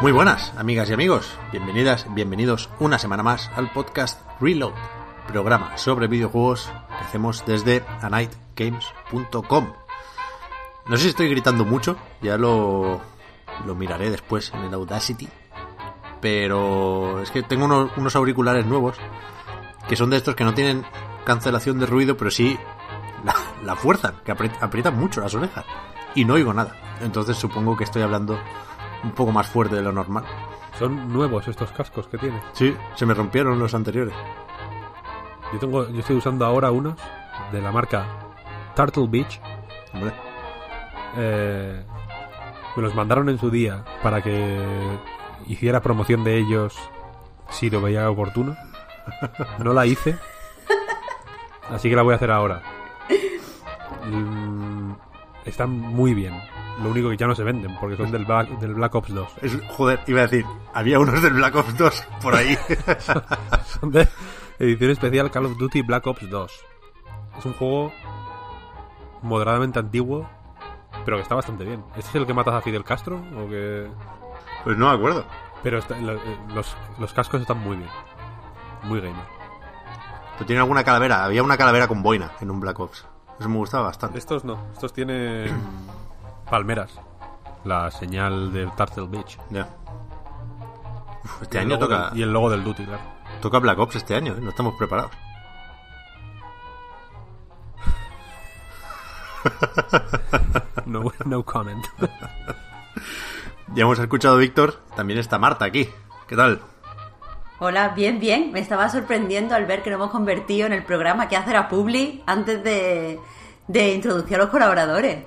Muy buenas, amigas y amigos. Bienvenidas, bienvenidos una semana más al podcast Reload, programa sobre videojuegos que hacemos desde anightgames.com. No sé si estoy gritando mucho, ya lo, lo miraré después en el Audacity. Pero es que tengo unos, unos auriculares nuevos que son de estos que no tienen cancelación de ruido, pero sí la, fuerza, que apri- aprietan mucho las orejas. Y no oigo nada. Entonces supongo que estoy hablando un poco más fuerte de lo normal. Son nuevos estos cascos que tiene. Sí, se me rompieron los anteriores. Yo tengo, yo estoy usando ahora unos de la marca Turtle Beach. Hombre, Eh, me los mandaron en su día para que hiciera promoción de ellos si lo veía oportuno. No la hice. Así que la voy a hacer ahora. Mm, Están muy bien. Lo único que ya no se venden porque son del Black, del Black Ops 2. es, joder, iba a decir, había unos del Black Ops 2 por ahí. Son de edición especial Call of Duty Black Ops 2. Es un juego moderadamente antiguo, pero que está bastante bien. ¿Este es el que matas a Fidel Castro? ¿O que... pues no me acuerdo. Pero está- eh, los, los cascos están muy bien. Muy gamer. Pero tiene alguna calavera, había una calavera con boina en un Black Ops. Eso me gustaba bastante. Estos no. Estos tienen palmeras. La señal de Turtle Beach. Ya. Uf, este Y año toca, del- y el logo del Duty, claro. toca Black Ops este año, ¿eh? no estamos preparados. No, no comment. Ya hemos escuchado a Víctor, también está Marta aquí. ¿Qué tal? Hola, bien, bien. Me estaba sorprendiendo al ver que nos hemos convertido en el programa que hace la Publi antes de, de introducir a los colaboradores.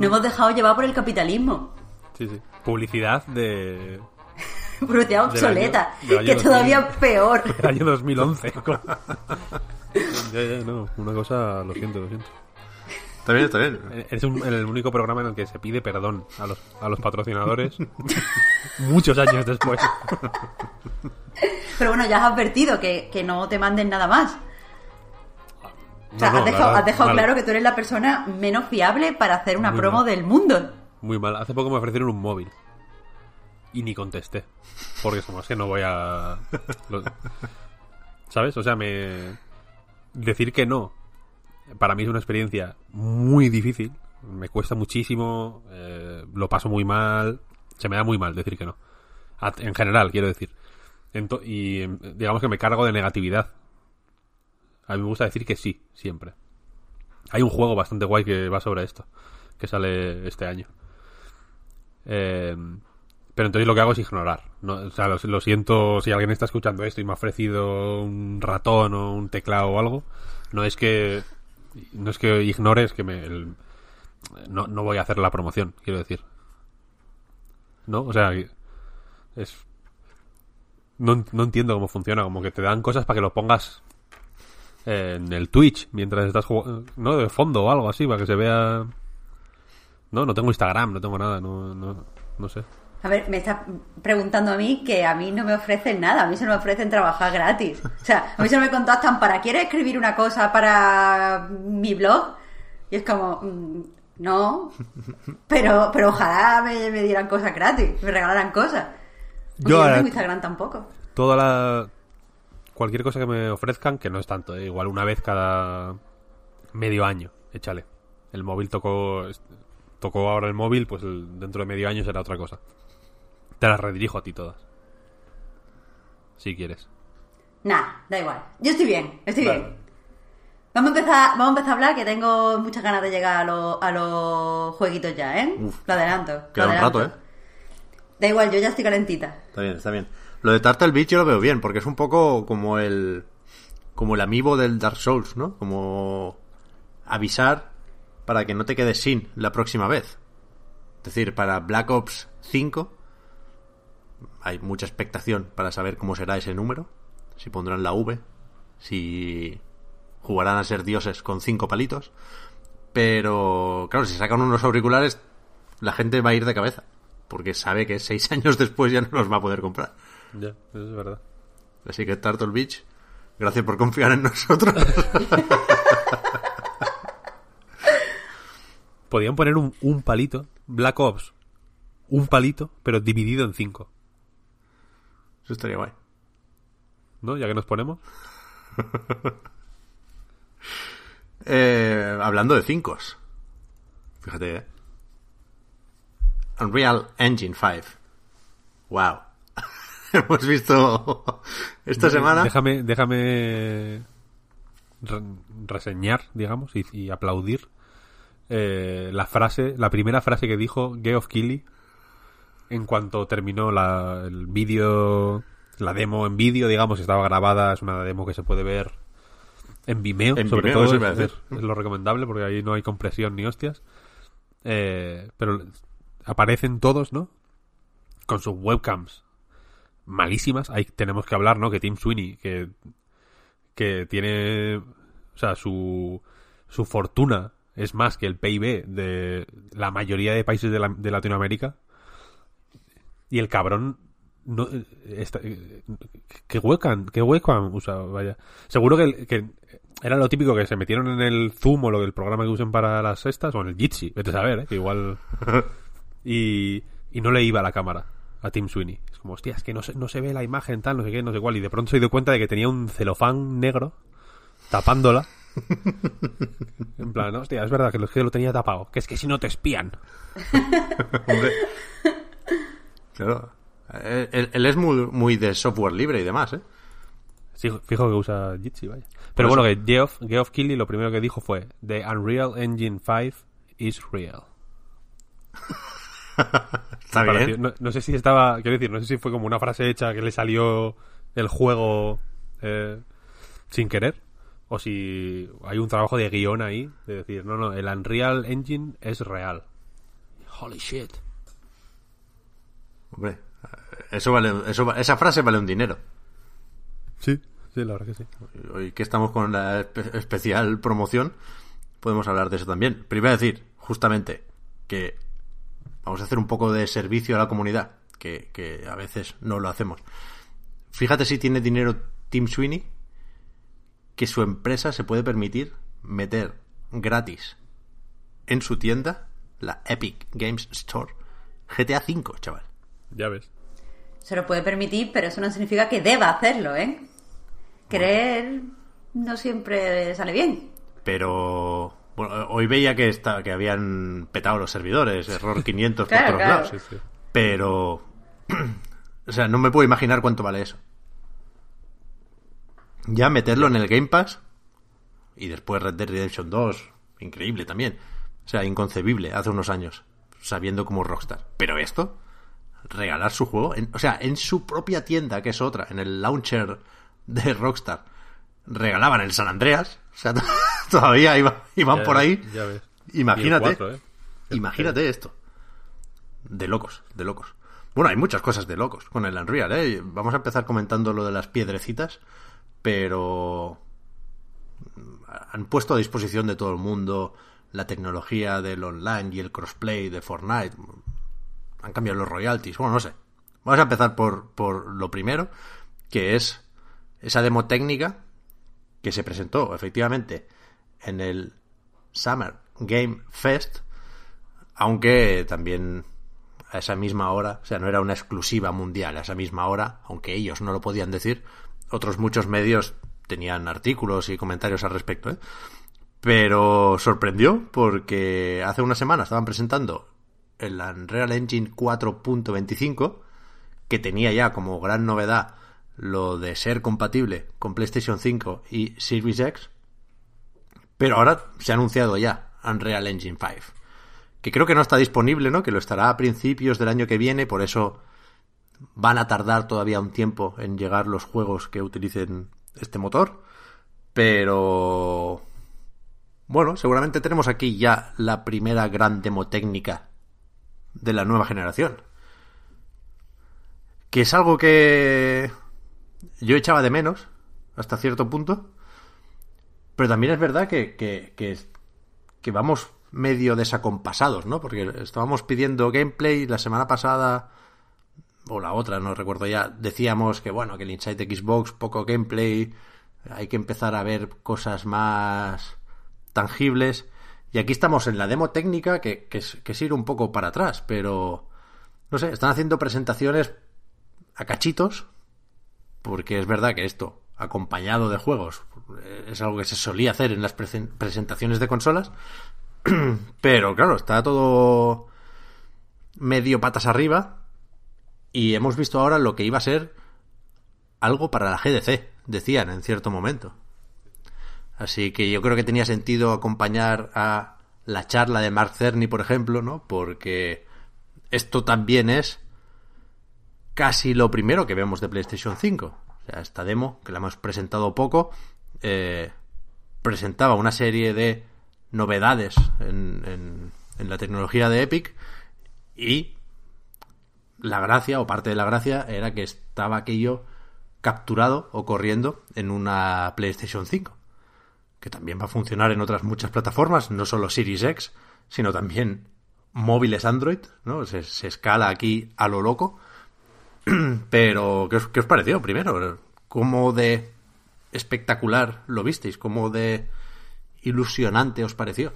Nos hemos dejado llevar por el capitalismo. Sí, sí. Publicidad de... Publicidad obsoleta, del año que 2000. todavía es peor. El año 2011. ya, ya, no. Una cosa, lo siento, lo siento. Está bien, está bien. Es un- el único programa en el que se pide perdón a los, a los patrocinadores muchos años después. Pero bueno, ya has advertido que, que no te manden nada más. O sea, No, no, has dejado, has claro que tú eres la persona menos fiable para hacer una Muy promo mal. del mundo. Muy mal. Hace poco me ofrecieron un móvil. Y ni contesté. Porque como es que no voy a... ¿Sabes? O sea, me... Decir que no. Para mí es una experiencia muy difícil. Me cuesta muchísimo. eh, lo paso muy mal. Se me da muy mal decir que no. En general, quiero decir. Ento- y em, digamos que me cargo de negatividad. A mí me gusta decir que sí, siempre. Hay un juego bastante guay que va sobre esto. Que sale este año. Eh, pero entonces lo que hago es ignorar. ¿no? O sea, lo, siento si alguien está escuchando esto y me ha ofrecido un ratón o un teclado o algo. No es que no es que ignore, es que me, no, no voy a hacer la promoción, quiero decir. ¿No? O sea, es... No, no entiendo cómo funciona, como que te dan cosas para que lo pongas en el Twitch mientras estás jugando, ¿no? De fondo o algo así, para que se vea... No, no tengo Instagram, no tengo nada, no, no, no sé. A ver, me estás preguntando a mí que a mí no me ofrecen nada, a mí se me ofrecen trabajar gratis. O sea, a mí se me contactan para, ¿quieres escribir una cosa para mi blog? Y es como, mm, no, pero, pero ojalá me, me dieran cosas gratis, me regalaran cosas. Yo no tengo Instagram tampoco. Toda la... Cualquier cosa que me ofrezcan, que no es tanto, ¿eh? igual una vez cada medio año, échale. El móvil tocó... Tocó ahora el móvil, pues el- dentro de medio año será otra cosa. Te las redirijo a ti todas. Si quieres. Nah, da igual. Yo estoy bien, estoy bien. Vamos a empezar, vamos a empezar a hablar que tengo muchas ganas de llegar a, los- a los jueguitos ya, ¿eh? Uf. Lo adelanto. lo Queda un adelanto. rato, ¿eh? Da igual, yo ya estoy calentita. Está bien, está bien. Lo de Turtle Beach yo lo veo bien, porque es un poco como el. como el amiibo del Dark Souls, ¿no? Como avisar para que no te quedes sin la próxima vez. Es decir, para Black Ops 5 hay mucha expectación para saber cómo será ese número. Si pondrán la V, si jugarán a ser dioses con cinco palitos. Pero, claro, si sacan unos auriculares, la gente va a ir de cabeza. Porque sabe que seis años después ya no los va a poder comprar. Ya, eso es verdad. Así que Turtle Beach, gracias por confiar en nosotros. Podían poner un, un palito, Black Ops, un palito, pero dividido en cinco. Eso estaría guay. ¿No? Ya que nos ponemos. Eh, hablando de cinco. Fíjate, ¿eh? Unreal Engine 5. Wow. Hemos visto esta semana. Déjame, déjame re- reseñar, digamos, y, y aplaudir eh, la frase, la primera frase que dijo Geoff Keighley en cuanto terminó la, el vídeo, la demo en vídeo, digamos, estaba grabada, es una demo que se puede ver en Vimeo, En sobre Vimeo, todo, es, es lo recomendable porque ahí no hay compresión ni hostias. Eh, pero aparecen todos, ¿no? Con sus webcams malísimas. Ahí tenemos que hablar, ¿no? Que Tim Sweeney, que, que tiene, o sea, su, su fortuna es más que el PIB de la mayoría de países de, la- de Latinoamérica. Y el cabrón no eh, está, eh, qué webcam, qué webcam usa, vaya. Seguro que, que era lo típico que se metieron en el Zoom o lo del programa que usen para las sextas o en el Jitsi, vete a saber, ¿eh? que igual y, y no le iba la cámara a Tim Sweeney. Es como, hostia, es que no se, no se ve la imagen, tal, no sé qué, no sé cuál. Y de pronto se dio cuenta de que tenía un celofán negro tapándola. en plan, hostia, es verdad que lo, que lo tenía tapado. Que es que si no te espían. Hombre. Claro. Eh, Él, él es muy, muy de software libre y demás, ¿eh? Sí, fijo que usa Jitsi, vaya. Pero Pues- bueno, que Geoff, Geoff Keighley lo primero que dijo fue: The Unreal Engine 5 is real. Está bien. no, no sé si estaba, quiero decir, no sé si fue como una frase hecha que le salió el juego eh, sin querer, o si hay un trabajo de guion ahí, de decir, no, no, el Unreal Engine es real. Holy shit. Hombre, eso vale, eso, esa frase vale un dinero. Sí, sí, la verdad que sí. Hoy que estamos con la espe- especial promoción, podemos hablar de eso también. Pero iba a decir, justamente, que vamos a hacer un poco de servicio a la comunidad, que, que a veces no lo hacemos. Fíjate si tiene dinero Tim Sweeney, que su empresa se puede permitir meter gratis en su tienda, la Epic Games Store, GTA V, chaval. Ya ves. Se lo puede permitir, pero eso no significa que deba hacerlo, ¿eh? Querer no siempre sale bien. Pero bueno, hoy veía que está, que habían petado los servidores, error 500 por Claro, todos claro. lados. Sí, sí. Pero o sea, no me puedo imaginar cuánto vale eso. Ya meterlo en el Game Pass y después Red Dead Redemption 2, increíble también. O sea, inconcebible hace unos años, sabiendo cómo es Rockstar. Pero esto, regalar su juego, en- o sea, en su propia tienda, que es otra, en el launcher de Rockstar, regalaban el San Andreas. O sea, todavía iba- iban Ya por ves, ahí. ya ves. Imagínate. Y ¿eh? Imagínate esto. De locos, de locos. Bueno, hay muchas cosas de locos con el Unreal, ¿eh? Vamos a empezar comentando lo de las piedrecitas, pero han puesto a disposición de todo el mundo la tecnología del online y el crossplay de Fortnite. Han cambiado los royalties. Bueno, no sé. Vamos a empezar por, por lo primero, que es esa demo técnica que se presentó efectivamente en el Summer Game Fest, aunque también a esa misma hora, o sea, no era una exclusiva mundial, a esa misma hora, aunque ellos no lo podían decir, otros muchos medios tenían artículos y comentarios al respecto, ¿eh? Pero sorprendió porque hace una semana estaban presentando el Unreal Engine 4.25, que tenía ya como gran novedad lo de ser compatible con PlayStation 5 y Series X, Pero ahora se ha anunciado ya Unreal Engine 5, que creo que no está disponible, ¿no? Que lo estará a principios del año que viene, por eso van a tardar todavía un tiempo en llegar los juegos que utilicen este motor. Pero bueno, seguramente tenemos aquí ya la primera gran demo técnica de la nueva generación. Que es algo que yo echaba de menos hasta cierto punto. Pero también es verdad que, que, que, vamos medio desacompasados, ¿no? Porque estábamos pidiendo gameplay la semana pasada, o la otra, no recuerdo ya, decíamos que bueno, que el Inside Xbox, poco gameplay, hay que empezar a ver cosas más tangibles. Y aquí estamos en la demo técnica que, que, es, ir un poco para atrás, pero no sé, están haciendo presentaciones a cachitos, porque es verdad que esto, acompañado de juegos, es algo que se solía hacer en las presentaciones de consolas, pero claro, está todo medio patas arriba y hemos visto ahora lo que iba a ser algo para la GDC, decían en cierto momento. Así que yo creo que tenía sentido acompañar a la charla de Mark Cerny, por ejemplo, ¿no? Porque esto también es casi lo primero que vemos de PlayStation 5. O sea, esta demo, que la hemos presentado poco, eh, presentaba una serie de novedades en, la tecnología de Epic y la gracia, o parte de la gracia, era que estaba aquello capturado o corriendo en una PlayStation 5 que también va a funcionar en otras muchas plataformas, no solo Series X, sino también móviles Android, ¿no? Se, escala aquí a lo loco. Pero, ¿qué os, ¿qué os, pareció primero? ¿Cómo de espectacular lo visteis? ¿Cómo de ilusionante os pareció?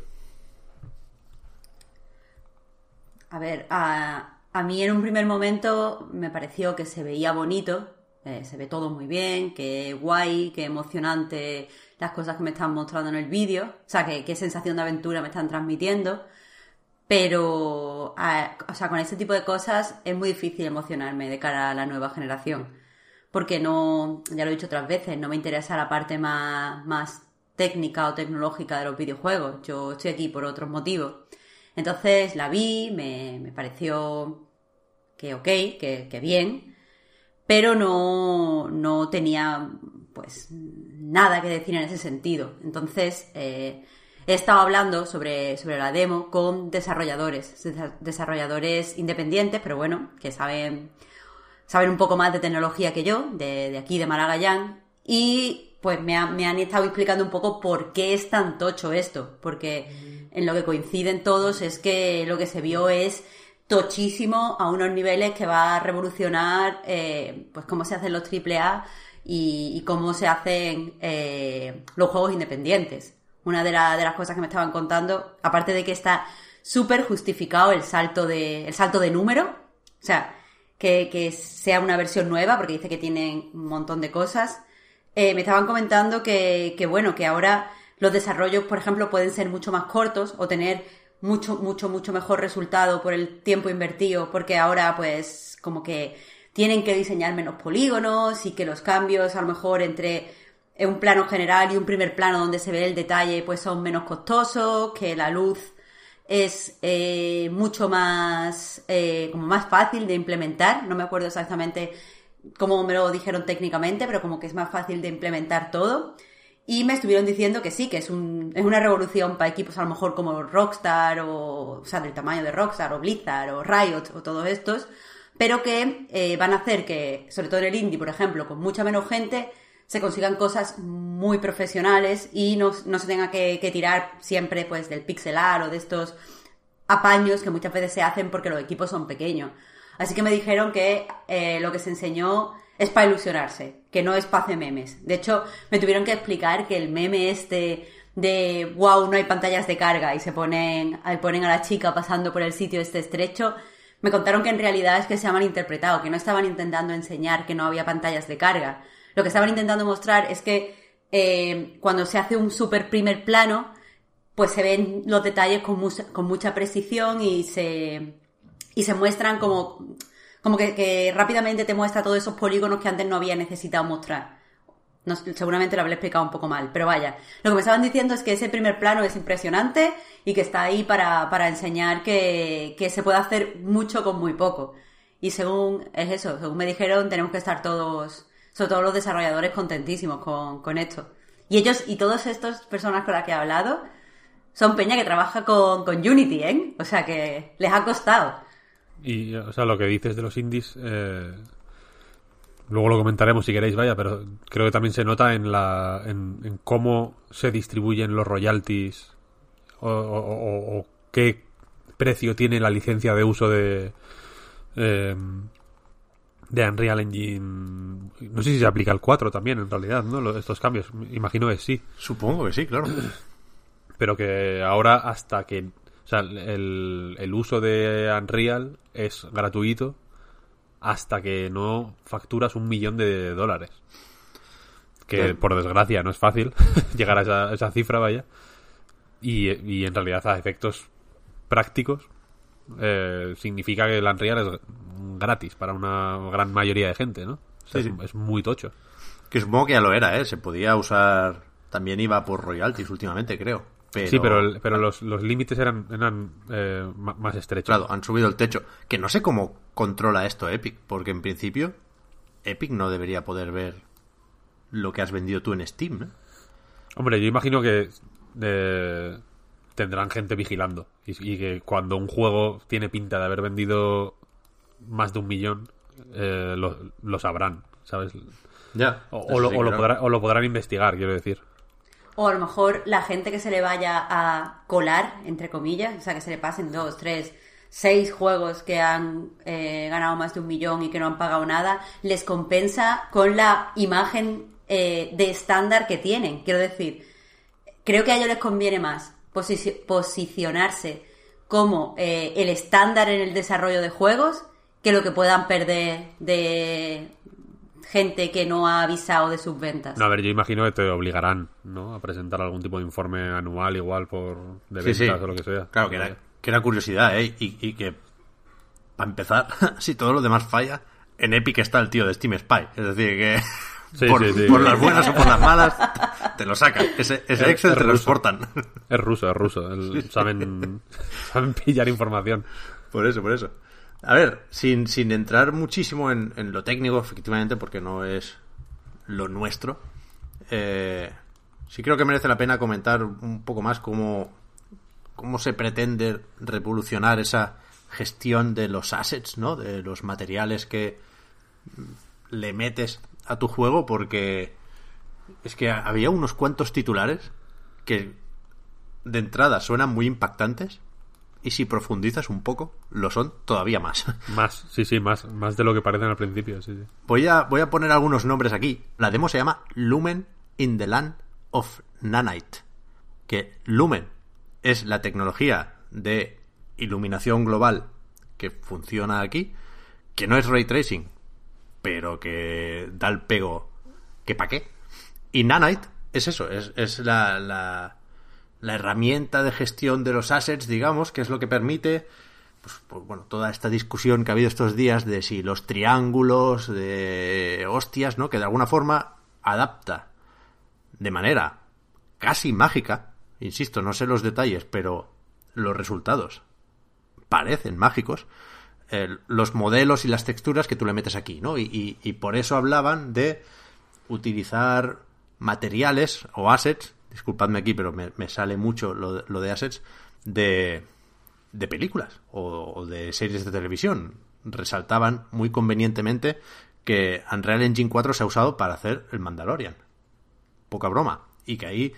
A ver, a, a mí en un primer momento me pareció que se veía bonito, eh, se ve todo muy bien, que guay, que emocionante las cosas que me están mostrando en el vídeo, o sea, qué sensación de aventura me están transmitiendo, pero, o sea, con este tipo de cosas es muy difícil emocionarme de cara a la nueva generación, porque no, ya lo he dicho otras veces, no me interesa la parte más, más técnica o tecnológica de los videojuegos, yo estoy aquí por otros motivos. Entonces la vi, me, me pareció que ok, que, que bien, pero no, no tenía pues nada que decir en ese sentido. Entonces, eh, he estado hablando sobre, sobre la demo con desarrolladores, desarrolladores independientes, pero bueno, que saben, saben un poco más de tecnología que yo, de, aquí, de Maragallán, y pues me, me, han estado explicando un poco por qué es tan tocho esto, porque en lo que coinciden todos es que lo que se vio es tochísimo a unos niveles que va a revolucionar eh, pues cómo se hacen los AAA y, cómo se hacen eh, los juegos independientes. Una de, de, las cosas que me estaban contando, aparte de que está súper justificado el salto de, el salto de número, o sea, que, que, sea una versión nueva, porque dice que tienen un montón de cosas. Eh, me estaban comentando que, que, bueno, que ahora los desarrollos, por ejemplo, pueden ser mucho más cortos o tener mucho, mucho, mucho mejor resultado por el tiempo invertido, porque ahora, pues, como que tienen que diseñar menos polígonos y que los cambios a lo mejor entre un plano general y un primer plano donde se ve el detalle pues son menos costosos, que la luz es eh, mucho más eh, como más fácil de implementar, no me acuerdo exactamente cómo me lo dijeron técnicamente, pero como que es más fácil de implementar todo. Y me estuvieron diciendo que sí, que es, un, es una revolución para equipos a lo mejor como Rockstar o, o sea, del tamaño de Rockstar o Blizzard o Riot o todos estos, pero que eh, van a hacer que, sobre todo en el indie, por ejemplo, con mucha menos gente, se consigan cosas muy profesionales y no, se tenga que, tirar siempre pues del pixelar o de estos apaños que muchas veces se hacen porque los equipos son pequeños. Así que me dijeron que eh, lo que se enseñó es para ilusionarse, que no es para hacer memes. De hecho, me tuvieron que explicar que el meme este de wow, no hay pantallas de carga y se ponen, ponen a la chica pasando por el sitio este estrecho, me contaron que en realidad es que se ha malinterpretado, que no estaban intentando enseñar que no había pantallas de carga. Lo que estaban intentando mostrar es que eh, cuando se hace un super primer plano, pues se ven los detalles con, con mucha precisión y se, y se muestran como, como que, rápidamente te muestra todos esos polígonos que antes no había necesitado mostrar. Seguramente lo habré explicado un poco mal, pero vaya. Lo que me estaban diciendo es que ese primer plano es impresionante y que está ahí para, para enseñar que, que se puede hacer mucho con muy poco. Y según, es eso, según me dijeron, tenemos que estar todos, sobre todo los desarrolladores, contentísimos con, con esto. Y ellos, y todas estas personas con las que he hablado, son peña que trabaja con, con Unity, ¿eh? O sea que les ha costado. Y, o sea, lo que dices de los indies, eh, luego lo comentaremos si queréis, vaya, pero creo que también se nota en, la, en, cómo se distribuyen los royalties o qué precio tiene la licencia de uso de eh, de Unreal Engine. No sé si se aplica al 4 también, en realidad, ¿no? Estos cambios. Imagino que sí. Supongo que sí, claro. Pero que ahora hasta que... O sea, el, el uso de Unreal es gratuito hasta que no facturas un millón de dólares. Que por desgracia no es fácil llegar a esa, esa cifra, vaya. Y, y en realidad a efectos prácticos eh, significa que el Unreal es gratis para una gran mayoría de gente, ¿no? O sea, Sí, es- sí. es muy tocho. Que supongo que ya lo era, ¿eh? Se podía usar... También iba por royalties últimamente, creo. Pero... Sí, pero, el- pero los, los límites eran, eran eh, más estrechos. Claro, han subido el techo. Que no sé cómo controla esto Epic, porque en principio Epic no debería poder ver lo que has vendido tú en Steam, ¿no? Hombre, yo imagino que eh, tendrán gente vigilando. Y, y que cuando un juego tiene pinta de haber vendido más de un millón, eh, lo, lo sabrán, ¿sabes? Ya. O, o lo, o lo podrá- o lo podrán investigar, quiero decir. O a lo mejor la gente que se le vaya a colar, entre comillas, o sea, que se le pasen dos, tres, seis juegos que han eh, ganado más de un millón y que no han pagado nada, les compensa con la imagen eh, de estándar que tienen. Quiero decir, creo que a ellos les conviene más posi- posicionarse como eh, el estándar en el desarrollo de juegos que lo que puedan perder de gente que no ha avisado de sus ventas. No, a ver, yo imagino que te obligarán, ¿no? A presentar algún tipo de informe anual igual por de ventas sí. o lo que sea. Claro, que era, que era curiosidad, ¿eh? Y, y que, para empezar, si todo lo demás falla, en Epic está el tío de Steam Spy. Es decir, que Sí, por, sí, sí. por las buenas o por las malas, te lo sacan. Ese, ese Es- Excel es te lo ruso. exportan. Es ruso, es ruso. El- saben, saben pillar información. Por eso, por eso. A ver, sin, sin entrar muchísimo en, en lo técnico, efectivamente, porque no es lo nuestro, eh, sí creo que merece la pena comentar un poco más cómo, cómo se pretende revolucionar esa gestión de los assets, ¿no? De los materiales que le metes a tu juego, porque es que había unos cuantos titulares que de entrada suenan muy impactantes y si profundizas un poco, lo son todavía más. Más, sí, sí, más, más de lo que parecen al principio, sí, sí. Voy a, voy a poner algunos nombres aquí. La demo se llama Lumen in the Land of Nanite. Que Lumen es la tecnología de iluminación global que funciona aquí, que no es ray tracing, pero que da el pego que pa' qué. Y Nanite es eso, es, es la, la, la herramienta de gestión de los assets, digamos, que es lo que permite pues, pues, bueno, toda esta discusión que ha habido estos días de si los triángulos, de hostias, ¿no? Que de alguna forma adapta de manera casi mágica, insisto, no sé los detalles, pero los resultados parecen mágicos, eh, los modelos y las texturas que tú le metes aquí, ¿no? Y, por eso hablaban de utilizar materiales o assets, disculpadme aquí, pero me, sale mucho lo, de assets, de, de películas o, de series de televisión. Resaltaban muy convenientemente que Unreal Engine 4 se ha usado para hacer el Mandalorian. Poca broma. Y que ahí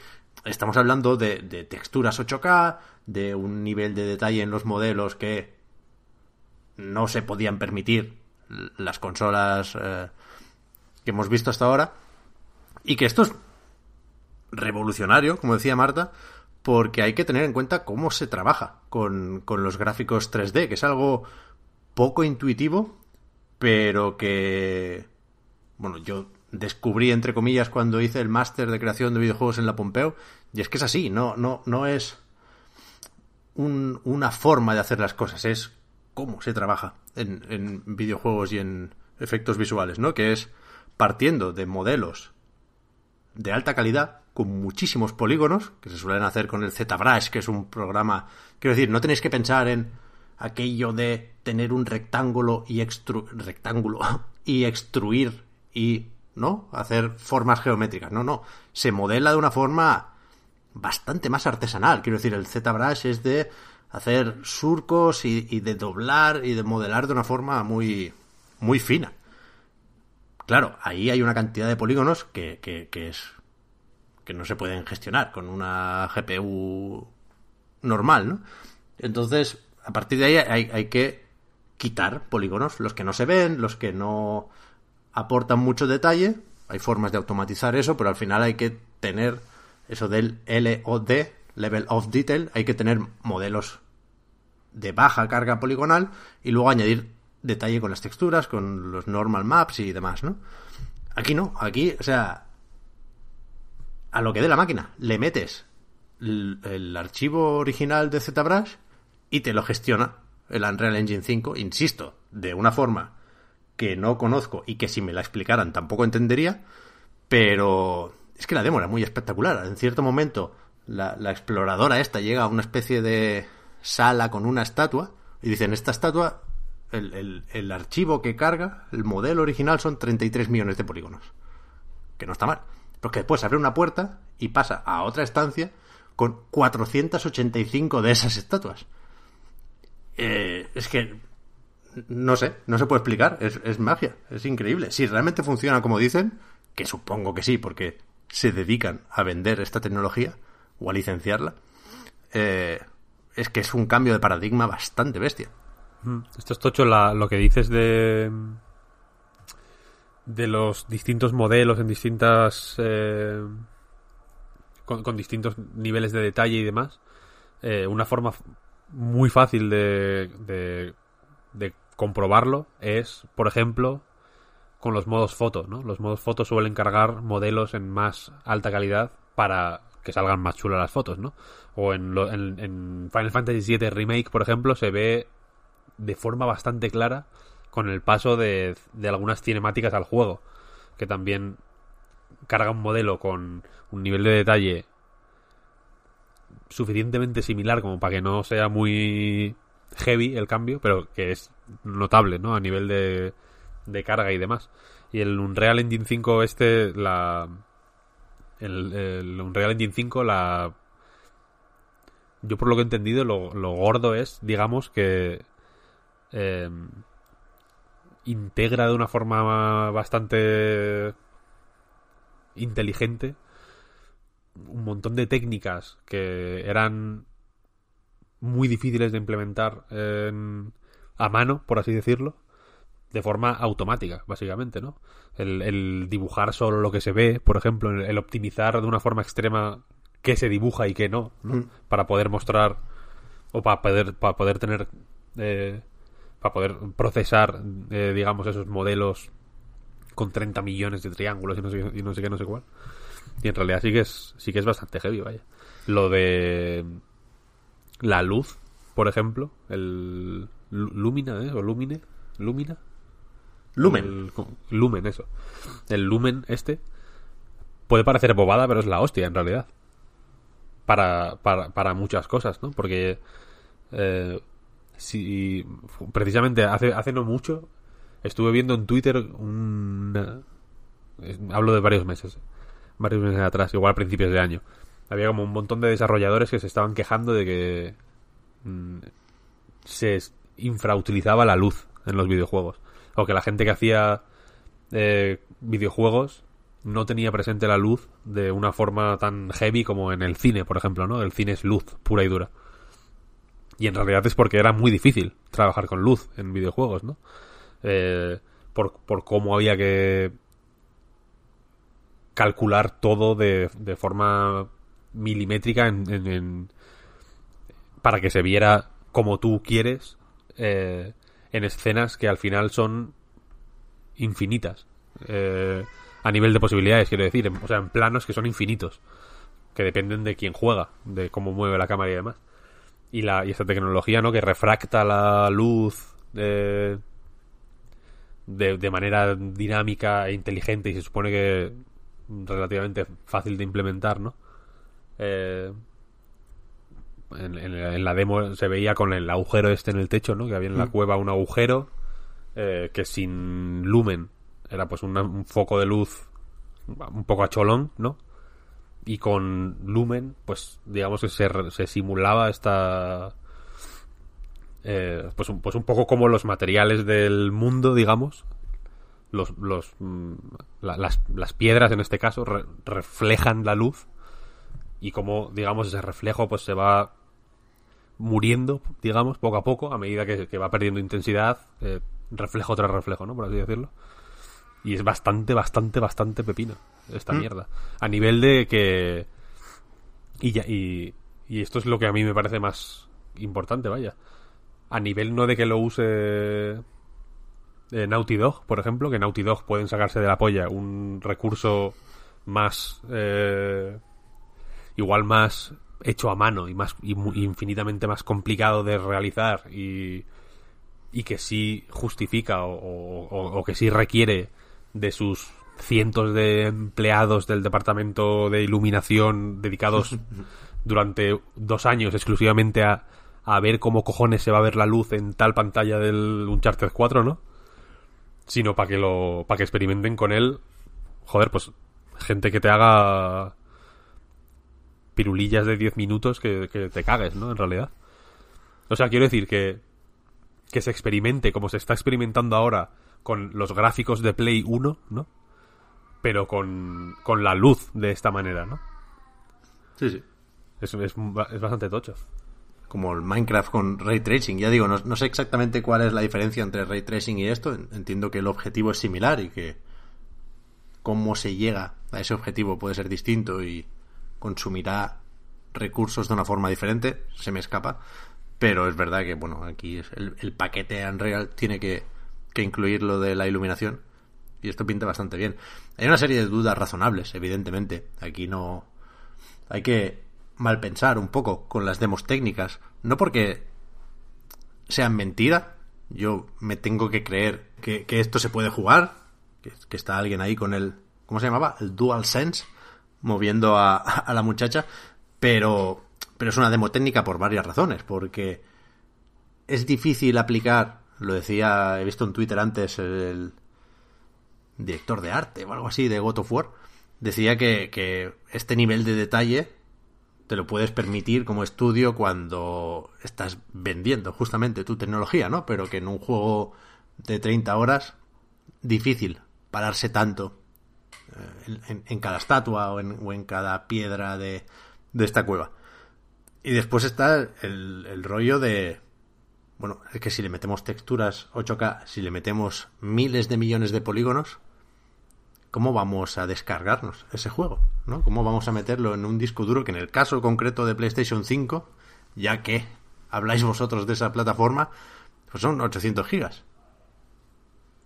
estamos hablando de, texturas 8K, de un nivel de detalle en los modelos que no se podían permitir las consolas eh, que hemos visto hasta ahora. Y que esto es revolucionario, como decía Marta, porque hay que tener en cuenta cómo se trabaja con, con los gráficos 3D, que es algo poco intuitivo, pero que, bueno, yo descubrí, entre comillas, cuando hice el máster de creación de videojuegos en la Pompeo, y es que es así, no, no, no es un- una forma de hacer las cosas, es cómo se trabaja en, en videojuegos y en efectos visuales, ¿no? Que es partiendo de modelos de alta calidad, con muchísimos polígonos, que se suelen hacer con el ZBrush, que es un programa... Quiero decir, no tenéis que pensar en aquello de tener un rectángulo y extru rectángulo y extruir y ¿no? hacer formas geométricas. No, no. Se modela de una forma bastante más artesanal. Quiero decir, el ZBrush es de hacer surcos y, de doblar y de modelar de una forma muy, muy fina. Claro, ahí hay una cantidad de polígonos que, que, que es que no se pueden gestionar con una GPU normal, ¿no? Entonces, a partir de ahí hay, hay, que quitar polígonos, los que no se ven, los que no aportan mucho detalle. Hay formas de automatizar eso, pero al final hay que tener eso del LOD, Level of Detail, hay que tener modelos de baja carga poligonal y luego añadir detalle con las texturas, con los normal maps y demás, ¿no? Aquí no, aquí, o sea, a lo que dé la máquina, le metes el, archivo original de ZBrush y te lo gestiona el Unreal Engine 5, insisto, de una forma que no conozco y que si me la explicaran tampoco entendería, pero es que la demo era muy espectacular. En cierto momento, la, exploradora esta llega a una especie de sala con una estatua y dicen, esta estatua, el, el, archivo que carga, el modelo original son 33 millones de polígonos. Que no está mal. Porque después abre una puerta y pasa a otra estancia con 485 de esas estatuas. Eh, es que no sé, no se puede explicar, es, es, magia, es increíble. Si realmente funciona como dicen, que supongo que sí, porque se dedican a vender esta tecnología o a licenciarla, eh, es que es un cambio de paradigma bastante bestia. Esto es tocho lo que dices de de los distintos modelos en distintas eh, con, distintos niveles de detalle y demás eh, una forma muy fácil de, de, de comprobarlo es por ejemplo con los modos foto, ¿no? Los modos foto suelen cargar modelos en más alta calidad para que salgan más chulas las fotos, ¿no? O en, en, Final Fantasy VII Remake, por ejemplo, se ve de forma bastante clara con el paso de, de algunas cinemáticas al juego, que también carga un modelo con un nivel de detalle suficientemente similar como para que no sea muy heavy el cambio, pero que es notable, ¿no? A nivel de, de carga y demás. Y el Unreal Engine 5 este, la... El, Unreal Engine 5, la... Yo por lo que he entendido, lo, gordo es, digamos, que... Eh, integra de una forma bastante inteligente un montón de técnicas que eran muy difíciles de implementar a mano, por así decirlo, de forma automática, básicamente, ¿no? El, dibujar solo lo que se ve, por ejemplo, el, optimizar de una forma extrema qué se dibuja y qué no, mm. Para poder mostrar o para poder, para poder tener, eh, para poder procesar, eh, digamos, esos modelos con 30 millones de triángulos y no, sé, y no sé qué, no sé cuál. Y en realidad sí que es, sí que es bastante heavy, vaya. Lo de la luz, por ejemplo, el Lumina, ¿eh? O Lumine, Lumina, Lumen. lumen, eso. El lumen este puede parecer bobada, pero es la hostia en realidad. Para, para, para muchas cosas, ¿no? Porque eh, si precisamente hace, hace no mucho estuve viendo en Twitter un... hablo de varios meses, varios meses atrás, igual a principios de año. Había como un montón de desarrolladores que se estaban quejando de que mm, se infrautilizaba la luz en los videojuegos o que la gente que hacía eh, videojuegos no tenía presente la luz de una forma tan heavy como en el cine, por ejemplo, ¿no? El cine es luz pura y dura. Y en realidad es porque era muy difícil trabajar con luz en videojuegos, ¿no? Eh, por, por cómo había que calcular todo de, de forma milimétrica en, para que se viera como tú quieres eh, en escenas que al final son infinitas. Eh, a nivel de posibilidades, quiero decir. o sea, en planos que son infinitos. Que dependen de quién juega, de cómo mueve la cámara y demás. Y, la, y esta tecnología, ¿no? Que refracta la luz de, de, manera dinámica e inteligente y se supone que relativamente fácil de implementar, ¿no? Eh, en, en- en la demo se veía con el agujero este en el techo, ¿no? Que había en la cueva un agujero eh, que sin lumen era pues una- un foco de luz un poco a cholón, ¿no? Y con lumen, pues digamos que se, se simulaba esta... eh, pues, un, pues un poco como los materiales del mundo, digamos. Los, los, mm, la- las, las piedras, en este caso, re- reflejan la luz. Y como, digamos, ese reflejo pues se va muriendo, digamos, poco a poco, a medida que, que va perdiendo intensidad, eh, reflejo tras reflejo, ¿no? Por así decirlo. Y es bastante, bastante, bastante pepino esta mierda. A nivel de que... Y, ya, y, y esto es lo que a mí me parece más importante, vaya. A nivel no de que lo use eh, Naughty Dog, por ejemplo, que Naughty Dog pueden sacarse de la polla un recurso más... eh, igual más hecho a mano y más y infinitamente más complicado de realizar y, y que sí justifica o, o- o- o que sí requiere de sus cientos de empleados del departamento de iluminación dedicados durante dos años exclusivamente a, a ver cómo cojones se va a ver la luz en tal pantalla del Uncharted 4, ¿no? Sino para que lo para que experimenten con él, joder, pues gente que te haga pirulillas de 10 minutos que, que te cagues, ¿no? En realidad. O sea, quiero decir que, que se experimente como se está experimentando ahora con los gráficos de Play 1, ¿no? Pero con, con la luz de esta manera, ¿no? Sí, sí. Es, es, es bastante tocho. Como el Minecraft con Ray Tracing. Ya digo, no, no sé exactamente cuál es la diferencia entre Ray Tracing y esto. En- Entiendo que el objetivo es similar y que cómo se llega a ese objetivo puede ser distinto y consumirá recursos de una forma diferente. Se me escapa. Pero es verdad que, bueno, aquí es el, el paquete Unreal tiene que, que incluir lo de la iluminación. Y esto pinta bastante bien. Hay una serie de dudas razonables, evidentemente. Aquí no, hay que malpensar un poco con las demos técnicas. No porque sean mentira. Yo me tengo que creer que, esto se puede jugar. Que, que está alguien ahí con el. ¿Cómo se llamaba? El Dual Sense. Moviendo a, a la muchacha. Pero. Pero es una demo técnica por varias razones. Porque es difícil aplicar. Lo decía, he visto en Twitter antes el director de arte o algo así de God of War. Decía que, que este nivel de detalle te lo puedes permitir como estudio cuando estás vendiendo justamente tu tecnología, ¿no? Pero que en un juego de 30 horas, difícil pararse tanto eh, en, cada estatua o en, o en cada piedra de, de esta cueva. Y después está el, el rollo de... Bueno, es que si le metemos texturas 8K, si le metemos miles de millones de polígonos, ¿cómo vamos a descargarnos ese juego? ¿no? ¿Cómo vamos a meterlo en un disco duro que en el caso concreto de PlayStation 5, ya que habláis vosotros de esa plataforma, pues son 800 gigas.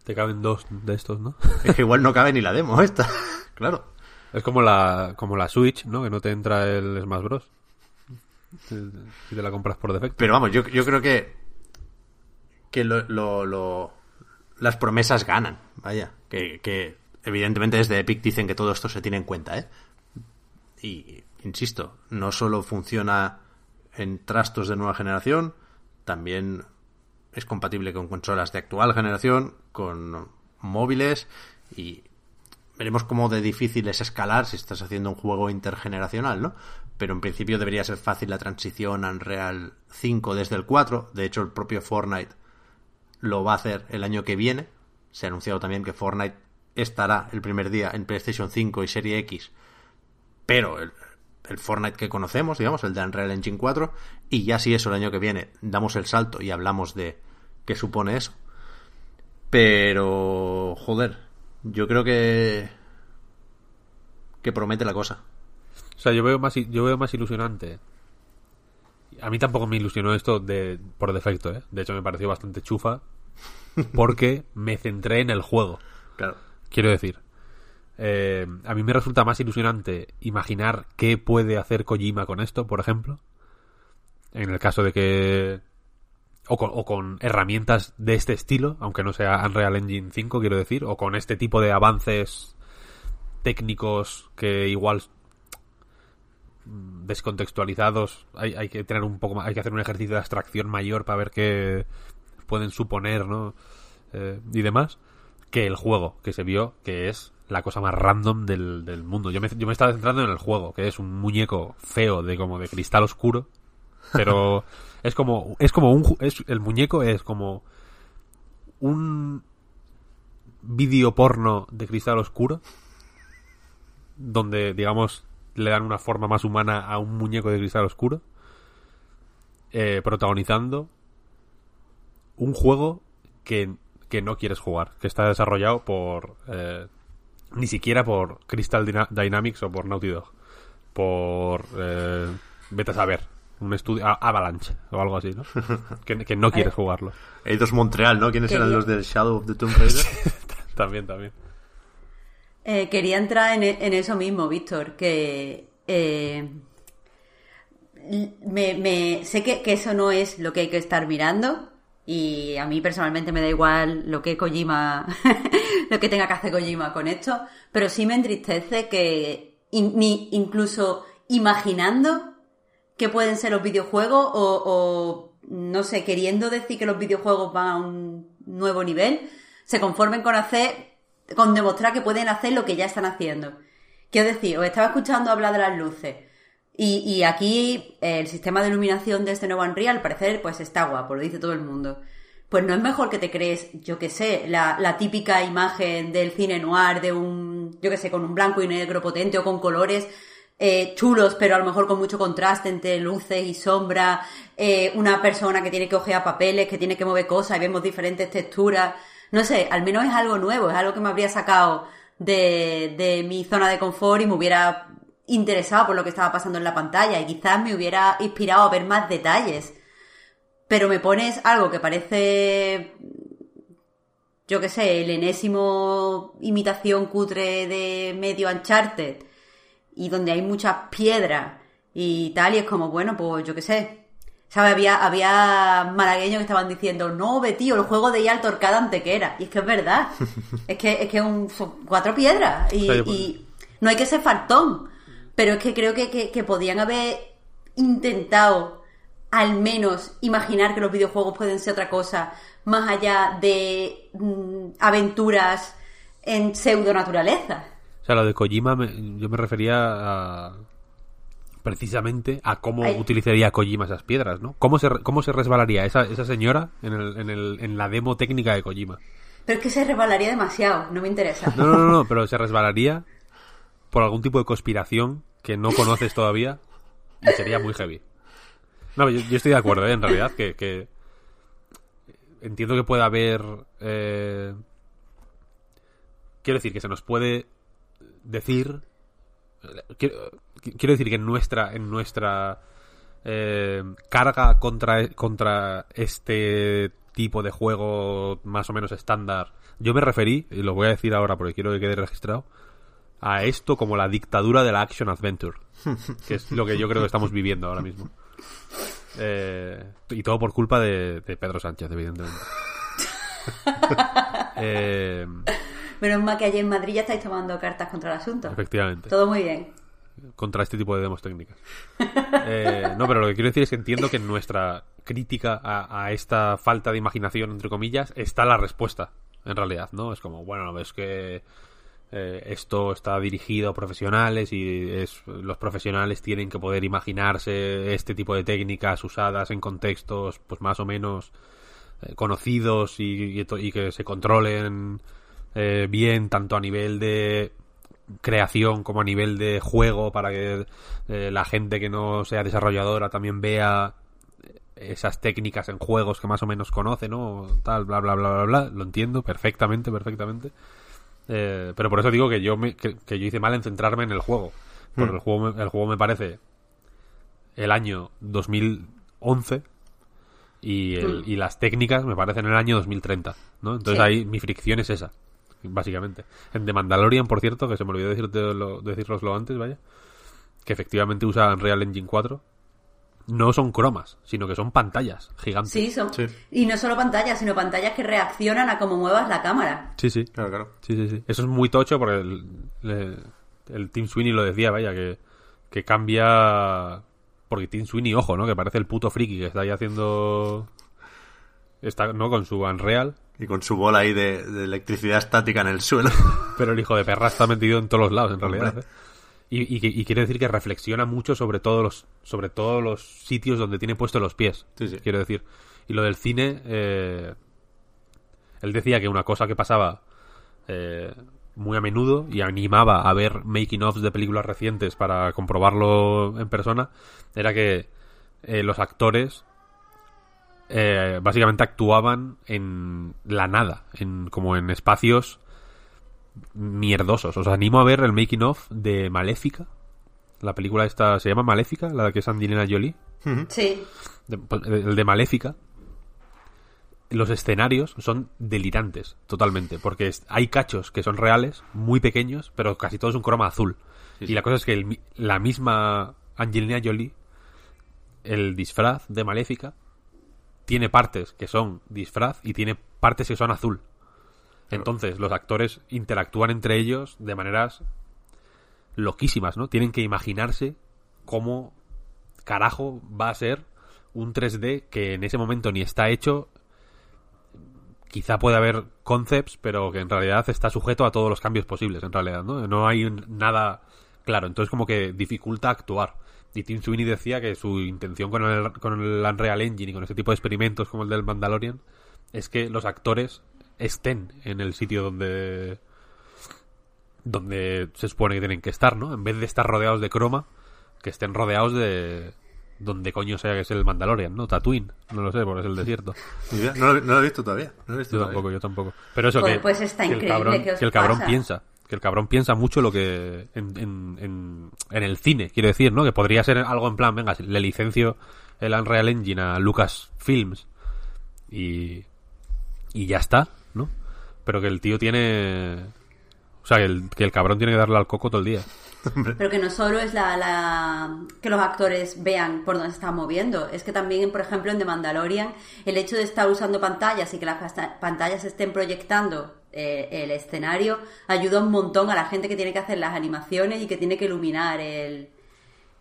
Te caben dos de estos, ¿no? Es que igual no cabe ni la demo esta. claro. Es como la, como la Switch, ¿no? Que no te entra el Smash Bros. Si te la compras por defecto. Pero vamos, yo, yo creo que que lo, lo- lo- las promesas ganan, vaya, que, que evidentemente desde Epic dicen que todo esto se tiene en cuenta, ¿eh? Y insisto, no solo funciona en trastos de nueva generación, también es compatible con consolas de actual generación, con móviles y veremos cómo de difícil es escalar si estás haciendo un juego intergeneracional, ¿no? Pero en principio debería ser fácil la transición a Unreal 5 desde el 4. De hecho, el propio Fortnite lo va a hacer el año que viene. Se ha anunciado también que Fortnite estará el primer día en PlayStation 5 y Serie X. Pero el, Fortnite que conocemos, digamos, el de Unreal Engine 4. Y ya si eso el año que viene damos el salto y hablamos de qué supone eso. Pero, joder, yo creo que que promete la cosa. O sea, yo veo más, yo veo más ilusionante. A mí tampoco me ilusionó esto de, por defecto, ¿eh? De hecho, me pareció bastante chufa. Porque me centré en el juego. Claro. Quiero decir, eh, a mí me resulta más ilusionante imaginar qué puede hacer Kojima con esto, por ejemplo. En el caso de que. O con, o con herramientas de este estilo, aunque no sea Unreal Engine 5, quiero decir, o con este tipo de avances técnicos que igual descontextualizados hay, hay que tener un poco más, hay que hacer un ejercicio de abstracción mayor para ver qué pueden suponer, ¿no? Eh, y demás, que el juego que se vio, que es la cosa más random del, del mundo. Yo me, yo me estaba centrando en el juego, que es un muñeco feo de como de cristal oscuro, pero es como es como un es el muñeco es como un vídeo porno de cristal oscuro donde digamos le dan una forma más humana a un muñeco de cristal oscuro eh, protagonizando un juego que, que no quieres jugar que está desarrollado por eh, ni siquiera por Crystal Dyna- Dynamics o por Naughty Dog por eh, vete a saber un estudio Avalanche o algo así ¿no? que, que no quieres jugarlo Eidos Montreal, ¿no? ¿Quiénes eran los del Shadow of the Tomb Raider? también también Eh, quería entrar en, en eso mismo, Víctor, que eh, me, sé que, eso no es lo que hay que estar mirando y a mí personalmente me da igual lo que Kojima, lo que tenga que hacer Kojima con esto, pero sí me entristece que ni incluso imaginando que pueden ser los videojuegos o, no sé, queriendo decir que los videojuegos van a un nuevo nivel, se conformen con hacer, con demostrar que pueden hacer lo que ya están haciendo. Quiero decir, os estaba escuchando hablar de las luces. Y, y aquí eh, el sistema de iluminación de este nuevo Unreal, al parecer, pues está guapo, lo dice todo el mundo. Pues no es mejor que te crees, yo que sé, la, típica imagen del cine noir de un, yo que sé, con un blanco y negro potente o con colores eh, chulos, pero a lo mejor con mucho contraste entre luces y sombra, eh, una persona que tiene que ojear papeles, que tiene que mover cosas y vemos diferentes texturas. No sé, al menos es algo nuevo, es algo que me habría sacado de, de mi zona de confort y me hubiera interesado por lo que estaba pasando en la pantalla y quizás me hubiera inspirado a ver más detalles. Pero me pones algo que parece, yo qué sé, el enésimo imitación cutre de medio Uncharted y donde hay muchas piedras y tal, y es como, bueno, pues yo qué sé. ¿Sabes? Había, había malagueños que estaban diciendo, no, ve tío, el juego de Yalto Torcadante que era. Y es que es verdad. es que, es que un, son cuatro piedras. Y, Sí, pues. y no hay que ser faltón. Pero es que creo que, que, que podían haber intentado al menos imaginar que los videojuegos pueden ser otra cosa más allá de mm, aventuras en pseudo naturaleza. O sea, lo de Kojima, me- yo me refería a, precisamente a cómo Ay. utilizaría Kojima esas piedras, ¿no? ¿Cómo se, cómo se resbalaría esa, esa señora en, el, en, el, en la demo técnica de Kojima? Pero es que se resbalaría demasiado, no me interesa. No, no, no, no, pero se resbalaría por algún tipo de conspiración que no conoces todavía y sería muy heavy. No, yo, yo estoy de acuerdo, ¿eh? en realidad, que, que entiendo que puede haber... eh, Quiero decir que se nos puede decir... Quiero, quiero decir que en nuestra, en nuestra eh, carga contra, contra este tipo de juego más o menos estándar, yo me referí, y lo voy a decir ahora porque quiero que quede registrado, a esto como la dictadura de la action adventure, que es lo que yo creo que estamos viviendo ahora mismo. Eh, y todo por culpa de, de Pedro Sánchez, evidentemente. Eh, Menos mal que allí en Madrid ya estáis tomando cartas contra el asunto. efectivamente. Todo muy bien. Contra este tipo de demos técnicas. Eh, no, pero lo que quiero decir es que entiendo que en nuestra crítica a, esta falta de imaginación, entre comillas, está la respuesta, en realidad, ¿no? Es como, bueno, es que eh, esto está dirigido a profesionales y es, los profesionales tienen que poder imaginarse este tipo de técnicas usadas en contextos, pues más o menos eh, conocidos y que se controlen eh, bien, tanto a nivel de creación como a nivel de juego para que eh, la gente que no sea desarrolladora también vea esas técnicas en juegos que más o menos conoce, ¿no? Tal, bla, bla, bla, bla, bla. Lo entiendo perfectamente, perfectamente. Eh, pero por eso digo que yo me, que, que yo hice mal en centrarme en el juego. Porque Mm. el, juego me, el juego me parece el año 2011 y, el- y las técnicas me parecen el año 2030, ¿no? Entonces Sí. ahí mi fricción es esa, básicamente. En The Mandalorian, por cierto, que se me olvidó decirte lo, deciroslo antes, vaya, que efectivamente usa Unreal Engine 4 no son cromas, sino que son pantallas gigantes. Sí, son. Sí. Y no solo pantallas, sino pantallas que reaccionan a cómo muevas la cámara. sí, sí. Claro, claro. Sí, sí, sí. Eso es muy tocho porque el, el Team Sweeney lo decía, vaya, que, que cambia... Porque Team Sweeney, ojo, ¿no? Que parece el puto friki que está ahí haciendo... Está, ¿no? Con su Unreal. Y con su bola ahí de, de electricidad estática en el suelo. Pero el hijo de perra está metido en todos los lados, en realidad. ¿eh? Y, y, quiere decir que reflexiona mucho sobre todos los sobre todos los sitios donde tiene puestos los pies. Sí, sí. Quiero decir. Y lo del cine, eh, él decía que una cosa que pasaba eh, muy a menudo y animaba a ver making ofs de películas recientes para comprobarlo en persona era que eh, los actores eh, básicamente actuaban en la nada, en como en espacios mierdosos. Os animo a ver el making of de Maléfica. La película esta se llama Maléfica, la que es Angelina Jolie. Sí. De- pues, el de Maléfica. Los escenarios son delirantes, totalmente. Porque hay cachos que son reales, muy pequeños, pero casi todo es un croma azul. Sí, y la cosa es que el la misma Angelina Jolie, el disfraz de Maléfica, tiene partes que son disfraz y tiene partes que son azul. Entonces, los actores interactúan entre ellos de maneras loquísimas, ¿no? Tienen que imaginarse cómo carajo va a ser un 3D que en ese momento ni está hecho. Quizá puede haber concepts, pero que en realidad está sujeto a todos los cambios posibles, en realidad, ¿no? No hay nada claro, entonces como que dificulta actuar. Y Tim Sweeney decía que su intención con el, con el Unreal Engine y con ese tipo de experimentos como el del Mandalorian es que los actores estén en el sitio donde donde se supone que tienen que estar, ¿no? En vez de estar rodeados de croma, que estén rodeados de donde coño sea que es el Mandalorian, ¿no? Tatooine, no lo sé, porque es el desierto. No, lo, no lo he visto todavía. No lo he visto Yo todavía. tampoco, yo tampoco. Pero eso Joder, que, pues está que el increíble, cabrón, ¿qué os que el cabrón pasa? piensa, que el cabrón piensa mucho lo que en, en, en, en el cine, quiero decir, ¿no? Que podría ser algo en plan, venga, le licencio el Unreal Engine a Lucasfilms y y ya está, ¿no? Pero que el tío tiene o sea, que el, que el cabrón tiene que darle al coco todo el día. Pero que no solo es la, la- que los actores vean por dónde se están moviendo, es que también, por ejemplo, en The Mandalorian, el hecho de estar usando pantallas y que las pantallas estén proyectando eh, el escenario ayuda un montón a la gente que tiene que hacer las animaciones y que tiene que iluminar el,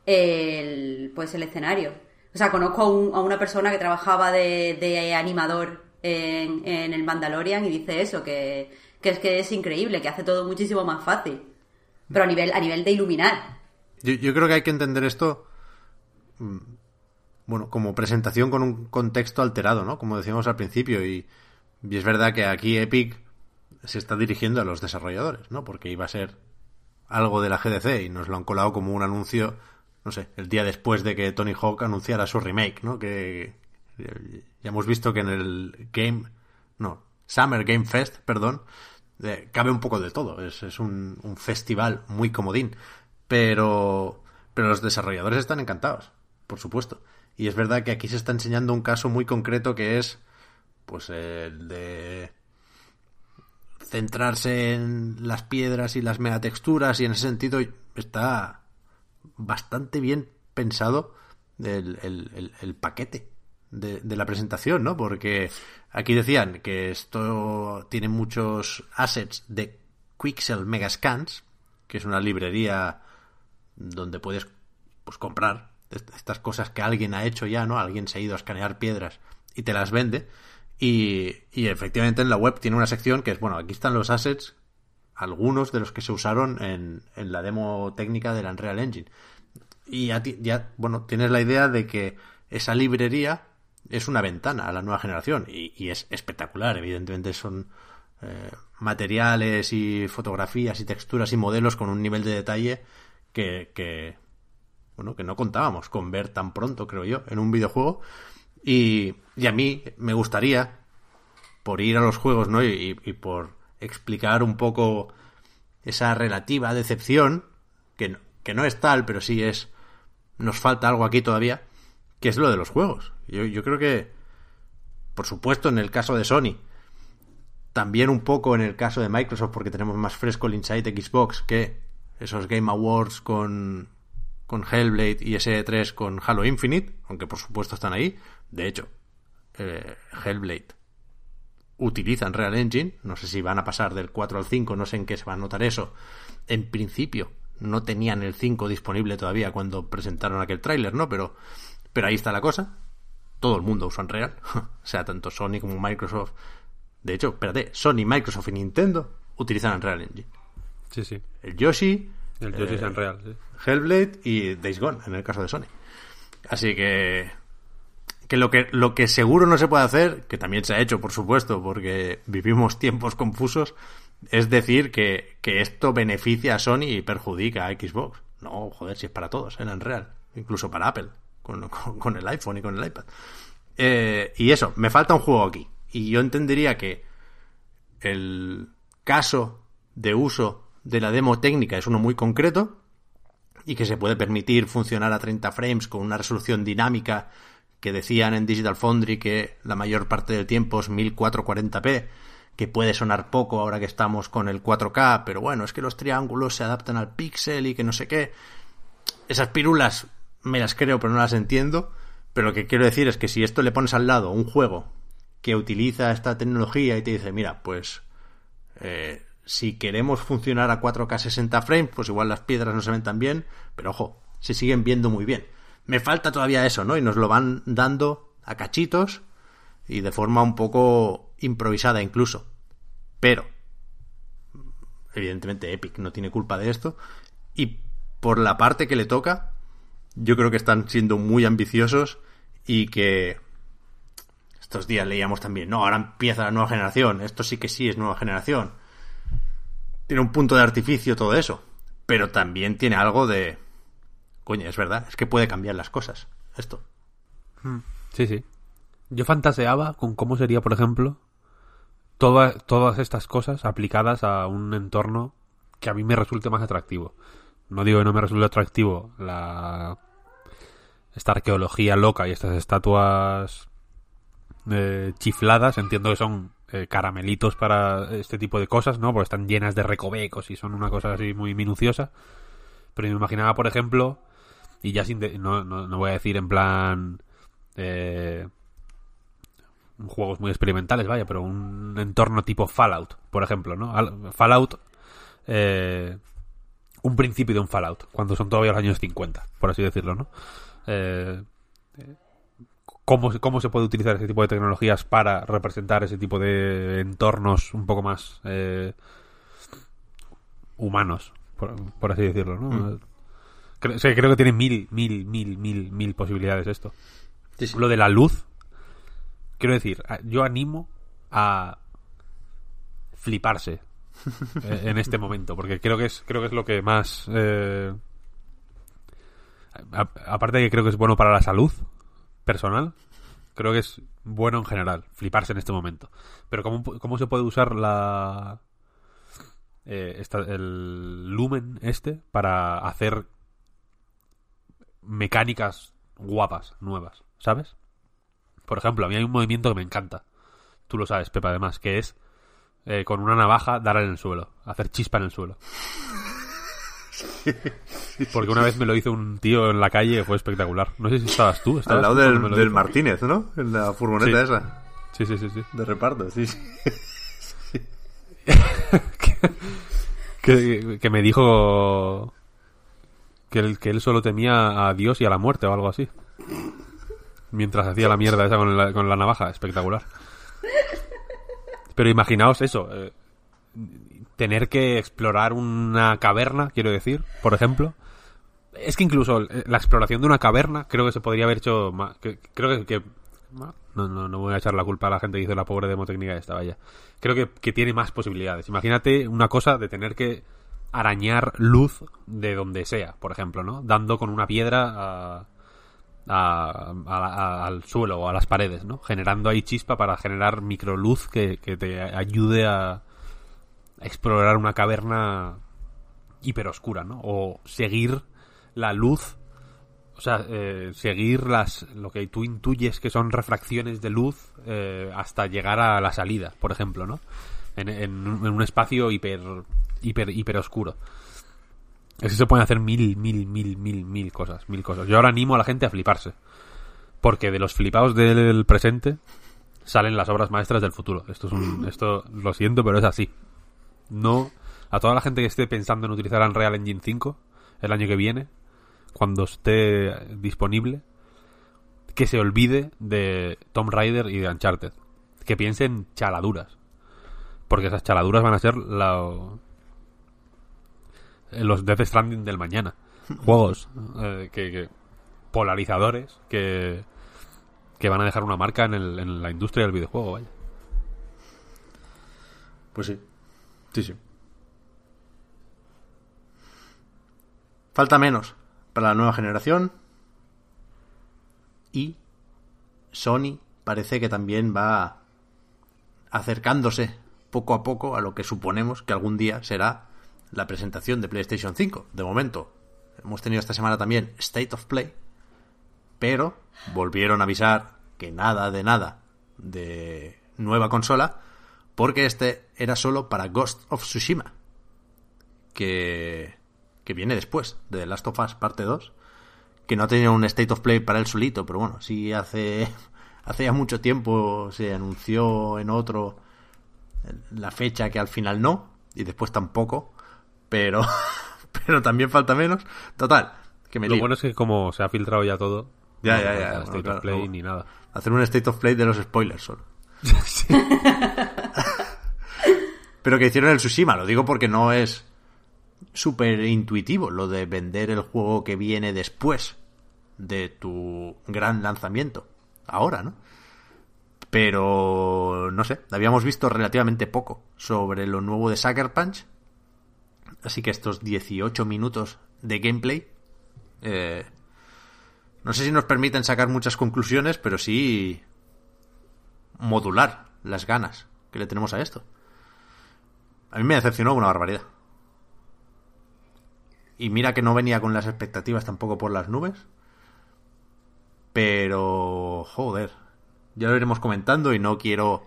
el pues el escenario. O sea, conozco a, a una persona que trabajaba de, de animador en, en el Mandalorian y dice eso, que, que es que es increíble, que hace todo muchísimo más fácil. Pero a nivel, a nivel de iluminar. Yo, yo creo que hay que entender esto, mm, bueno, como presentación con un contexto alterado, ¿no? Como decíamos al principio, y, y es verdad que aquí Epic se está dirigiendo a los desarrolladores, ¿no? Porque iba a ser algo de la GDC y nos lo han colado como un anuncio, no sé, el día después de que Tony Hawk anunciara su remake, ¿no? Que ya hemos visto que en el Game, no, Summer Game Fest, perdón, eh, cabe un poco de todo. Es, es un, un festival muy comodín. Pero, pero los desarrolladores están encantados, por supuesto. Y es verdad que aquí se está enseñando un caso muy concreto que es, pues, el de centrarse en las piedras y las megatexturas y en ese sentido está bastante bien pensado el, el- el- paquete de, la presentación, ¿no? Porque aquí decían que esto tiene muchos assets de Quixel Megascans, que es una librería donde puedes pues comprar est- estas cosas que alguien ha hecho ya, ¿no? Alguien se ha ido a escanear piedras y te las vende. Y, efectivamente en la web tiene una sección que es, bueno, aquí están los assets, algunos de los que se usaron en, en la demo técnica del Unreal Engine. Y ya, ya, bueno, tienes la idea de que esa librería es una ventana a la nueva generación y, y es espectacular. Evidentemente son eh, materiales y fotografías y texturas y modelos con un nivel de detalle que, que, bueno, que no contábamos con ver tan pronto, creo yo, en un videojuego. Y, y a mí me gustaría, por ir a los juegos, ¿no? Y, y por explicar un poco esa relativa decepción, que, no- que no es tal, pero sí es. Nos falta algo aquí todavía, que es lo de los juegos. Yo, yo creo que, por supuesto, en el caso de Sony, también un poco en el caso de Microsoft, porque tenemos más fresco el Inside Xbox que esos Game Awards con con Hellblade y SE3 con Halo Infinite, aunque por supuesto están ahí. De hecho, eh, Hellblade utilizan Real Engine, no sé si van a pasar del 4 al 5, no sé en qué se va a notar eso. En principio, no tenían el 5 disponible todavía cuando presentaron aquel tráiler, ¿no? Pero, pero ahí está la cosa. Todo el mundo usa Unreal, o sea, tanto Sony como Microsoft. De hecho, espérate, Sony, Microsoft y Nintendo utilizan Unreal Engine. Sí, sí. El Yoshi, El Yoshi es eh, Unreal, sí. Hellblade y Days Gone, en el caso de Sony. Así que que lo que lo que seguro no se puede hacer, que también se ha hecho, por supuesto, porque vivimos tiempos confusos, es decir que, que esto beneficia a Sony y perjudica a Xbox. No, joder, si es para todos, en real, incluso para Apple, con, con- con el iPhone y con el iPad. Eh, y eso, me falta un juego aquí. Y yo entendería que el caso de uso de la demo técnica es uno muy concreto y que se puede permitir funcionar a 30 frames con una resolución dinámica que decían en Digital Foundry que la mayor parte del tiempo es 1440p, que puede sonar poco ahora que estamos con el 4K, pero bueno, es que los triángulos se adaptan al píxel y que no sé qué. Esas pirulas me las creo, pero no las entiendo. Pero lo que quiero decir es que si esto le pones al lado un juego que utiliza esta tecnología y te dice, mira, pues eh, si queremos funcionar a 4K 60 frames, pues igual las piedras no se ven tan bien, pero ojo, se siguen viendo muy bien. Me falta todavía eso, ¿no? Y nos lo van dando a cachitos y de forma un poco improvisada incluso. Pero, evidentemente Epic no tiene culpa de esto. Y por la parte que le toca, yo creo que están siendo muy ambiciosos y que estos días leíamos también, no, ahora empieza la nueva generación, esto sí que sí es nueva generación. Tiene un punto de artificio todo eso, pero también tiene algo de... Coño, es verdad, es que puede cambiar las cosas, esto. Sí, sí. Yo fantaseaba con cómo sería, por ejemplo, toda- todas estas cosas aplicadas a un entorno que a mí me resulte más atractivo. No digo que no me resulte atractivo la esta arqueología loca y estas estatuas eh, chifladas, entiendo que son eh, caramelitos para este tipo de cosas, ¿no? Porque están llenas de recovecos y son una cosa así muy minuciosa. Pero me imaginaba, por ejemplo, y ya sin de- no, no, no voy a decir en plan eh, juegos muy experimentales, vaya, pero un entorno tipo Fallout, por ejemplo, ¿no? Al- Fallout, eh, un principio de un Fallout, cuando son todavía los años 50, por así decirlo, ¿no? Eh, ¿cómo, ¿Cómo se puede utilizar ese tipo de tecnologías para representar ese tipo de entornos un poco más eh, humanos, por, por así decirlo, ¿no? Creo, que tiene mil, mil, mil, mil, mil posibilidades esto. Lo de la luz, quiero decir, yo animo a fliparse eh, en este momento, porque creo que es, creo que es lo que más, eh, a- aparte de que creo que es bueno para la salud personal, creo que es bueno en general, fliparse en este momento. Pero cómo, cómo se puede usar la, eh, esta- el lumen este para hacer mecánicas guapas, nuevas, ¿sabes? Por ejemplo, a mí hay un movimiento que me encanta. Tú lo sabes, Pepa, además, que es eh, con una navaja dar en el suelo, hacer chispa en el suelo. Porque una vez me lo hizo un tío en la calle fue espectacular. No sé si estabas tú. Al ¿estabas lado tú cuando del, del? Martínez, ¿no? En la furgoneta Sí. esa. Sí, sí, sí, sí. De reparto, sí. sí. Que, que me dijo que él, que él solo temía a Dios y a la muerte o algo así. Mientras hacía la mierda esa con la, con la navaja. Espectacular. Pero imaginaos eso. eh, tener que explorar una caverna, quiero decir, por ejemplo. Es que incluso eh, la exploración de una caverna creo que se podría haber hecho más. que- creo que, no, no, no voy a echar la culpa a la gente que hizo la pobre demo técnica esta, vaya. Creo que, que tiene más posibilidades. Imagínate una cosa de tener que arañar luz de donde sea, por ejemplo, ¿no? Dando con una piedra a, a- a- al suelo o a las paredes, ¿no? Generando ahí chispa para generar microluz que, que te ayude a, explorar una caverna hiperoscura, ¿no? O seguir la luz, o sea, eh, seguir las lo que tú intuyes que son refracciones de luz eh, hasta llegar a la salida, por ejemplo, ¿no? En, en en un espacio hiper, hiper, hiper oscuro. Es que se pueden hacer mil, mil, mil, mil, mil cosas, mil cosas. Yo ahora animo a la gente a fliparse. Porque de los flipados del presente salen las obras maestras del futuro. Esto es un, esto lo siento, pero es así. No a toda la gente que esté pensando en utilizar Unreal Engine 5 el año que viene, cuando esté disponible, que se olvide de Tomb Raider y de Uncharted. Que piense en chaladuras. Porque esas chaladuras van a ser la, los Death Stranding del mañana. Juegos eh, que, que- polarizadores que, que van a dejar una marca en, el- en la industria del videojuego, vaya. Pues sí. Sí, sí. Falta menos para la nueva generación. Y Sony parece que también va acercándose poco a poco a lo que suponemos que algún día será la presentación de PlayStation 5. De momento, hemos tenido esta semana también State of Play, pero volvieron a avisar que nada de nada de nueva consola, porque este era solo para Ghost of Tsushima, que, que viene después de The Last of Us parte 2, que no ha tenido un State of Play para él solito, pero bueno, sí hace, hace ya mucho tiempo se anunció en otro la fecha que al final no, y después tampoco, pero, pero también falta menos. Total, que me Lo lío. bueno es que como se ha filtrado ya todo, Ya, no ya, ya, State bueno, of claro, Play no. ni nada. Hacer un State of Play de los spoilers solo. Pero que hicieron el Tsushima, lo digo porque no es súper intuitivo lo de vender el juego que viene después de tu gran lanzamiento. Ahora, ¿no? Pero, no sé, habíamos visto relativamente poco sobre lo nuevo de Sucker Punch. Así que estos 18 minutos de gameplay eh, no sé si nos permiten sacar muchas conclusiones, pero sí modular las ganas que le tenemos a esto. A mí me decepcionó una barbaridad. Y mira que no venía con las expectativas tampoco por las nubes. Pero, joder, ya lo iremos comentando y no quiero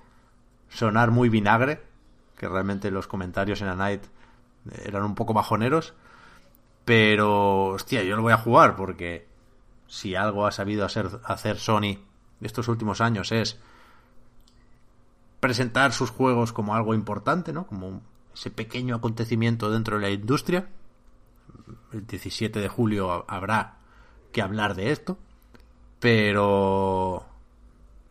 sonar muy vinagre, que realmente los comentarios en A Night eran un poco bajoneros. Pero, hostia, yo lo voy a jugar porque si algo ha sabido hacer, hacer Sony estos últimos años es presentar sus juegos como algo importante, ¿no? Como ese pequeño acontecimiento dentro de la industria. El 17 de julio ha- habrá que hablar de esto, pero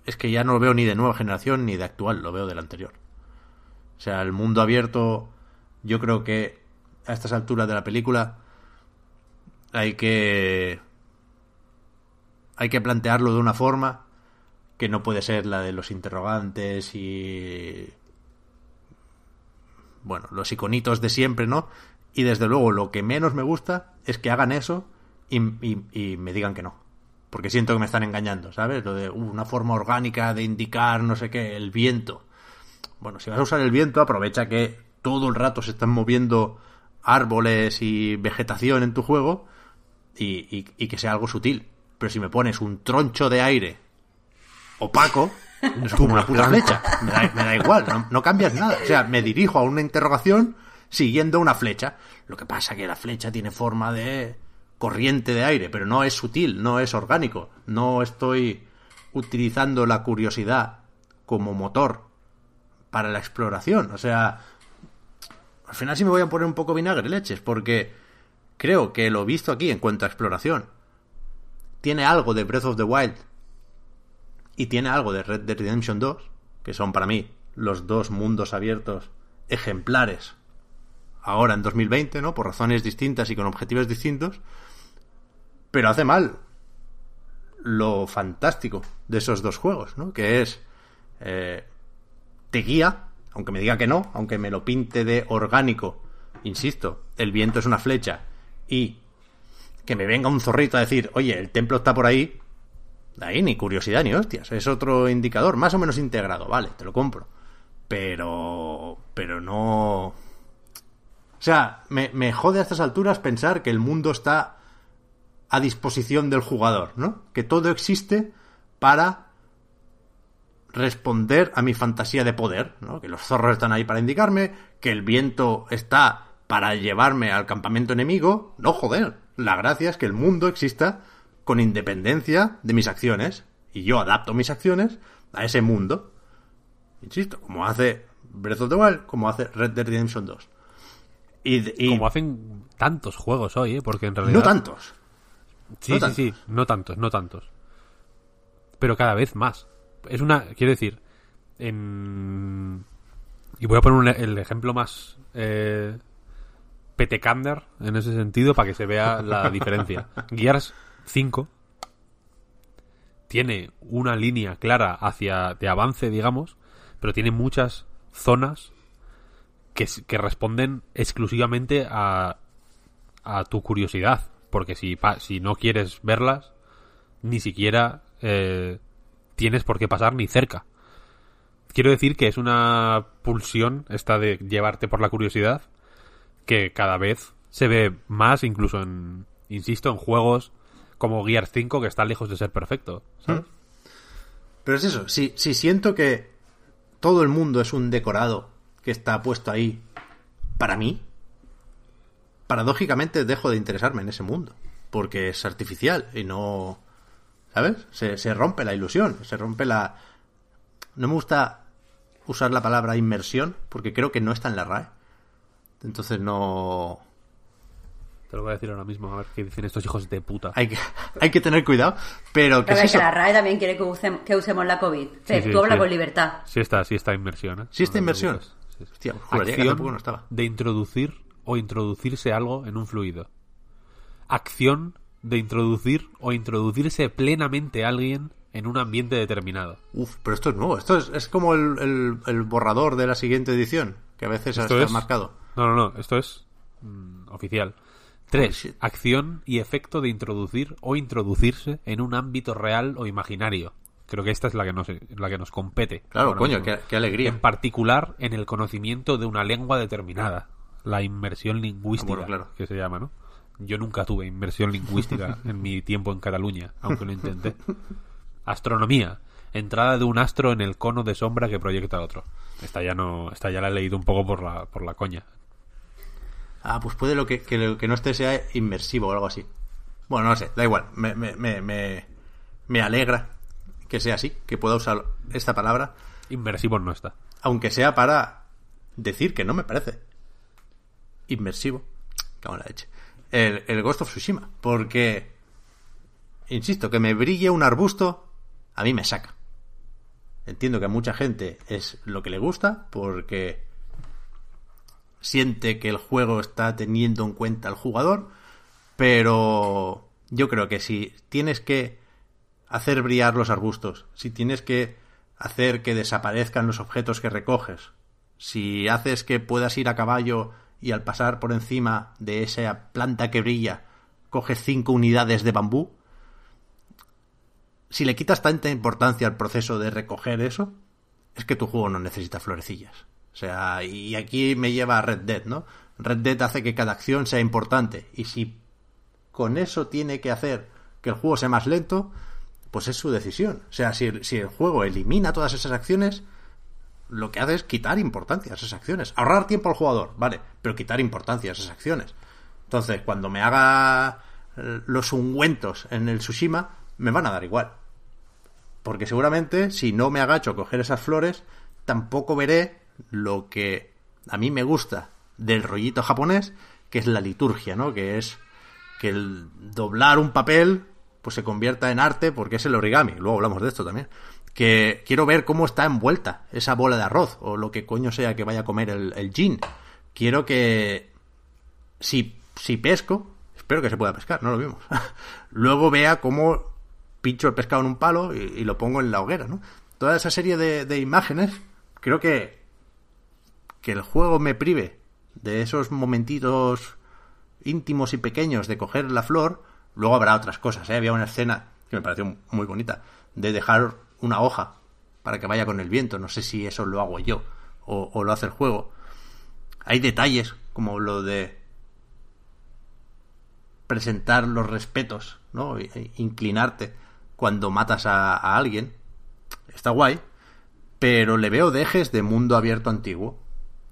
es que ya no lo veo ni de nueva generación ni de actual, lo veo del anterior. O sea, el mundo abierto, yo creo que a estas alturas de la película hay que hay que plantearlo de una forma que no puede ser la de los interrogantes y bueno, los iconitos de siempre, ¿no? Y desde luego lo que menos me gusta es que hagan eso y, y- me digan que no. Porque siento que me están engañando, ¿sabes? Lo de uh, una forma orgánica de indicar no sé qué, el viento. Bueno, si vas a usar el viento, aprovecha que todo el rato se están moviendo árboles y vegetación en tu juego y, y- y que sea algo sutil. Pero si me pones un troncho de aire opaco, es como una puta flecha. Me da, me da igual, no, no cambias nada. O sea, me dirijo a una interrogación siguiendo una flecha. Lo que pasa que la flecha tiene forma de corriente de aire, pero no es sutil, no es orgánico. No estoy utilizando la curiosidad como motor para la exploración. O sea, al final sí me voy a poner un poco vinagre leches, porque creo que lo visto aquí en cuanto a exploración tiene algo de Breath of the Wild y tiene algo de Red Dead Redemption 2, que son para mí los dos mundos abiertos ejemplares ahora en 2020, ¿no? Por razones distintas y con objetivos distintos. Pero hace mal lo fantástico de esos dos juegos, ¿no? Que es eh, te guía, aunque me diga que no, aunque me lo pinte de orgánico, insisto, el viento es una flecha y que me venga un zorrito a decir, oye, el templo está por ahí, ahí ni curiosidad ni hostias, es otro indicador, más o menos integrado, vale, te lo compro. Pero, pero no... O sea, me, me jode a estas alturas pensar que el mundo está a disposición del jugador, ¿no? Que todo existe para responder a mi fantasía de poder, ¿no? Que los zorros están ahí para indicarme, que el viento está para llevarme al campamento enemigo. No, joder. La gracia es que el mundo exista con independencia de mis acciones. Y yo adapto mis acciones a ese mundo. Insisto, como hace Breath of the Wild, como hace Red Dead Redemption 2. Y, y Como hacen tantos juegos hoy, ¿eh? Porque en realidad... no tantos. Sí, no sí, tantos. sí, no tantos, no tantos. Pero cada vez más. Es una, quiero decir, en... Y voy a poner un- el ejemplo más eh, petecander en ese sentido para que se vea la diferencia. Gears 5 tiene una línea clara hacia de avance, digamos, pero tiene muchas zonas que, que responden exclusivamente a, a tu curiosidad. Porque si, pa- si no quieres verlas, ni siquiera eh, tienes por qué pasar ni cerca. Quiero decir que es una pulsión esta de llevarte por la curiosidad que cada vez se ve más, incluso en, insisto, en juegos como Gears 5 que está lejos de ser perfecto. ¿sabes? Pero es eso, si, si siento que todo el mundo es un decorado que está puesto ahí para mí, paradójicamente dejo de interesarme en ese mundo. Porque es artificial y no... ¿Sabes? Se, se rompe la ilusión, se rompe la... No me gusta usar la palabra inmersión porque creo que no está en la RAE. Entonces no... Te lo voy a decir ahora mismo, a ver qué dicen estos hijos de puta. Hay que, hay que tener cuidado, pero que A es que la RAE también quiere que, usem- que usemos la COVID. Pep, sí, tú habla sí. con libertad. Sí está, sí está inmersión, ¿eh? Sí está No inmersión. Sí, sí. Hostia, juraría que Acción tampoco no estaba. de introducir o introducirse algo en un fluido. Acción de introducir o introducirse plenamente alguien en un ambiente determinado. Uf, pero esto es nuevo. Esto es, es como el, el- el borrador de la siguiente edición, que a veces Esto está es- marcado. No, no, no, esto es mm, oficial. Tres, shit. acción y efecto de introducir o introducirse en un ámbito real o imaginario. Creo que esta es la que nos, la que nos compete. Claro, coño, qué, qué alegría. En particular en el conocimiento de una lengua determinada. La inmersión lingüística, Ah, bueno, claro. que se llama, ¿no? Yo nunca tuve inmersión lingüística en mi tiempo en Cataluña, aunque lo intenté. Astronomía. Entrada de un astro en el cono de sombra que proyecta otro. Esta ya no, esta ya la he leído un poco por la, por la coña. Ah, pues puede lo que, que lo que no esté sea inmersivo o algo así. Bueno, no sé, da igual. Me, me, me, me, me alegra que sea así, que pueda usar esta palabra, Inmersivo no está. aunque sea para decir que no me parece inmersivo. Cago en la leche. El, el Ghost of Tsushima. Porque, insisto, que me brille un arbusto, a mí me saca. Entiendo que a mucha gente es lo que le gusta, porque siente que el juego está teniendo en cuenta al jugador, pero yo creo que si tienes que hacer brillar los arbustos, si tienes que hacer que desaparezcan los objetos que recoges, si haces que puedas ir a caballo y al pasar por encima de esa planta que brilla, coges cinco unidades de bambú, si le quitas tanta importancia al proceso de recoger eso, es que tu juego no necesita florecillas. O sea, y aquí me lleva a Red Dead, ¿no? Red Dead hace que cada acción sea importante. Y si con eso tiene que hacer que el juego sea más lento, pues es su decisión. O sea, si si el juego elimina todas esas acciones, lo que hace es quitar importancia a esas acciones. Ahorrar tiempo al jugador, vale, pero quitar importancia a esas acciones. Entonces, cuando me haga eh, los ungüentos en el Tsushima, me van a dar igual. Porque seguramente, si no me agacho a coger esas flores, tampoco veré lo que a mí me gusta del rollito japonés, que es la liturgia, ¿no? Que es que el doblar un papel pues se convierta en arte porque es el origami. Luego hablamos de esto también. Que quiero ver cómo está envuelta esa bola de arroz o lo que coño sea que vaya a comer el, gin. Quiero que si, si pesco, espero que se pueda pescar, no lo vimos. Luego vea cómo pincho el pescado en un palo y, y lo pongo en la hoguera, ¿no? Toda esa serie de, de imágenes, creo que que el juego me prive de esos momentitos íntimos y pequeños de coger la flor, luego habrá otras cosas. ¿eh? Había una escena que me pareció muy bonita, de dejar una hoja para que vaya con el viento. No sé si eso lo hago yo o, lo hace el juego. Hay detalles como lo de presentar los respetos, ¿no? E- e inclinarte cuando matas a, a alguien. Está guay, pero le veo dejes de mundo abierto antiguo.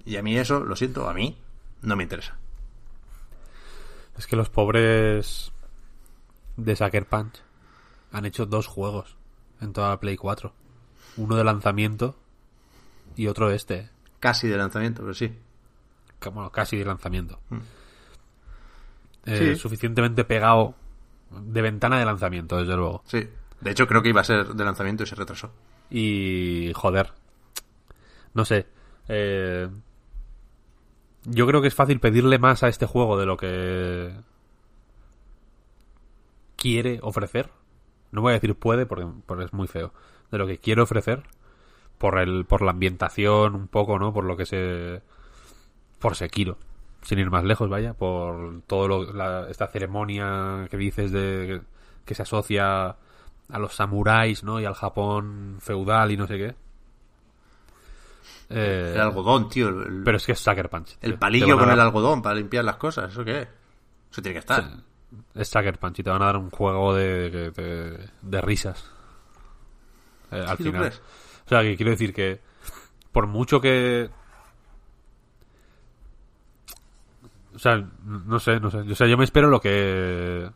Y a mí eso, lo siento, a mí no me interesa. Es que los pobres de Sucker Punch han hecho dos juegos en toda la Play 4. Uno de lanzamiento y otro este. Casi de lanzamiento, pero sí. Bueno, casi de lanzamiento. Mm. Eh, Sí. Suficientemente pegado de ventana de lanzamiento, desde luego. Sí. De hecho, creo que iba a ser de lanzamiento y se retrasó. Y joder, no sé. eh, yo creo que es fácil pedirle más a este juego de lo que quiere ofrecer. No voy a decir puede porque, porque es muy feo. De lo que quiere ofrecer por el por la ambientación un poco, ¿no? Por lo que se por Sekiro, sin ir más lejos, vaya, por todo lo, la- esta ceremonia que dices de que se asocia a los samuráis, ¿no? Y al Japón feudal y no sé qué. Eh, El algodón, tío. El, pero es que es Sucker Punch. el palillo con el algodón para limpiar las cosas. ¿Eso qué es? Eso tiene que estar. Es Sucker Punch y te van a dar un juego de, de, de- de risas. Eh, al ¿Sí, tú final. crees? O sea, que quiero decir que por mucho que... O sea, no sé, no sé. O sea, yo me espero lo que...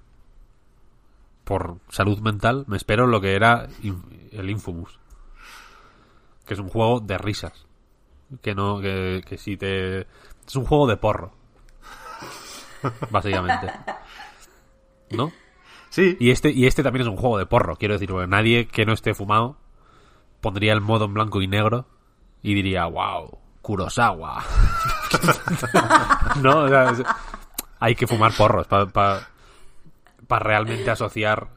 Por salud mental, me espero lo que era el Infamous. Que es un juego de risas. Que no, que, que si te... Es un juego de porro. Básicamente. ¿No? Sí. Y este, y este también es un juego de porro, quiero decir, porque nadie que no esté fumado pondría el modo en blanco y negro y diría, wow, Kurosawa. no, o sea, es- hay que fumar porros para realmente asociar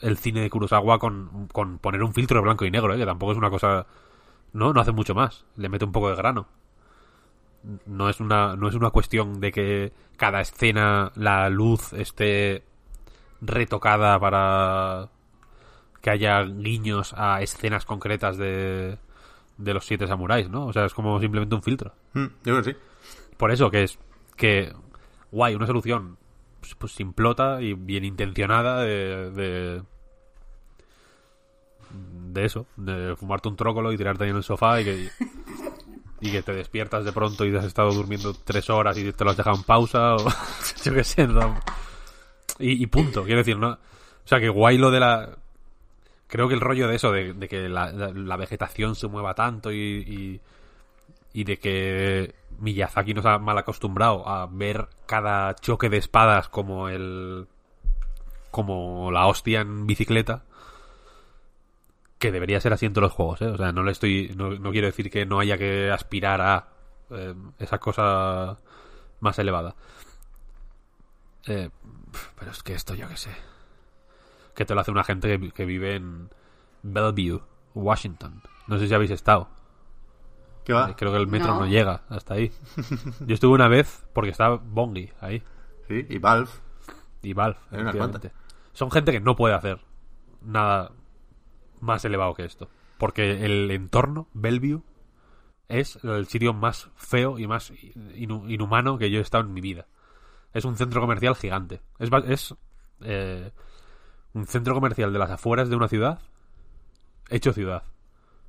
el cine de Kurosawa con, con poner un filtro de blanco y negro, ¿eh? que tampoco es una cosa... No, no hace mucho más, le mete un poco de grano. No es una, no es una cuestión de que cada escena la luz esté retocada para que haya guiños a escenas concretas de, de los siete samuráis, ¿no? O sea, es como simplemente un filtro. Mm, yo creo que sí. Por eso que es que guay, una solución pues, pues simplota y bien intencionada de, de de eso, de fumarte un trócolo y tirarte ahí en el sofá y que y que te despiertas de pronto y has estado durmiendo tres horas y te lo has dejado en pausa o yo qué sé, ¿no? Y, y punto, quiero decir, no, o sea que guay lo de la creo que el rollo de eso, de, que la, vegetación se mueva tanto y, y, y de que Miyazaki nos ha mal acostumbrado a ver cada choque de espadas como el como la hostia en bicicleta que debería ser así en todos los juegos, ¿eh? O sea, no le estoy no, no quiero decir que no haya que aspirar a eh, esa cosa más elevada. Eh, pero es que esto yo qué sé. Que te lo hace una gente que, vi- que vive en Bellevue, Washington. No sé si habéis estado. ¿Qué va? Eh, Creo que el metro no, No. llega hasta ahí. Yo estuve una vez porque estaba Bongi ahí Sí, y Valve. y Valve. Son gente que no puede hacer nada más elevado que esto. Porque el entorno, Bellevue, es el sitio más feo y más inhumano que yo he estado en mi vida. Es un centro comercial gigante. Es, es eh, un centro comercial de las afueras de una ciudad hecho ciudad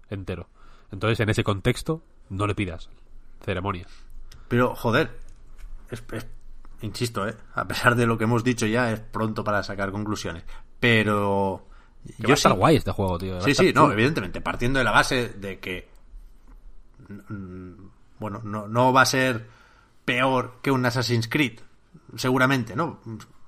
entero. Entonces, en ese contexto, no le pidas ceremonia. Pero, joder, es- es- insisto, ¿eh? a pesar de lo que hemos dicho ya, es pronto para sacar conclusiones. Pero Que va a estar sí- guay este juego, tío. Sí, sí, no, evidentemente, partiendo de la base de que, mm, bueno, no, no va a ser peor que un Assassin's Creed, seguramente, ¿no?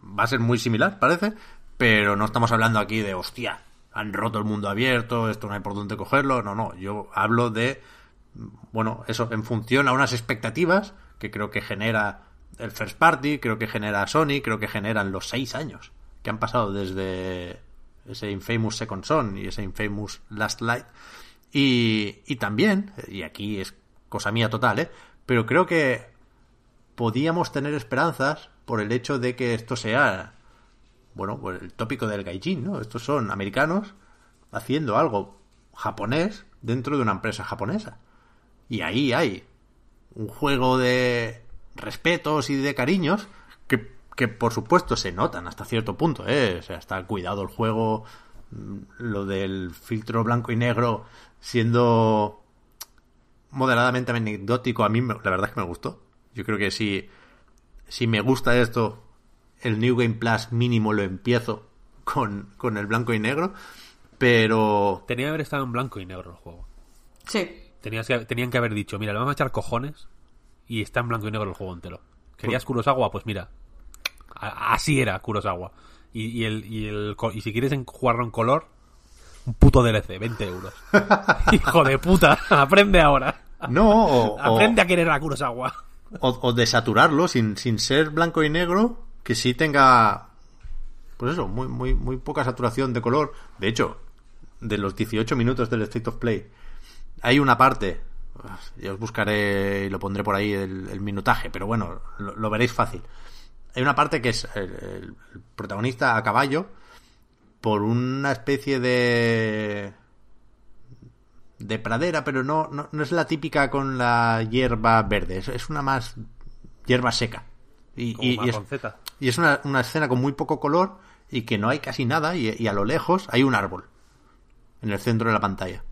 Va a ser muy similar, parece, pero no estamos hablando aquí de, hostia, han roto el mundo abierto, esto no hay por dónde cogerlo, no, no, yo hablo de, bueno, eso en función a unas expectativas que creo que genera el First Party, creo que genera Sony, creo que generan los seis años que han pasado desde ese Infamous Second Son y ese Infamous Last Light. Y, y también, y aquí es cosa mía total, ¿eh? pero creo que podíamos tener esperanzas por el hecho de que esto sea, bueno, pues el tópico del gaijin, ¿no? Estos son americanos haciendo algo japonés dentro de una empresa japonesa. Y ahí hay un juego de respetos y de cariños que, que por supuesto se notan hasta cierto punto, ¿eh? O sea, está cuidado el juego, mm, lo del filtro blanco y negro siendo moderadamente anecdótico, a mí la verdad es que me gustó. Yo creo que si, si me gusta esto, el New Game Plus mínimo lo empiezo con, con el blanco y negro, pero... Tenía que haber estado en blanco y negro el juego. Sí. Tenías que, tenían que haber dicho, mira, le vamos a echar cojones y está en blanco y negro el juego entero. ¿Querías Kurosawa? Pues mira, así era Kurosawa. Y, y, el, y, el, y si quieres en- jugarlo en color, un puto DLC, 20 euros. Hijo de puta, aprende ahora. No, o, o- Aprende a querer a Kurosawa. O- o de saturarlo sin, sin ser blanco y negro, que sí tenga, pues eso, muy, muy, muy poca saturación de color. De hecho, de los 18 minutos del State of Play, hay una parte, ya os buscaré y lo pondré por ahí el, minutaje, pero bueno, lo, veréis fácil. Hay una parte que es el protagonista a caballo por una especie de de pradera, pero no, no, no es la típica con la hierba verde, es, es una más hierba seca. Y, y- y es, marronceta. y es una, una escena con muy poco color y que no hay casi nada y, a lo lejos hay un árbol en el centro de la pantalla.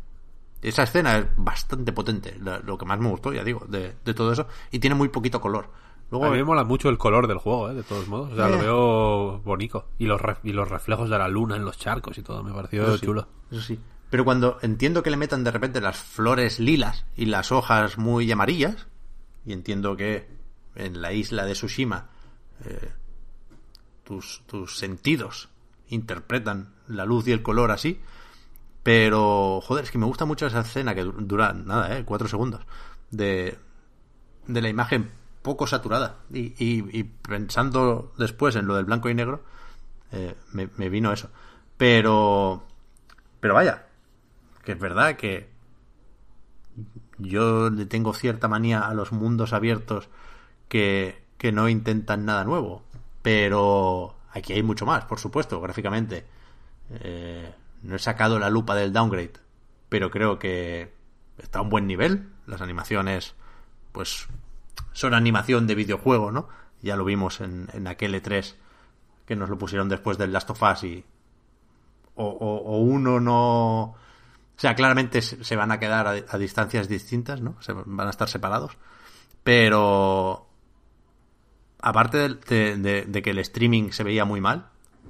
Esa escena es bastante potente, lo, lo que más me gustó, ya digo, de, de todo eso, y tiene muy poquito color. Luego, A mí me mola mucho el color del juego, ¿eh? de todos modos. O sea, lo Eh. veo bonito. Y los, ref- y los reflejos de la luna en los charcos y todo, me pareció Eso sí, chulo. Eso sí. Pero cuando entiendo que le metan de repente las flores lilas y las hojas muy amarillas, y entiendo que en la isla de Tsushima eh, tus, tus sentidos interpretan la luz y el color así, pero joder, es que me gusta mucho esa escena que du- dura nada, eh, cuatro segundos, de, de la imagen poco saturada. Y, y- y pensando después en lo del blanco y negro, eh, me, me vino eso. Pero, pero vaya, que es verdad que yo le tengo cierta manía a los mundos abiertos que, que no intentan nada nuevo. Pero aquí hay mucho más, por supuesto, gráficamente. Eh, no he sacado la lupa del downgrade, pero creo que está a un buen nivel. Las animaciones, pues, son animación de videojuego, ¿no? Ya lo vimos en, en aquel E3 que nos lo pusieron después del Last of Us y o, o- o uno no o sea claramente se van a quedar a, distancias distintas no se van a estar separados. Pero aparte de, que el streaming se veía muy mal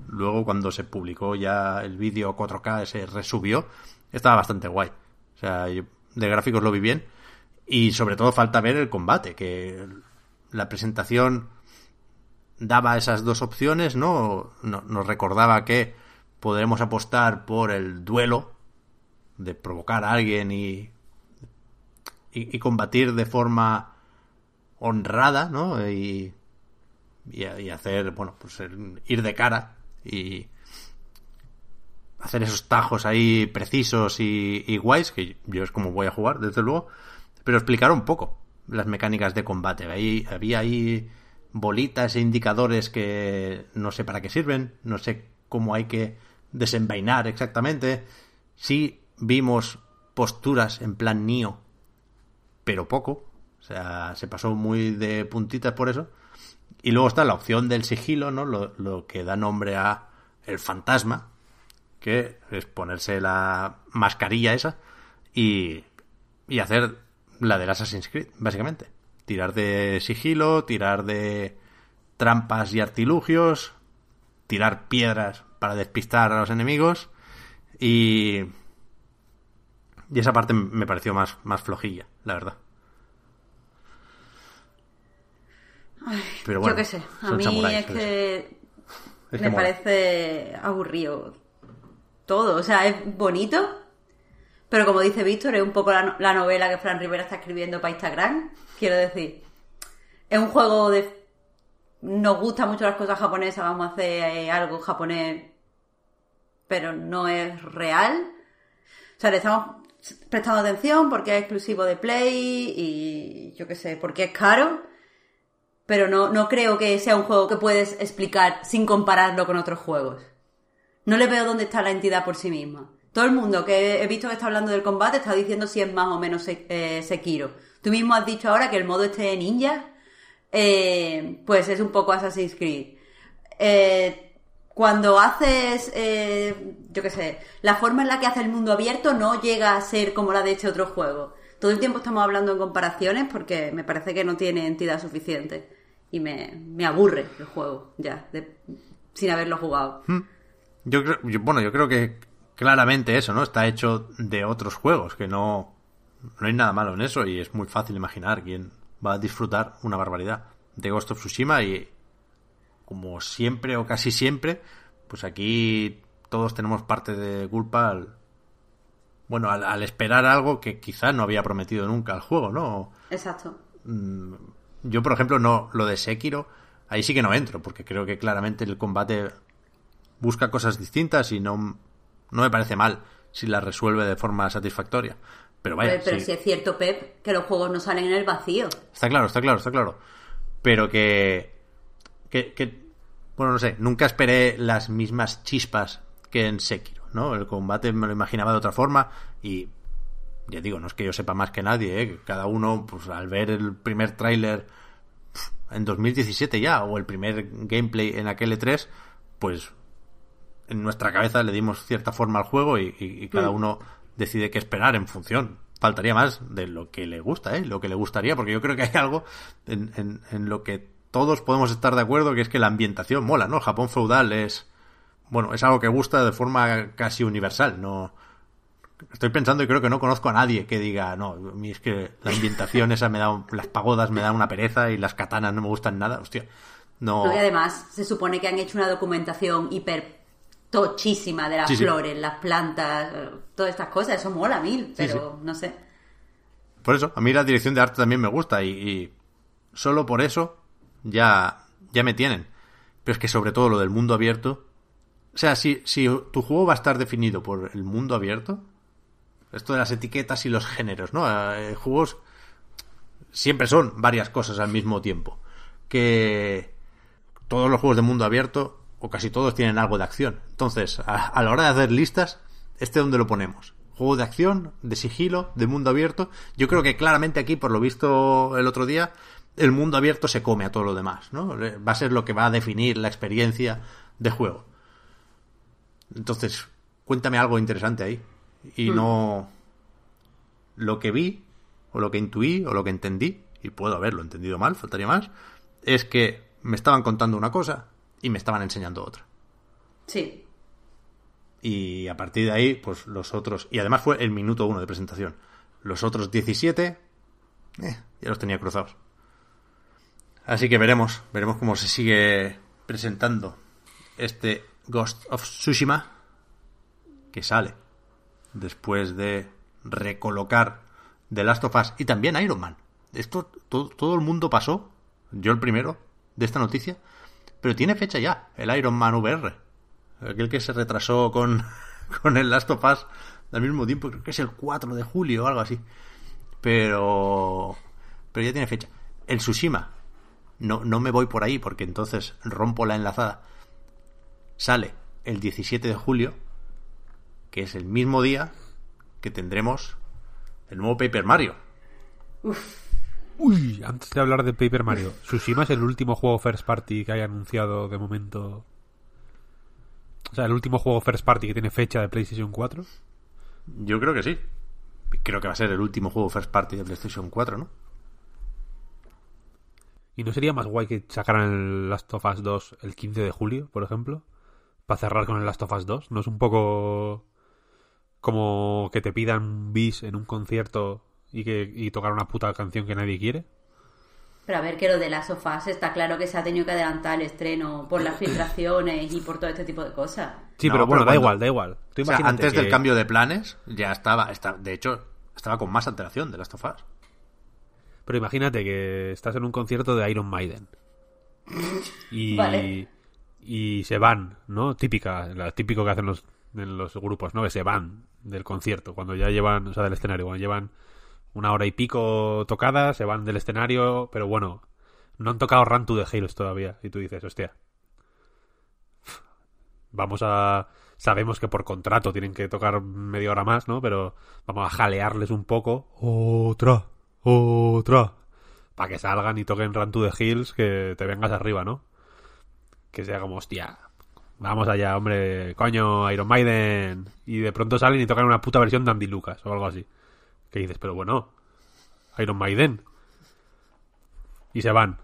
luego cuando se publicó ya el vídeo 4K se resubió estaba bastante guay. O sea yo de gráficos lo vi bien. Y sobre todo falta ver el combate que la presentación daba esas dos opciones. No- Nos recordaba que podremos apostar por el duelo de provocar a alguien y, y, combatir de forma honrada, ¿no? Y, y, hacer, bueno, pues ir de cara y hacer esos tajos ahí precisos y, y guays, que yo es como voy a jugar, desde luego, pero explicar un poco las mecánicas de combate. Ahí, había ahí bolitas e indicadores que no sé para qué sirven, no sé cómo hay que desenvainar exactamente. Sí vimos posturas en plan Nio, pero poco. O sea, se pasó muy de puntitas por eso. Y luego está la opción del sigilo, ¿no? Lo, lo que da nombre a el fantasma, que es ponerse la mascarilla esa y, y hacer la del Assassin's Creed, básicamente. Tirar de sigilo, tirar de trampas y artilugios, tirar piedras para despistar a los enemigos y... Y esa parte me pareció más, más flojilla, la verdad. Pero bueno, Yo qué sé, a mí samuráis, es que Es me mola. parece aburrido todo. O sea, es bonito, pero como dice Víctor, es un poco la, la novela que Fran Rivera está escribiendo para Instagram. Quiero decir, es un juego de... Nos gustan mucho las cosas japonesas, vamos a hacer eh, algo japonés, pero no es real. O sea, le estamos prestando atención porque es exclusivo de Play y yo qué sé, porque es caro pero no, no creo que sea un juego que puedes explicar sin compararlo con otros juegos. No le veo dónde está la entidad por sí misma. Todo el mundo que he visto que está hablando del combate está diciendo si es más o menos eh, Sekiro. Tú mismo has dicho ahora que el modo este ninja, eh, pues es un poco Assassin's Creed. Eh, cuando haces, eh, yo qué sé, la forma en la que hace el mundo abierto no llega a ser como la de este otro juego. Todo el tiempo estamos hablando en comparaciones porque me parece que no tiene entidad suficiente. y me, me aburre el juego ya, de- sin haberlo jugado. Yo creo, yo- bueno, yo creo que claramente eso, ¿no? Está hecho de otros juegos, que no, no hay nada malo en eso y es muy fácil imaginar quién va a disfrutar una barbaridad de Ghost of Tsushima y como siempre o casi siempre, pues aquí todos tenemos parte de culpa al, bueno, al, al esperar algo que quizá no había prometido nunca al juego, ¿no? Exacto. Yo, por ejemplo, no lo de Sekiro, ahí sí que no entro, porque creo que claramente el combate busca cosas distintas y no, no me parece mal si las resuelve de forma satisfactoria. Pero vaya, pero pero sí. si es cierto, Pep, que los juegos no salen en el vacío. está claro, está claro, está claro. Pero que, que, que, bueno, no sé, nunca esperé las mismas chispas que en Sekiro, ¿no? El combate me lo imaginaba de otra forma y ya digo, no es que yo sepa más que nadie, ¿eh? cada uno, pues al ver el primer tráiler en 2017 ya, o el primer gameplay en aquel E3, pues en nuestra cabeza le dimos cierta forma al juego y, y- y cada uno decide qué esperar en función. Faltaría más de lo que le gusta, ¿eh? lo que le gustaría, porque yo creo que hay algo en, en- en lo que todos podemos estar de acuerdo, que es que la ambientación mola, ¿no? Japón feudal es, bueno, es algo que gusta de forma casi universal, no, Estoy pensando y creo que no conozco a nadie que diga, no, a mí es que la ambientación esa me da, las pagodas me dan una pereza y las katanas no me gustan nada, hostia. No, No, y además, se supone que han hecho una documentación hiper tochísima de las Sí, sí. flores, las plantas, todas estas cosas. Eso mola mil, pero no sé. por eso, a mí la dirección de arte también me gusta y, y solo por eso ya, ya me tienen. Pero es que sobre todo lo del mundo abierto, o sea, si, si tu juego va a estar definido por el mundo abierto, esto de las etiquetas y los géneros, ¿no? Eh, juegos siempre son varias cosas al mismo tiempo. Que todos los juegos de mundo abierto, o casi todos, tienen algo de acción. Entonces, a, a la hora de hacer listas, ¿este dónde lo ponemos? ¿Juego de acción? ¿De sigilo? ¿De mundo abierto? Yo creo que claramente aquí, por lo visto el otro día, el mundo abierto se come a todo lo demás, ¿no? Va a ser lo que va a definir la experiencia de juego. Entonces, cuéntame algo interesante ahí. Y no lo que vi, o lo que intuí, o lo que entendí, y puedo haberlo entendido mal, faltaría más, es que me estaban contando una cosa y me estaban enseñando otra. Sí. Y a partir de ahí, pues los otros. Y además fue el minuto uno de presentación. Los otros 17, eh, ya los tenía cruzados. Así que veremos, veremos cómo se sigue presentando este Ghost of Tsushima que sale después de recolocar The Last of Us y también Iron Man. Esto todo, todo el mundo pasó, yo el primero, de esta noticia, pero tiene fecha ya, el Iron Man VR. Aquel que se retrasó con, con el Last of Us al mismo tiempo, creo que es el 4 de julio o algo así. Pero. Pero ya tiene fecha. El Tsushima. No, no me voy por ahí porque entonces rompo la enlazada. Sale el 17 de julio, que es el mismo día que tendremos el nuevo Paper Mario. Uy, antes de hablar de Paper Mario, ¿Tsushima es el último juego first party que haya anunciado de momento? O sea, el último juego first party que tiene fecha de PlayStation 4. Yo creo que sí. Creo que va a ser el último juego first party de PlayStation 4, ¿no? ¿Y no sería más guay que sacaran el Last of Us 2 el 15 de julio, por ejemplo? Para cerrar con el Last of Us 2. ¿No es un poco como que te pidan bis en un concierto y que y tocar una puta canción que nadie quiere? Pero a ver, que lo de las sofás está claro que se ha tenido que adelantar el estreno por las filtraciones y por todo este tipo de cosas. Sí, No, pero bueno, pero da cuando- igual, da igual. Tú O sea, imagínate antes del cambio de planes ya estaba, está- de hecho, estaba con más antelación de Last of Us. Pero imagínate que estás en un concierto de Iron Maiden. Y, Vale. y se van, ¿no? Típica, la típico que hacen los, en los grupos, ¿no? Que se van del concierto, cuando ya llevan, o sea, del escenario, cuando llevan una hora y pico tocada, se van del escenario, pero bueno, no han tocado Run to the Hills todavía. Y tú dices, hostia, vamos a... Sabemos que por contrato tienen que tocar media hora más, ¿no? Pero vamos a jalearles un poco. Otra, otra. Para que salgan y toquen Run to the Hills, que te vengas arriba, ¿no? Que sea como, hostia, vamos allá, hombre, coño, Iron Maiden. Y de pronto salen y tocan una puta versión de Andy Lucas o algo así. Que dices, pero bueno, Iron Maiden. Y se van.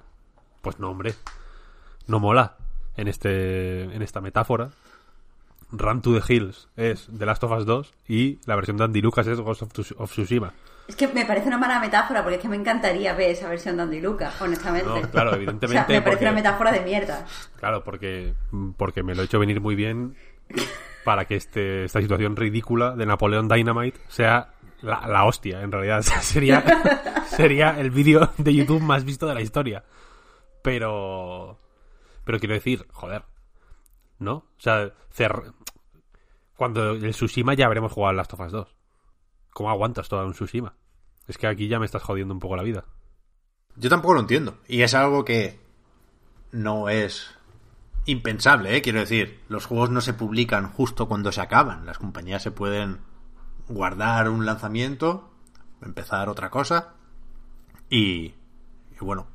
Pues no, hombre. No mola. En, este, en esta metáfora. Run to the Hills es The Last of Us 2 y la versión de Andy Lucas es Ghost of, Tsu- of Tsushima. Es que me parece una mala metáfora porque es que me encantaría ver esa versión de Andy Lucas, honestamente. No, claro, O evidentemente. sea, me parece porque- una metáfora de mierda. Claro, porque, porque me lo he hecho venir muy bien para que este, esta situación ridícula de Napoleón Dynamite sea la, la hostia, en realidad. O sea, sería, sería el vídeo de YouTube más visto de la historia. Pero. Pero quiero decir, joder. ¿No? O sea, cer- cuando el Tsushima ya habremos jugado Last of Us 2. ¿Cómo aguantas todo un Tsushima? Es que aquí ya me estás jodiendo un poco la vida. Yo tampoco lo entiendo. Y es algo que no es impensable, ¿eh? Quiero decir, los juegos no se publican justo cuando se acaban. Las compañías se pueden guardar un lanzamiento, empezar otra cosa y, y bueno,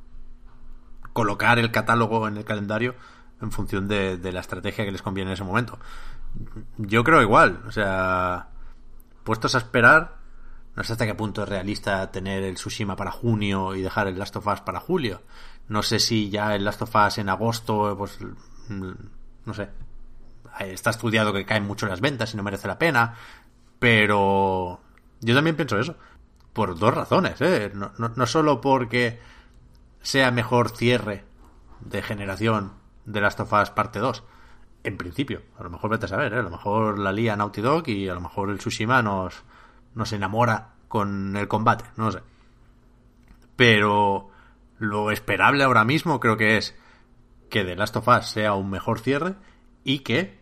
colocar el catálogo en el calendario en función de, de la estrategia que les conviene en ese momento. Yo creo igual, o sea, puestos a esperar, no sé hasta qué punto es realista tener el Tsushima para junio y dejar el Last of Us para julio. No sé si ya el Last of Us en agosto, pues, mm, no sé. Está estudiado que caen mucho las ventas y no merece la pena. Pero yo también pienso eso. Por dos razones, ¿eh? No, no, no solo porque sea mejor cierre de generación de Last of Us parte 2. En principio, a lo mejor vete a saber, ¿eh? a lo mejor la lía Naughty Dog y a lo mejor el Tsushima nos, nos enamora con el combate, no lo sé. Pero lo esperable ahora mismo creo que es que The Last of Us sea un mejor cierre y que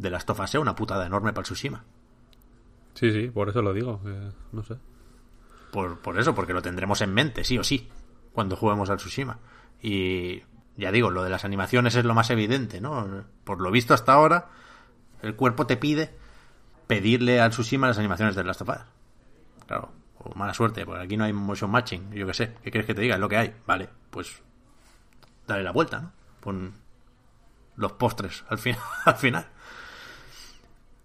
The Last of Us sea una putada enorme para el Tsushima. Sí, sí, por eso lo digo. que no sé. Por, por eso, porque lo tendremos en mente, sí o sí, cuando juguemos al Tsushima. Y ya digo, lo de las animaciones es lo más evidente, ¿no? Por lo visto hasta ahora, el cuerpo te pide pedirle al Tsushima las animaciones de Last of. Claro, o mala suerte, porque aquí no hay motion matching, yo qué sé. ¿Qué quieres que te diga? Es lo que hay. Vale, pues dale la vuelta, ¿no? Pon los postres al, fin al final.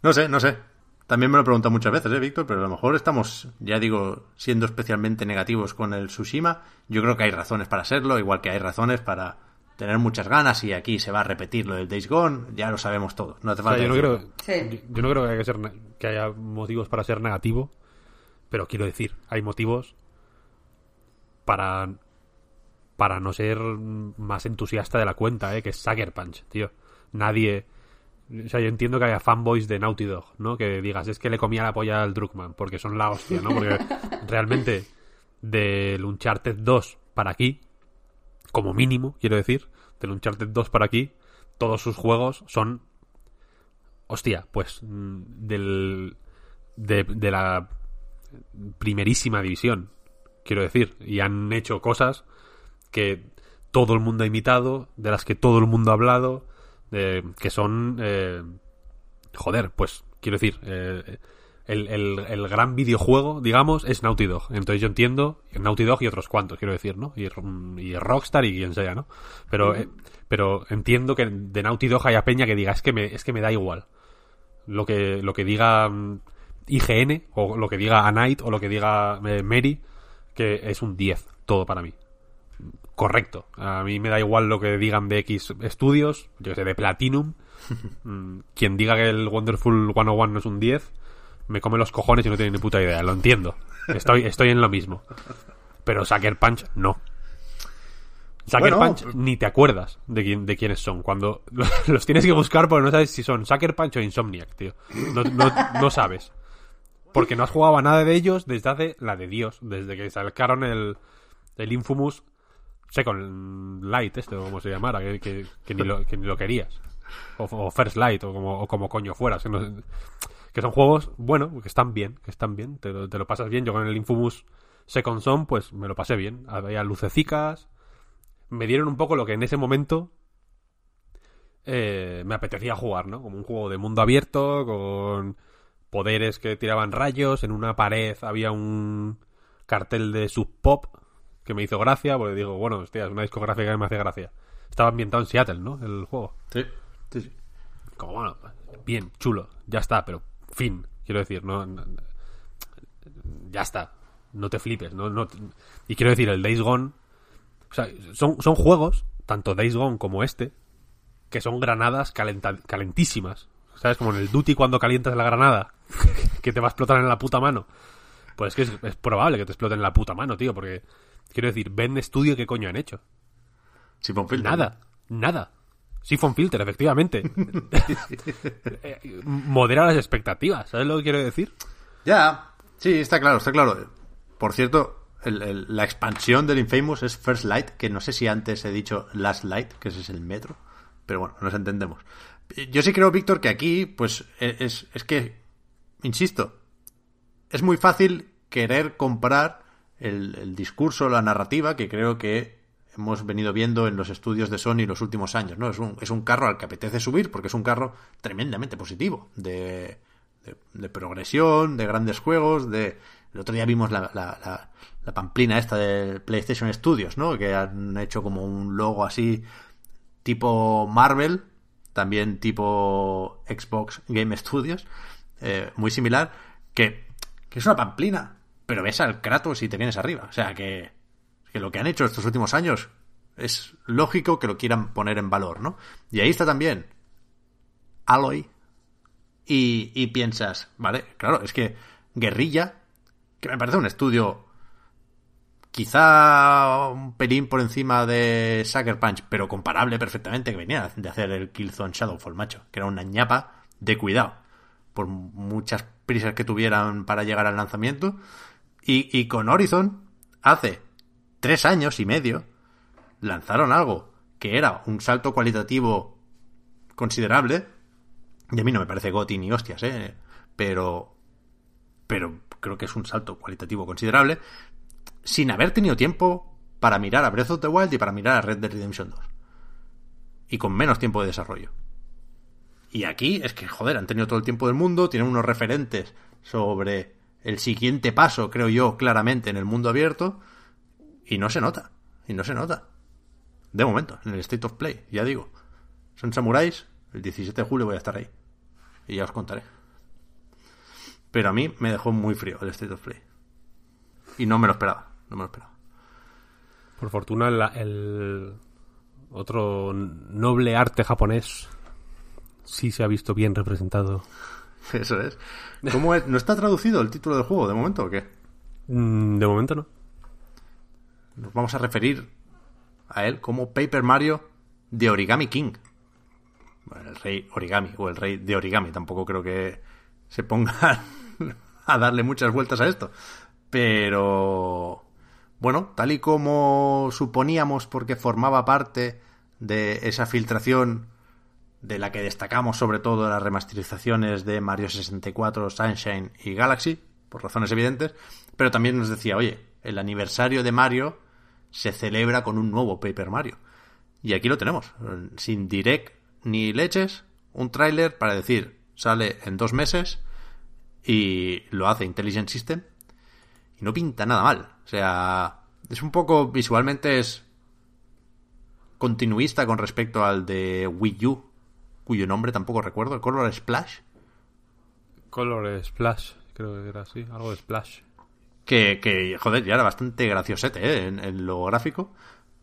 No sé, no sé. También me lo he preguntado muchas veces, ¿eh, Víctor? Pero a lo mejor estamos, ya digo, siendo especialmente negativos con el Tsushima. Yo creo que hay razones para serlo, igual que hay razones para tener muchas ganas y aquí se va a repetir lo del Days Gone, ya lo sabemos todos. No hace O sea, falta yo, no creo, Sí. yo- yo no creo que haya, que, ser que haya motivos para ser negativo, pero quiero decir, hay motivos para para no ser más entusiasta de la cuenta, ¿eh? que es Sucker Punch, tío. Nadie... O sea, yo entiendo que haya fanboys de Naughty Dog, ¿no? Que digas, es que le comía la polla al Druckmann, porque son la hostia, ¿no? Porque realmente del Uncharted 2 para aquí, como mínimo, quiero decir, del Uncharted 2 para aquí, todos sus juegos son hostia, pues mm, del de, de la primerísima división, quiero decir, y han hecho cosas que todo el mundo ha imitado, de las que todo el mundo ha hablado, de- que son, eh, joder, pues quiero decir, eh, el, el- el gran videojuego, digamos, es Naughty Dog. Entonces yo entiendo, Naughty Dog y otros cuantos, quiero decir, ¿no? Y, y Rockstar y quien sea, ¿no? Pero, eh, pero entiendo que de Naughty Dog haya peña que diga, es que me, es que me da igual lo que, lo que diga mm, IGN, o lo que diga A Night, o lo que diga eh, Mary, que es un 10, todo para mí. Correcto. A mí me da igual lo que digan de X Studios, yo que sé, de Platinum. Mm, Quien diga que el Wonderful 101 no es un 10, me come los cojones y no tiene ni puta idea. Lo entiendo. Estoy, estoy en lo mismo. Pero Sucker Punch, no. Sucker Bueno, Punch ni te acuerdas de, quién, de quiénes son. Cuando los tienes que buscar porque no sabes si son Sucker Punch o Insomniac, tío. No, no, no sabes. Porque no has jugado a nada de ellos desde hace la de Dios. Desde que sacaron el, el Infamous Second Light, este, o como se llamara, que, que- que ni, lo, que ni lo querías. O, o First Light, o como, o como coño fueras. Que, no sé. Que son juegos, bueno, que están bien, que están bien. Te lo, te lo pasas bien. Yo con el Infamous Second Son, pues me lo pasé bien. Había lucecicas. Me dieron un poco lo que en ese momento eh, me apetecía jugar, ¿no? Como un juego de mundo abierto, con poderes que tiraban rayos. En una pared había un cartel de Sub Pop que me hizo gracia, porque digo, bueno, hostia, es una discográfica que me hace gracia. Estaba ambientado en Seattle, ¿no? El juego. Sí, sí, sí. Como, bueno, bien, chulo, ya está, pero fin, quiero decir, no, no- ya está, no te flipes, no, no, y quiero decir, el Days Gone, o sea, son, son juegos tanto Days Gone como este, que son granadas calenta- calentísimas. ¿Sabes? Como en el Duty cuando calientas la granada, que te va a explotar en la puta mano. Pues es que es, es probable que te explote en la puta mano, tío, porque quiero decir, ven estudio qué coño han hecho. Nada, nada. Siphon Filter, efectivamente. Eh, Modera las expectativas, ¿sabes lo que quiero decir? Ya, sí, está claro, está claro. Por cierto, el- el- la expansión del Infamous es First Light, que no sé si antes he dicho Last Light, que ese es el metro, pero bueno, nos entendemos. Yo sí creo, Víctor, que aquí, pues, e- es, es que, insisto, es muy fácil querer comprar el, el discurso, la narrativa, que creo que hemos venido viendo en los estudios de Sony los últimos años, ¿no? Es un, es un carro al que apetece subir porque es un carro tremendamente positivo, de, de, de progresión, de grandes juegos, de... El otro día vimos la, la, la, pamplina esta de PlayStation Studios, ¿no? Que han hecho como un logo así tipo Marvel, también tipo Xbox Game Studios, eh, muy similar, que, que es una pamplina, pero ves al Kratos y te vienes arriba. O sea que, lo que han hecho estos últimos años es lógico que lo quieran poner en valor, ¿no? Y ahí está también Aloy. Y, y piensas, vale, claro, es que Guerrilla, que me parece un estudio quizá un pelín por encima de Sucker Punch, pero comparable perfectamente, que venía de hacer el Killzone Shadowfall, macho, que era una ñapa de cuidado, por muchas prisas que tuvieran para llegar al lanzamiento. Y, y con Horizon, hace tres años y medio, lanzaron algo que era un salto cualitativo considerable. Y a mí no me parece Goti ni hostias, ¿eh? Pero, pero creo que es un salto cualitativo considerable sin haber tenido tiempo para mirar a Breath of the Wild y para mirar a Red Dead Redemption 2. Y con menos tiempo de desarrollo. Y aquí es que, joder, han tenido todo el tiempo del mundo, tienen unos referentes sobre el siguiente paso, creo yo, claramente en el mundo abierto, y no se nota, y no se nota. De momento, en el State of Play, ya digo. Son samuráis, el 17 de julio voy a estar ahí. Y ya os contaré. Pero a mí me dejó muy frío el State of Play. Y no me lo esperaba, no me lo esperaba. Por fortuna, el, el otro noble arte japonés sí se ha visto bien representado. Eso es. ¿Cómo es? ¿No está traducido el título del juego de momento o qué? Mm, De momento no. Nos vamos a referir a él como Paper Mario de Origami King. Bueno, el rey origami o el rey de origami. Tampoco creo que se pongan a darle muchas vueltas a esto. Pero bueno, tal y como suponíamos porque formaba parte de esa filtración de la que destacamos sobre todo las remasterizaciones de Mario 64, Sunshine y Galaxy, por razones evidentes, pero también nos decía, oye, el aniversario de Mario se celebra con un nuevo Paper Mario. Y aquí lo tenemos, sin direct ni leches, un tráiler para decir, sale en dos meses y lo hace Intelligent System y no pinta nada mal. O sea, es un poco, visualmente es continuista con respecto al de Wii U, cuyo nombre tampoco recuerdo, Color Splash, Color Splash, creo que era así, algo de Splash. Que, que joder, ya era bastante graciosete ¿eh? en, lo gráfico,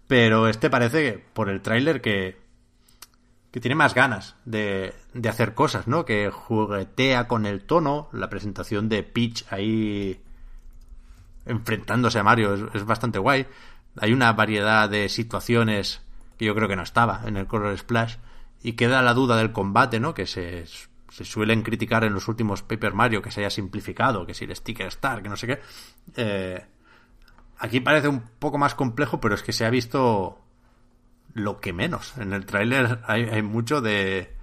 pero este parece por el tráiler que, que tiene más ganas de, de hacer cosas, ¿no? Que juguetea con el tono, la presentación de Peach ahí enfrentándose a Mario es, es bastante guay. Hay una variedad de situaciones que yo creo que no estaba en el Color Splash y queda la duda del combate, ¿no? Que se, se suelen criticar en los últimos Paper Mario que se haya simplificado, que si el Sticker Star, que no sé qué. Eh, aquí parece un poco más complejo, pero es que se ha visto lo que menos. En el tráiler hay, hay mucho de...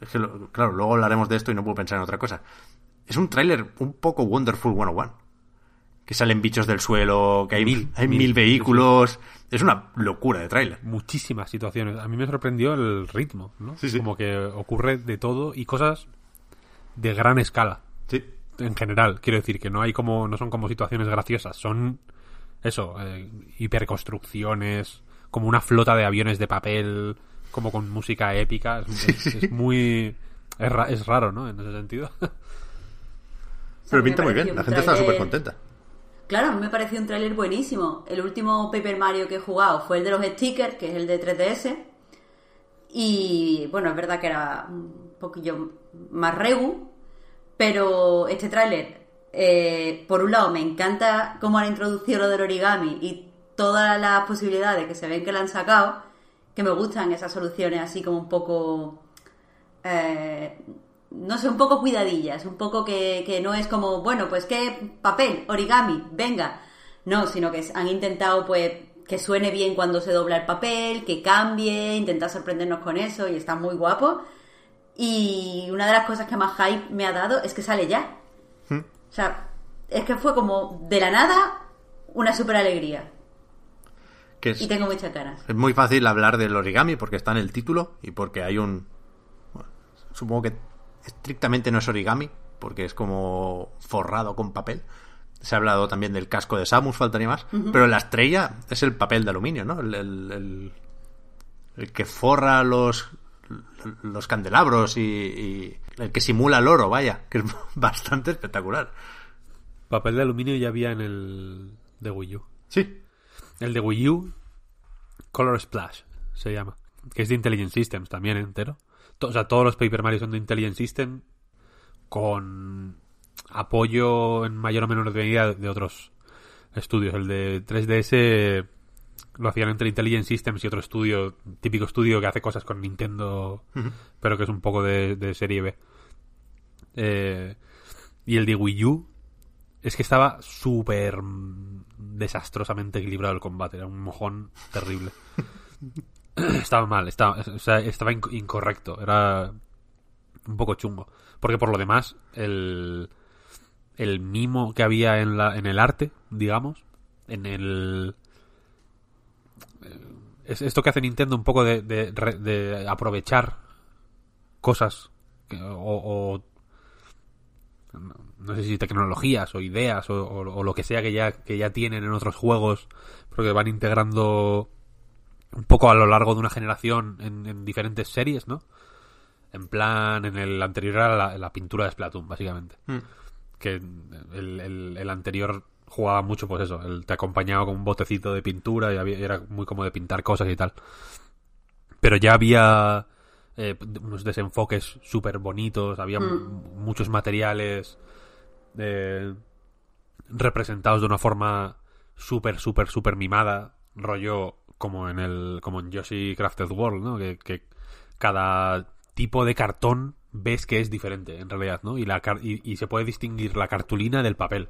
Es que, claro, luego hablaremos de esto y no puedo pensar en otra cosa. Es un tráiler un poco Wonderful 101. Que salen bichos del suelo, que hay Mil, hay mil, mil sí, vehículos. Es una locura de tráiler. Muchísimas situaciones. A mí me sorprendió el ritmo, ¿no? Sí, sí. Como que ocurre de todo y cosas de gran escala. Sí. En general, quiero decir que no hay como no son como situaciones graciosas, son eso, eh, hiperconstrucciones, como una flota de aviones de papel, como con música épica, es, es- es muy es, ra- es raro, ¿no? En ese sentido. Pero pinta muy bien, la gente está súper contenta. Claro, a mí me pareció un tráiler buenísimo. El último Paper Mario que he jugado fue el de los stickers, que es el de 3DS. Y bueno, es verdad que era un poquillo más regu, pero este tráiler, eh, por un lado, me encanta cómo han introducido lo del origami y todas las posibilidades que se ven que le han sacado, que me gustan esas soluciones así como un poco... eh, no sé, un poco cuidadillas, un poco que, que no es como, bueno, pues qué papel, origami, venga. No, sino que han intentado pues que suene bien cuando se dobla el papel, que cambie, intentar sorprendernos con eso y está muy guapo. Y una de las cosas que más hype me ha dado es que sale ya. O sea, es que fue como de la nada una super alegría. Que es, Y tengo muchas ganas. es muy fácil hablar del origami porque está en el título y porque hay un... bueno, supongo que estrictamente no es origami porque es como forrado con papel. Se ha hablado también del casco de Samus, faltaría más. Pero la estrella es el papel de aluminio, ¿no? El, el- el- el que forra los, los candelabros y, y el que simula el oro, vaya, que es bastante espectacular. Papel de aluminio ya había en el de Wii U. Sí, El de Wii U, Color Splash se llama. Que es de Intelligent Systems también entero. O sea, todos los Paper Mario son de Intelligent System con apoyo en mayor o menor medida de otros estudios. El de 3DS lo hacían entre Intelligent Systems y otro estudio, típico estudio que hace cosas con Nintendo, pero que es un poco de, de serie B. Eh, y el de Wii U es que estaba súper mm, desastrosamente equilibrado el combate. Era un mojón terrible. estaba mal, estaba, o sea, estaba inc- incorrecto. Era un poco chungo. Porque por lo demás, el, el mimo que había en, la, en el arte, digamos, en el... Es esto que hace Nintendo un poco de, de, de aprovechar cosas o, no sé si tecnologías o ideas o, lo que sea que ya, que ya tienen en otros juegos, pero que van integrando un poco a lo largo de una generación en, en diferentes series, ¿no? En plan, en el anterior era la, la pintura de Splatoon, básicamente. Que el, el- el anterior jugaba mucho, pues eso, el, te acompañaba con un botecito de pintura y había- era muy como de pintar cosas y tal. Pero ya había eh, unos desenfoques súper bonitos, había mu- muchos materiales eh, representados de una forma súper, súper, súper mimada, rollo como en el como en Yoshi Crafted World, ¿no? Que, que cada tipo de cartón ves que es diferente en realidad, ¿no? Y, la y, y se puede distinguir la cartulina del papel.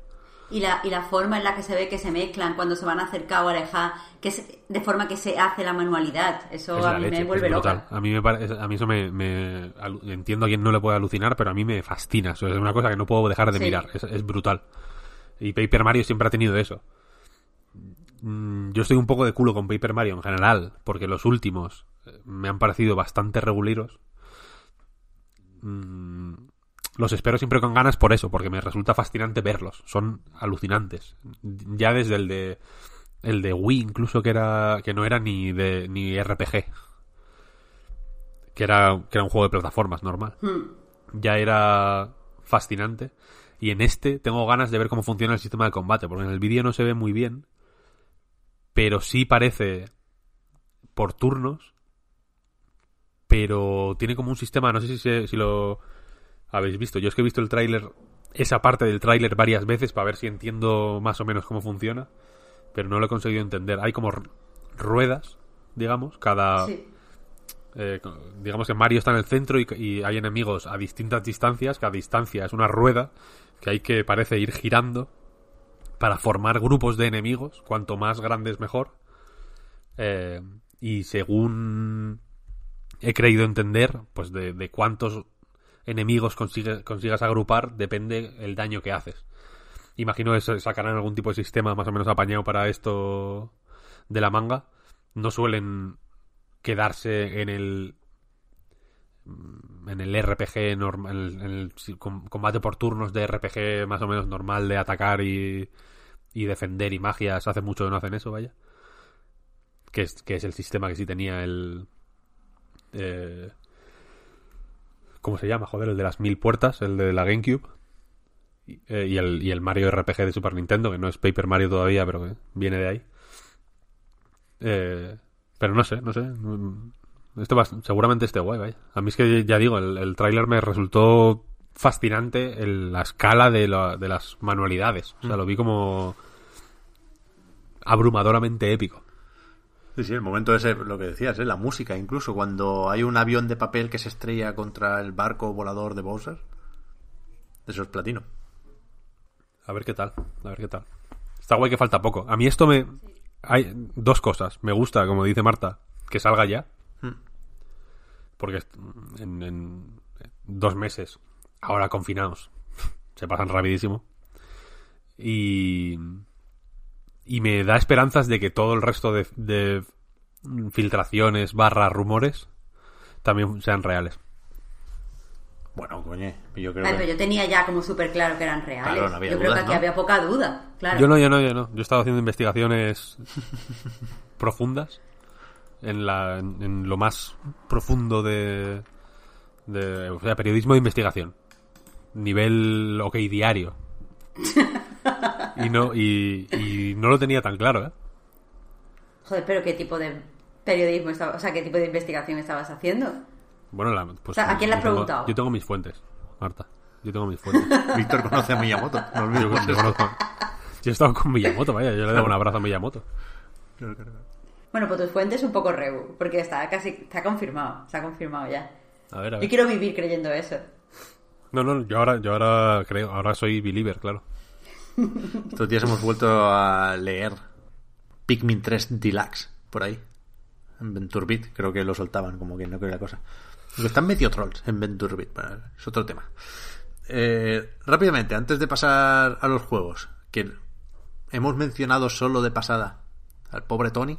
Y la, y la forma en la que se ve que se mezclan cuando se van a acercar o alejar, que es de forma que se hace la manualidad. Eso es a mí leche, me vuelve loca. A mí, me pare- a mí eso me, Entiendo a quien no le puede alucinar, pero a mí me fascina. Eso es una cosa que no puedo dejar de Sí. mirar. Es, es brutal. Y Paper Mario siempre ha tenido eso. Mm, Yo estoy un poco de culo con Paper Mario en general, porque los últimos eh, me han parecido bastante reguleros. Mm, Los espero siempre con ganas por eso, porque me resulta fascinante verlos. Son alucinantes. Ya desde el de el de Wii incluso que era que no era ni de ni RPG. Que era que era un juego de plataformas normal. Ya era fascinante y en este tengo ganas de ver cómo funciona el sistema de combate, porque en el vídeo no se ve muy bien, pero sí parece por turnos, pero tiene como un sistema, no sé si, se- si lo habéis visto, yo es que he visto el tráiler, esa parte del tráiler varias veces para ver si entiendo más o menos cómo funciona, pero no lo he conseguido entender. Hay como ruedas, digamos, cada... Sí. eh, digamos que Mario está en el centro y, y hay enemigos a distintas distancias. Cada distancia es una rueda que hay que, parece, ir girando para formar grupos de enemigos. Cuanto más grandes, mejor. Eh, y según he creído entender, pues de, de cuántos enemigos consigue- consigas agrupar depende el daño que haces. Imagino que sacarán algún tipo de sistema más o menos apañado para esto de la manga. No suelen quedarse en el en el RPG normal en el, combate por turnos de RPG más o menos normal de atacar y, y defender y magias hace mucho que no hacen eso vaya que es, que es el sistema que sí tenía el eh, ¿cómo se llama? joder el de las mil puertas el de la GameCube Y, eh, el, y el Mario RPG de Super Nintendo, que no es Paper Mario todavía, pero que viene de ahí. Eh, pero no sé, no sé. Esto va, seguramente esté guay, vaya. A mí es que ya digo, el, el tráiler me resultó fascinante el- la escala de, la- de las manualidades. O sea, lo vi como abrumadoramente épico. Sí, sí, el momento ese, lo que decías, ¿eh? la música, incluso cuando hay un avión de papel que se estrella contra el barco volador de Bowser. Eso es platino. A ver qué tal, a ver qué tal. Está guay que falta poco. A mí esto me... Hay dos cosas. Me gusta, como dice Marta, que salga ya. Porque en, en dos meses, ahora confinados, se pasan rapidísimo. Y... Y me da esperanzas de que todo el resto de, de filtraciones barra rumores también sean reales. Bueno, coño, yo creo Ay, que... pero yo tenía ya como súper claro que eran reales. Claro, no había yo creo que aquí ¿no? había poca duda, claro. Yo no, yo no, yo no. Yo he estado haciendo investigaciones profundas en, la, en, en lo más profundo de, de o sea, periodismo de investigación. Nivel OK diario. Y no, y, y no lo tenía tan claro, ¿eh? Joder, pero ¿qué tipo de periodismo estaba, o sea, qué tipo de investigación estabas haciendo? Bueno, la, pues, O sea, ¿a quién le has tengo- preguntado? Yo tengo mis fuentes, Marta. Yo tengo mis fuentes. Víctor conoce a Miyamoto. No Yo, yo conozco- yo he estado con Miyamoto, vaya. Yo le doy un abrazo a Miyamoto. Bueno, pues tu fuente es un poco rebu, porque está casi, está confirmado, está confirmado ya. A ver, a Yo ver. quiero vivir creyendo eso. No, no, yo ahora, yo ahora creo, ahora soy believer, claro. Estos días hemos vuelto a leer Pikmin 3 Deluxe por ahí. En Venturbit, creo que lo soltaban como que no creo la cosa. Porque están medio trolls en Venturbit, bueno, es otro tema. Eh, rápidamente, antes de pasar a los juegos, que hemos mencionado solo de pasada al pobre Tony,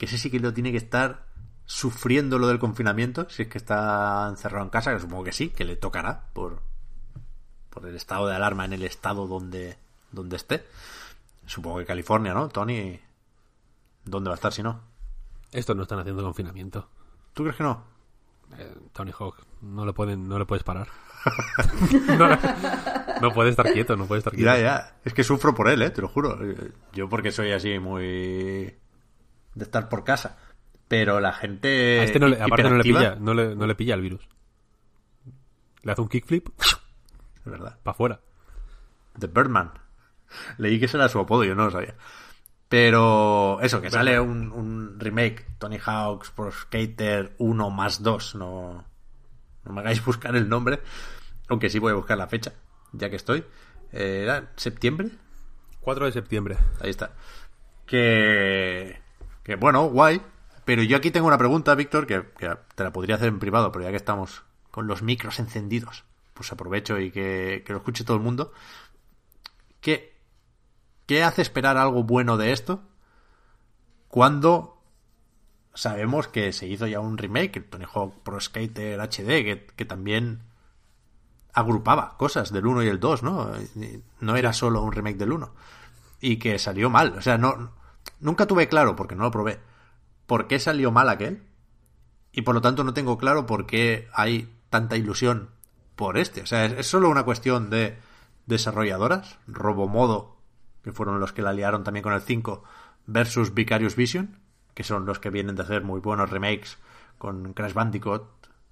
que ese sí que lo tiene que estar sufriendo lo del confinamiento, si es que está encerrado en casa, que supongo que sí, que le tocará por, por el estado de alarma en el estado donde, donde esté. Supongo que California, ¿no? Tony, ¿dónde va a estar si no? Estos no están haciendo confinamiento. ¿Tú crees que no? Eh, Tony Hawk, no le pueden, no le puedes parar. no, no puede estar quieto, no puede estar quieto. Ya, ya. Es que sufro por él, ¿eh? Te lo juro. Yo porque soy así muy... de estar por casa. Pero la gente... A este no le, aparte no le pilla, no le, no le pilla el virus. Le hace un kickflip Es verdad. para afuera. The Birdman. Leí que ese era su apodo, yo no lo sabía. Pero eso, que sale un, un remake, Tony Hawk's Pro Skater 1 más 2. No, no me hagáis buscar el nombre, aunque sí voy a buscar la fecha, ya que estoy. Eh, ¿Era septiembre? 4 de septiembre. Ahí está. Que, que bueno, guay. Pero yo aquí tengo una pregunta, Víctor, que, te la podría hacer en privado, pero ya que estamos con los micros encendidos, pues aprovecho y que, que lo escuche todo el mundo. ¿Qué, ¿Qué hace esperar algo bueno de esto cuando sabemos que se hizo ya un remake, el Tony Hawk Pro Skater HD, que, que también agrupaba cosas del 1 y el 2, ¿no? No era solo un remake del 1. Y que salió mal. O sea, no, nunca tuve claro, porque no lo probé, por qué salió mal aquel. Y por lo tanto no tengo claro por qué hay tanta ilusión por este. O sea, es, solo una cuestión de desarrolladoras, Robomodo, que fueron los que la liaron también con el 5, versus Vicarious Vision, que son los que vienen de hacer muy buenos remakes con Crash Bandicoot.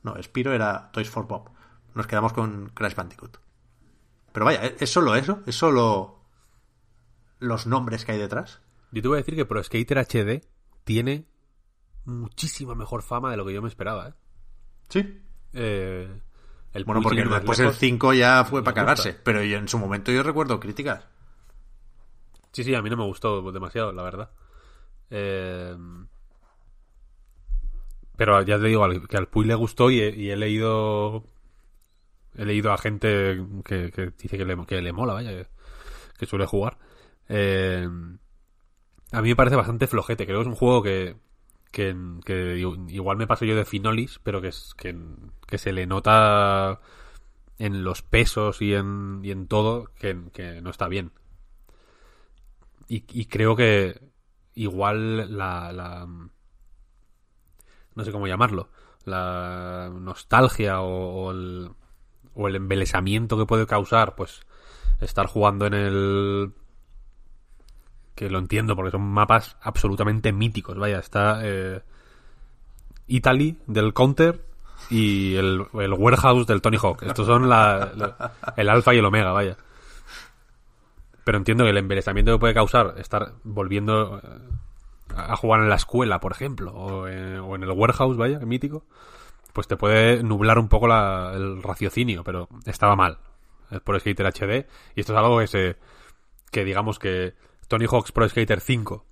No, Spiro era Toys for Bob. Nos quedamos con Crash Bandicoot. Pero vaya, es solo eso, es solo los nombres que hay detrás. Yo te voy a decir que Pro Skater HD tiene muchísima mejor fama de lo que yo me esperaba, ¿eh? Sí. Eh, el Bueno, porque después el lejos- 5 ya fue para gusta. cagarse. Pero yo, en su momento yo recuerdo críticas. Sí, sí, a mí no me gustó demasiado, la verdad. Eh, Pero ya te digo que al Puy le gustó y he, y he leído. He leído a gente que, que dice que le, que le mola, vaya, que, que suele jugar. Eh, a mí me parece bastante flojete. Creo que es un juego que, que, que igual me paso yo de Finolis, pero que, es, que, se le nota en los pesos y en, y en todo que, que no está bien. Y, y creo que igual la, la no sé cómo llamarlo la nostalgia o, o el, o el embelesamiento que puede causar pues estar jugando en el que lo entiendo porque son mapas absolutamente míticos. Vaya, está eh, Italy del Counter y el, Warehouse del Tony Hawk. Estos son la, el alfa y el omega, vaya. Pero entiendo que el embelesamiento que puede causar estar volviendo eh, a jugar en la escuela, por ejemplo, o en, el Warehouse, vaya, mítico, pues te puede nublar un poco el raciocinio, pero estaba mal. Es por Skater HD y esto es algo que se que digamos que Tony Hawk's Pro Skater 5,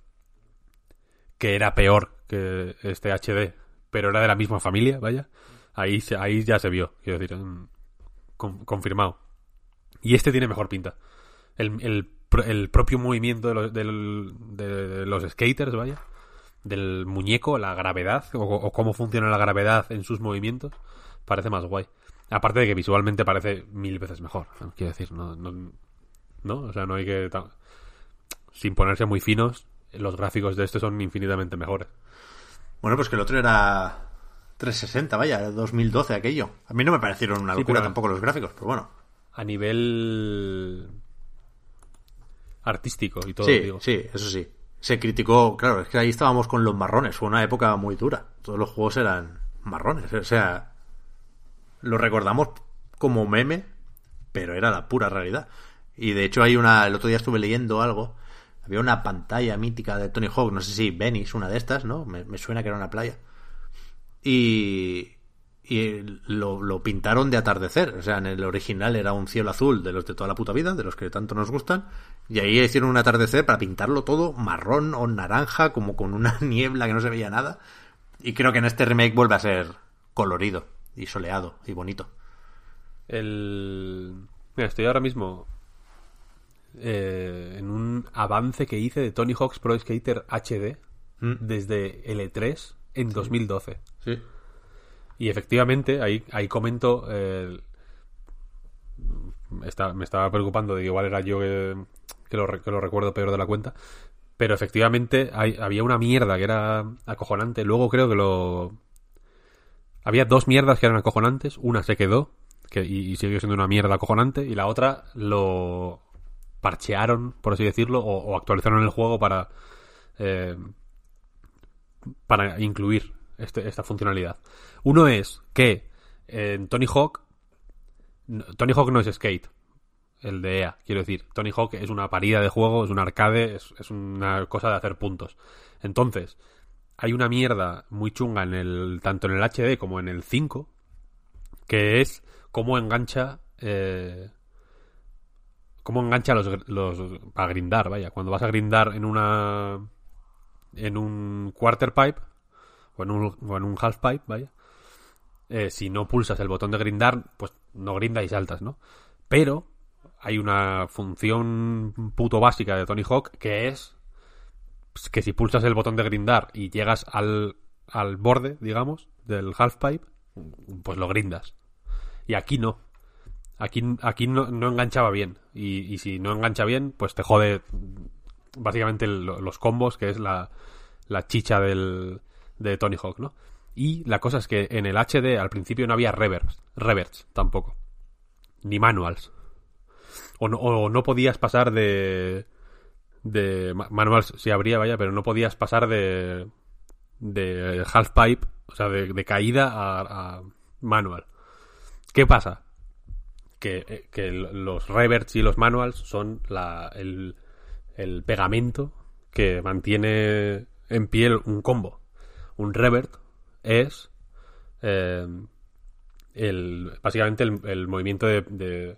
que era peor que este HD, pero era de la misma familia, vaya, ahí, ahí ya se vio, quiero decir, con, confirmado. Y este tiene mejor pinta. El, el, el propio movimiento de los, de los skaters, vaya, del muñeco, la gravedad, o, o, cómo funciona la gravedad en sus movimientos, parece más guay. Aparte de que visualmente parece mil veces mejor, quiero decir, no, no, no o sea, no hay que sin ponerse muy finos, los gráficos de este son infinitamente mejores. Bueno, pues que el otro era 360, vaya, 2012 aquello. A mí no me parecieron una locura sí, tampoco los gráficos, pero bueno. A nivel artístico y todo, sí, digo. Sí, eso sí. Se criticó, claro, es que ahí estábamos con los marrones, fue una época muy dura. Todos los juegos eran marrones, o sea, lo recordamos como meme, pero era la pura realidad. Y de hecho hay una, el otro día estuve leyendo algo había una pantalla mítica de Tony Hawk, no sé si Venice, una de estas, ¿no? Me, suena que era una playa. Y, y lo, lo, pintaron de atardecer. O sea, en el original era un cielo azul de los de toda la puta vida, de los que tanto nos gustan. Y ahí hicieron un atardecer para pintarlo todo marrón o naranja, como con una niebla que no se veía nada. Y creo que en este remake vuelve a ser colorido y soleado y bonito. El... Mira, estoy ahora mismo eh, en un avance que hice de Tony Hawk's Pro Skater HD ¿Mm? desde L3 en 2012. Sí. Y efectivamente, ahí, ahí comento. Eh, está, me estaba preocupando de que igual era yo que, que, lo, que lo recuerdo peor de la cuenta. Pero efectivamente hay, había una mierda que era acojonante. Luego creo que lo. Había dos mierdas que eran acojonantes. Una se quedó que, y, y siguió siendo una mierda acojonante. Y la otra lo parchearon, por así decirlo, o, actualizaron el juego para. Eh, para incluir este, esta funcionalidad. Uno es que en Tony Hawk. Tony Hawk no es skate. El de EA, quiero decir. Tony Hawk es una parida de juego, es un arcade, es, es una cosa de hacer puntos. Entonces, hay una mierda muy chunga en el. tanto en el HD como en el 5. Que es cómo engancha. Eh, cómo engancha los, los para grindar, vaya. Cuando vas a grindar en una en un quarter pipe o en un, un half pipe, vaya. Eh, si no pulsas el botón de grindar, pues no grinda y saltas, ¿no? Pero hay una función puto básica de Tony Hawk que es que si pulsas el botón de grindar y llegas al, al borde, digamos, del half pipe, pues lo grindas. Y aquí no. Aquí, aquí no, enganchaba bien. Y, y, si no engancha bien, pues te jode básicamente los combos, que es la, la chicha del, de Tony Hawk, ¿no? Y la cosa es que en el HD al principio no había reverts, reverts tampoco. Ni manuals. O no, o no podías pasar de... de manuals sí habría, vaya, pero no podías pasar de... de half pipe, o sea, de, de caída a, a manual. ¿Qué pasa? Que, que los reverts y los manuals son la, el, el, pegamento que mantiene en pie un combo. Un revert es eh, el, básicamente el, movimiento de,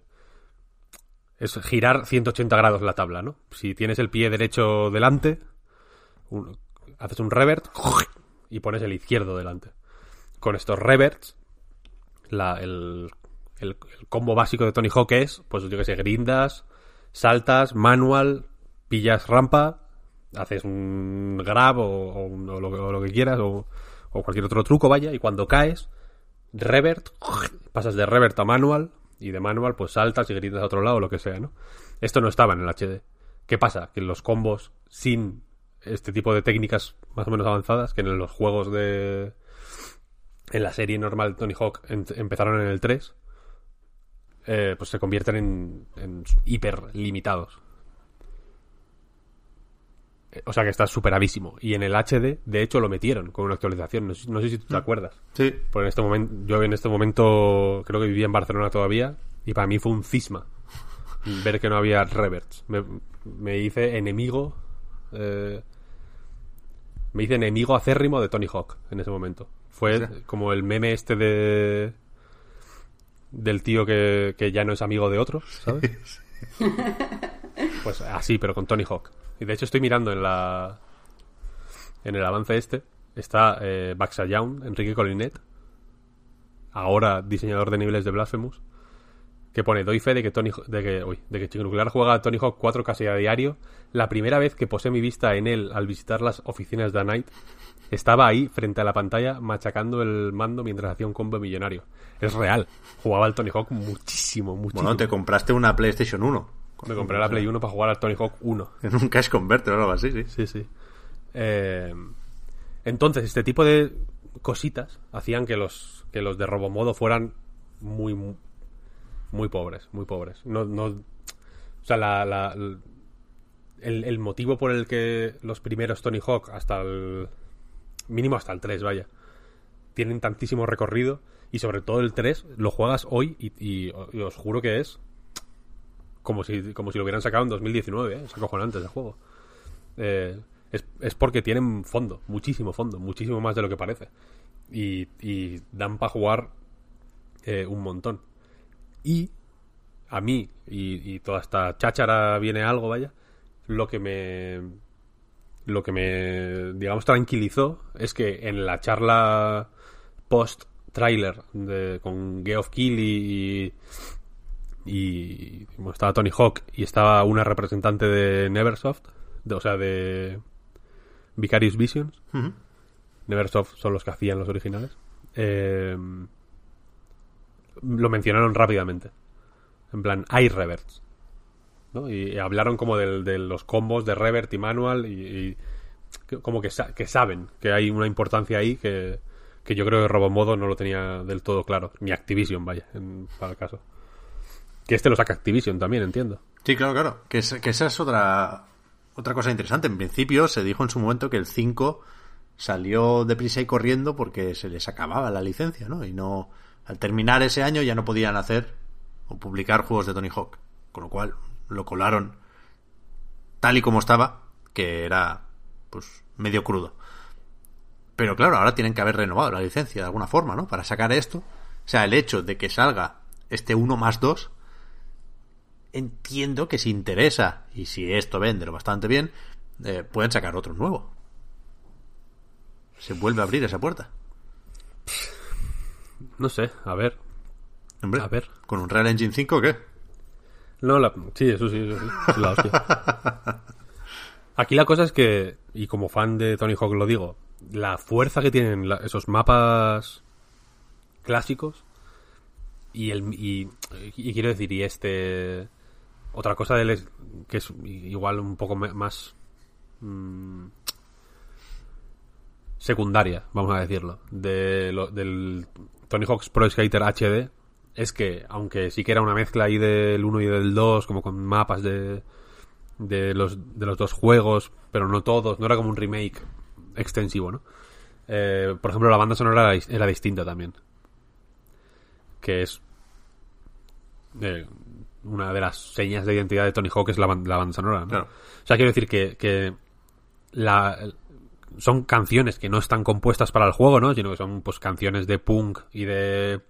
es girar 180 grados la tabla, ¿no? Si tienes el pie derecho delante, haces un revert y pones el izquierdo delante. Con estos reverts, la, el el, combo básico de Tony Hawk es, pues yo que sé, grindas, saltas, manual, pillas rampa, haces un grab o lo, que quieras, o, cualquier otro truco, vaya, y cuando caes, revert, pasas de revert a manual, y de manual pues saltas y grindas a otro lado, o lo que sea, ¿no? Esto no estaba en el HD. ¿Qué pasa? Que los combos sin este tipo de técnicas más o menos avanzadas, que en los juegos de... En la serie normal de Tony Hawk empezaron en el 3, eh, pues se convierten en, en hiper limitados. Eh, O sea que está superadísimo. Y en el HD, de hecho, lo metieron con una actualización. No sé, no sé si tú te acuerdas. Sí. Porque en este momento, yo en este momento creo que vivía en Barcelona todavía. Y para mí fue un cisma ver que no había reverts. Me, me hice enemigo. eh, me hice enemigo acérrimo de Tony Hawk en ese momento. Fue como el meme este de. Del tío que, que ya no es amigo de otros, ¿sabes? Pues así, pero con Tony Hawk. Y de hecho estoy mirando en la. En el avance este. Está eh, Baxayown, Enrique Colinet. Ahora diseñador de niveles de Blasphemous. Que pone, doy fe de que Tony de que, uy, de que Chico Nuclear juega a Tony Hawk 4 casi a diario. La primera vez que posé mi vista en él al visitar las oficinas de A Night, estaba ahí frente a la pantalla machacando el mando mientras hacía un combo millonario. Es real. Jugaba al Tony Hawk muchísimo, muchísimo. Bueno, te compraste una PlayStation 1. Me compré la Play 1 para jugar al Tony Hawk 1. En un Cash Converter o algo así, sí. Sí, sí. Eh, entonces, este tipo de cositas hacían que los, que los de Robomodo fueran muy, muy, muy pobres, muy pobres. No, no, o sea, la, la- el, el motivo por el que los primeros Tony Hawk hasta el... mínimo hasta el 3, vaya, tienen tantísimo recorrido y sobre todo el 3 lo juegas hoy y, os juro que es como si, como si lo hubieran sacado en 2019, ¿eh? es acojonante juego. Eh, es, es porque tienen fondo, muchísimo fondo, muchísimo más de lo que parece. Y, y dan para jugar eh, un montón. Y a mí, y, y toda esta cháchara viene algo, vaya, lo que me. Lo que me, digamos, tranquilizó es que en la charla post-trailer con Geoff Keighley y, y bueno, estaba Tony Hawk y estaba una representante de Neversoft, de- o sea, de Vicarious Visions. Neversoft son los que hacían los originales. Eh, lo mencionaron rápidamente. En plan, hay reverts. ¿No? Y, hablaron como del- de los combos de revert y manual y, como que, sa- que saben que hay una importancia ahí que, que yo creo que Robomodo no lo tenía del todo claro. Ni Activision, vaya, en, para el caso. Que este lo saca Activision también, entiendo. Sí, claro, claro. Que, que esa es otra, otra cosa interesante. En principio se dijo en su momento que el 5 salió deprisa y corriendo porque se les acababa la licencia, ¿no? Y no, al terminar ese año ya no podían hacer o publicar juegos de Tony Hawk. Con lo cual lo colaron tal y como estaba, que era pues medio crudo. Pero claro, ahora tienen que haber renovado la licencia de alguna forma, ¿no? Para sacar esto. O sea, el hecho de que salga este 1 más 2 entiendo que si interesa y si esto vende lo bastante bien, eh, pueden sacar otro nuevo. Se vuelve a abrir esa puerta. No sé, a ver. Hombre, A ver. ¿con un Real Engine 5 o qué? No, la- sí, eso sí, la hostia. Aquí la cosa es que, y como fan de Tony Hawk lo digo, la fuerza que tienen esos mapas clásicos y el y, y quiero decir y este otra cosa de que es igual un poco más mm, secundaria, vamos a decirlo, de lo- del Tony Hawk's Pro Skater HD es que, aunque sí que era una mezcla ahí del 1 y del 2, como con mapas de, de, los, de los dos juegos, pero no todos, no era como un remake extensivo, ¿no? Eh, por ejemplo, la banda sonora era, era distinta también. Que es eh, una de las señas de identidad de Tony Hawk es la, la banda sonora, ¿no? Claro. O sea, quiero decir que, que la, son canciones que no están compuestas para el juego, ¿no? Sino que son pues canciones de punk y de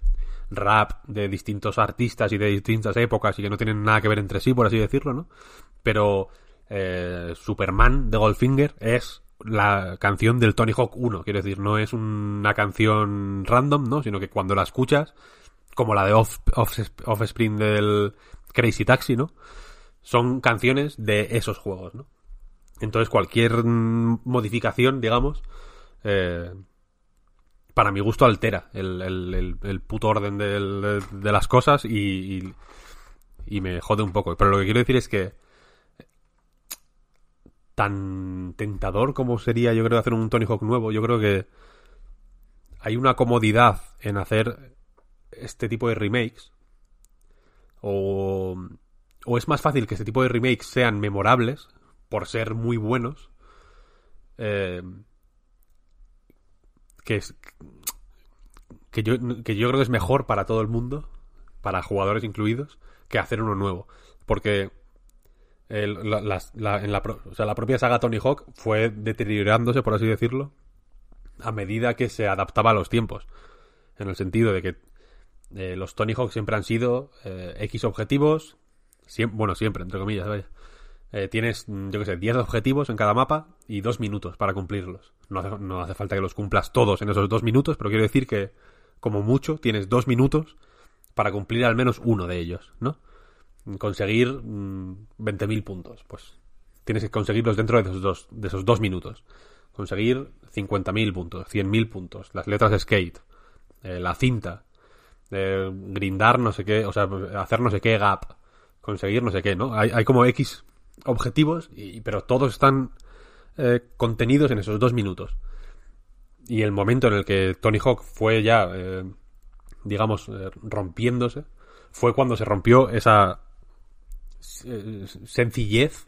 rap de distintos artistas y de distintas épocas y que no tienen nada que ver entre sí, por así decirlo, ¿no? Pero eh, Superman de Goldfinger es la canción del Tony Hawk 1, quiero decir, no es una canción random, ¿no? Sino que cuando la escuchas, como la de Off, Off- Offspring del Crazy Taxi, ¿no? Son canciones de esos juegos, ¿no? Entonces cualquier mm, modificación, digamos, eh, para mi gusto altera el, el- el- puto orden de, de las cosas y, y, y me jode un poco. Pero lo que quiero decir es que tan tentador como sería yo creo hacer un Tony Hawk nuevo, yo creo que hay una comodidad en hacer este tipo de remakes o, o es más fácil que este tipo de remakes sean memorables por ser muy buenos. Eh, que es que yo, que yo creo que es mejor para todo el mundo, para jugadores incluidos, que hacer uno nuevo. Porque el- la, la- o sea, la propia saga Tony Hawk fue deteriorándose, por así decirlo, a medida que se adaptaba a los tiempos. En el sentido de que eh, los Tony Hawk siempre han sido eh, X objetivos, bueno, siempre, entre comillas, vaya. Eh, tienes, yo qué sé, 10 objetivos en cada mapa y dos minutos para cumplirlos. No hace, no hace falta que los cumplas todos en esos dos minutos, pero quiero decir que, como mucho, tienes dos minutos para cumplir al menos uno de ellos, ¿no? Conseguir mm, 20.000 puntos, pues tienes que conseguirlos dentro de esos dos, de esos dos minutos. Conseguir 50.000 puntos, 100.000 puntos, las letras skate, eh, la cinta, eh, grindar no sé qué, o sea, hacer no sé qué gap, conseguir no sé qué, ¿no? Hay, hay como X objetivos, y, pero todos están eh, contenidos en esos dos minutos. Y el momento en el que Tony Hawk fue ya, eh, digamos, eh, rompiéndose, fue cuando se rompió esa sencillez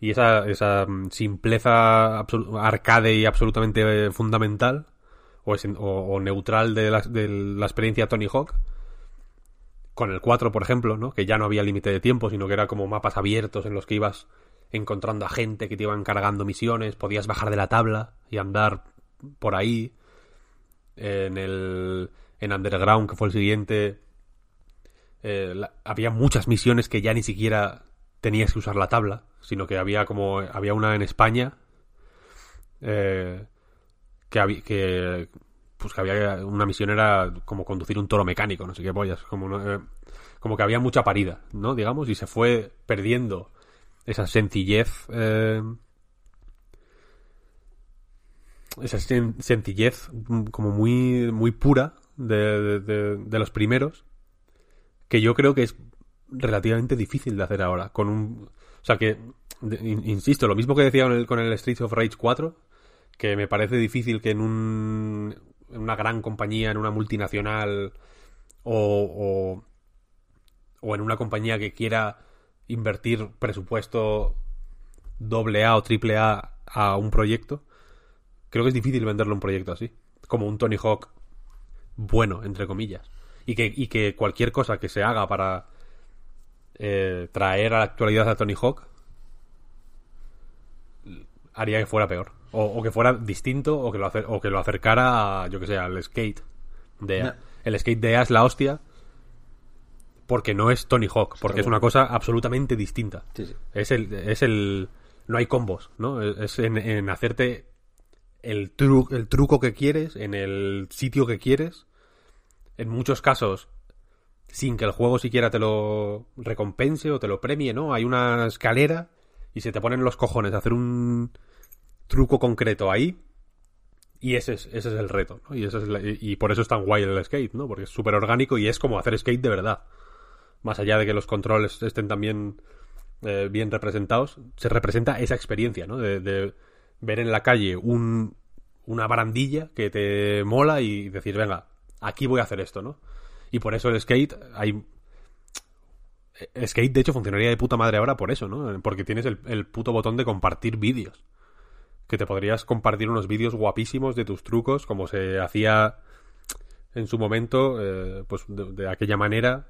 y esa, esa mm, simpleza arcade y absolutamente fundamental o neutral de la, de la experiencia Tony Hawk con el 4 por ejemplo ¿no? que ya no había límite de tiempo sino que era como mapas abiertos en los que ibas encontrando a gente que te iban cargando misiones podías bajar de la tabla y andar por ahí en el en Underground que fue el siguiente eh, había muchas misiones que ya ni siquiera tenías que usar la tabla, sino que había como había una en España eh, que había que pues que había una misión era como conducir un toro mecánico, no sé qué pollas, como eh, como que había mucha parida, ¿no? Digamos y se fue perdiendo esa sencillez eh, esa sen- sencillez mm, como muy muy pura de, de- los primeros que yo creo que es relativamente difícil de hacer ahora con un o sea que insisto lo mismo que decía con el, Streets of Rage 4 que me parece difícil que en un en una gran compañía en una multinacional o o en una compañía que quiera invertir presupuesto doble A o triple A a un proyecto creo que es difícil venderle un proyecto así como un Tony Hawk bueno entre comillas y que, y que cualquier cosa que se haga para eh, traer a la actualidad a Tony Hawk haría que fuera peor o, o que fuera distinto o que lo acer- o que lo acercara a yo que sé al skate de No. el skate de EA es la hostia porque no es Tony Hawk porque es una cosa absolutamente distinta Sí, sí. es el es el no hay combos no es en, en hacerte el, tru- el truco que quieres en el sitio que quieres en muchos casos sin que el juego siquiera te lo recompense o te lo premie, ¿no? Hay una escalera y se te ponen los cojones a hacer un truco concreto ahí y ese es, ese es el reto, ¿no? Y, ese es la- y- y por eso es tan guay el skate, ¿no? Porque es súper orgánico y es como hacer skate de verdad. Más allá de que los controles estén también eh, bien representados, se representa esa experiencia, ¿no? De, de ver en la calle un, una barandilla que te mola y decir, venga, aquí voy a hacer esto, ¿no? Y por eso el skate, hay... el Skate, de hecho, funcionaría de puta madre ahora por eso, ¿no? Porque tienes el, el puto botón de compartir vídeos. Que te podrías compartir unos vídeos guapísimos de tus trucos, como se hacía en su momento, eh, pues de aquella manera,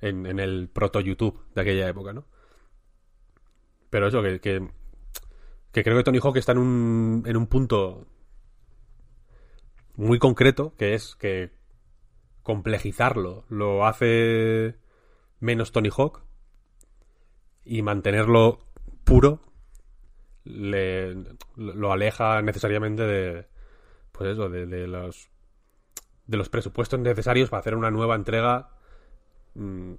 en, el proto YouTube de aquella época, ¿no? Pero eso, que, que, que creo que Tony Hawk está en un, en un punto muy concreto, que es que complejizarlo lo hace menos Tony Hawk y mantenerlo puro le, lo aleja necesariamente de pues eso de, de los de los presupuestos necesarios para hacer una nueva entrega mm,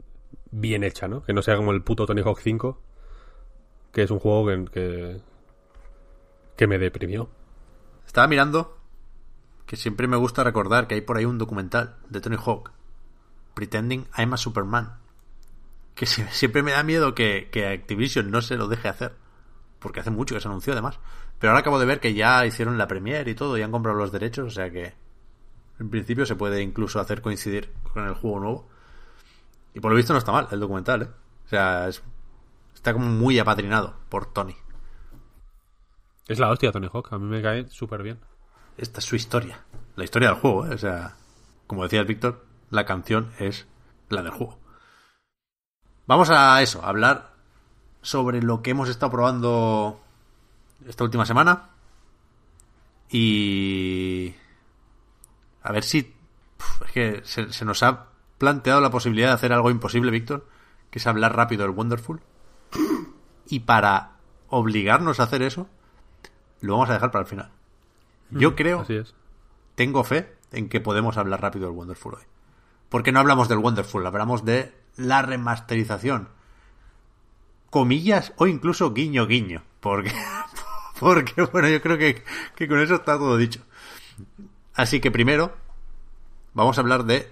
bien hecha, ¿no? Que no sea como el puto Tony Hawk 5, que es un juego que, que, que me deprimió. Estaba mirando que siempre me gusta recordar que hay por ahí un documental de Tony Hawk, Pretending I'm a Superman. Que sie- siempre me da miedo que, que Activision no se lo deje hacer. Porque hace mucho que se anunció además. Pero ahora acabo de ver que ya hicieron la premiere y todo, y han comprado los derechos, o sea que en principio se puede incluso hacer coincidir con el juego nuevo. Y por lo visto no está mal el documental, ¿eh? O sea, es- está como muy apadrinado por Tony. Es la hostia Tony Hawk, a mí me cae súper bien. Esta es su historia. La historia del juego, ¿eh? O sea, como decía el Víctor, la canción es la del juego. Vamos a eso, a hablar sobre lo que hemos estado probando esta última semana. Y... A ver si... Es que se, se nos ha planteado la posibilidad de hacer algo imposible, Víctor, que es hablar rápido del Wonderful. Y para obligarnos a hacer eso, lo vamos a dejar para el final. Yo creo, Así es. tengo fe en que podemos hablar rápido del Wonderful hoy. Porque no hablamos del Wonderful, hablamos de la remasterización. Comillas o incluso guiño guiño. Porque, porque bueno, yo creo que, que con eso está todo dicho. Así que primero vamos a hablar de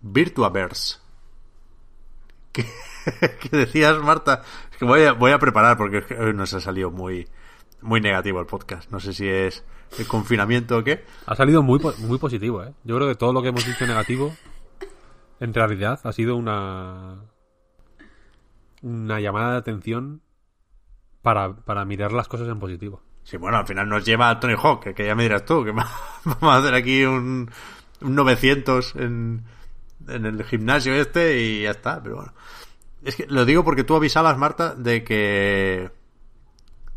Virtuaverse. Que decías, Marta, es que voy a, voy a preparar porque hoy nos ha salido muy, muy negativo el podcast. No sé si es el confinamiento o qué. Ha salido muy, muy positivo, ¿eh? Yo creo que todo lo que hemos dicho negativo, en realidad, ha sido una. Una llamada de atención para, para mirar las cosas en positivo. Sí, bueno, al final nos lleva a Tony Hawk, que, que ya me dirás tú, que vamos a hacer aquí un, un 900 en, en el gimnasio este y ya está, pero bueno. Es que lo digo porque tú avisabas, Marta, de que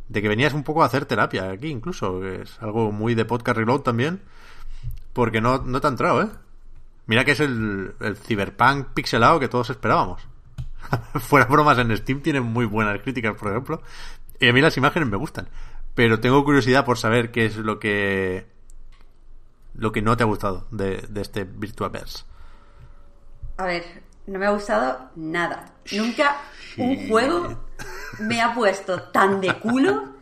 de que venías un poco a hacer terapia aquí incluso, que es algo muy de podcast reload también, porque no, no te ha entrado, ¿eh? Mira que es el, el cyberpunk pixelado que todos esperábamos. Fuera bromas, en Steam tienen muy buenas críticas, por ejemplo. Y a mí las imágenes me gustan. Pero tengo curiosidad por saber qué es lo que. Lo que no te ha gustado de, de este Virtuaverse. A ver, no me ha gustado nada. Nunca un juego me ha puesto tan de culo,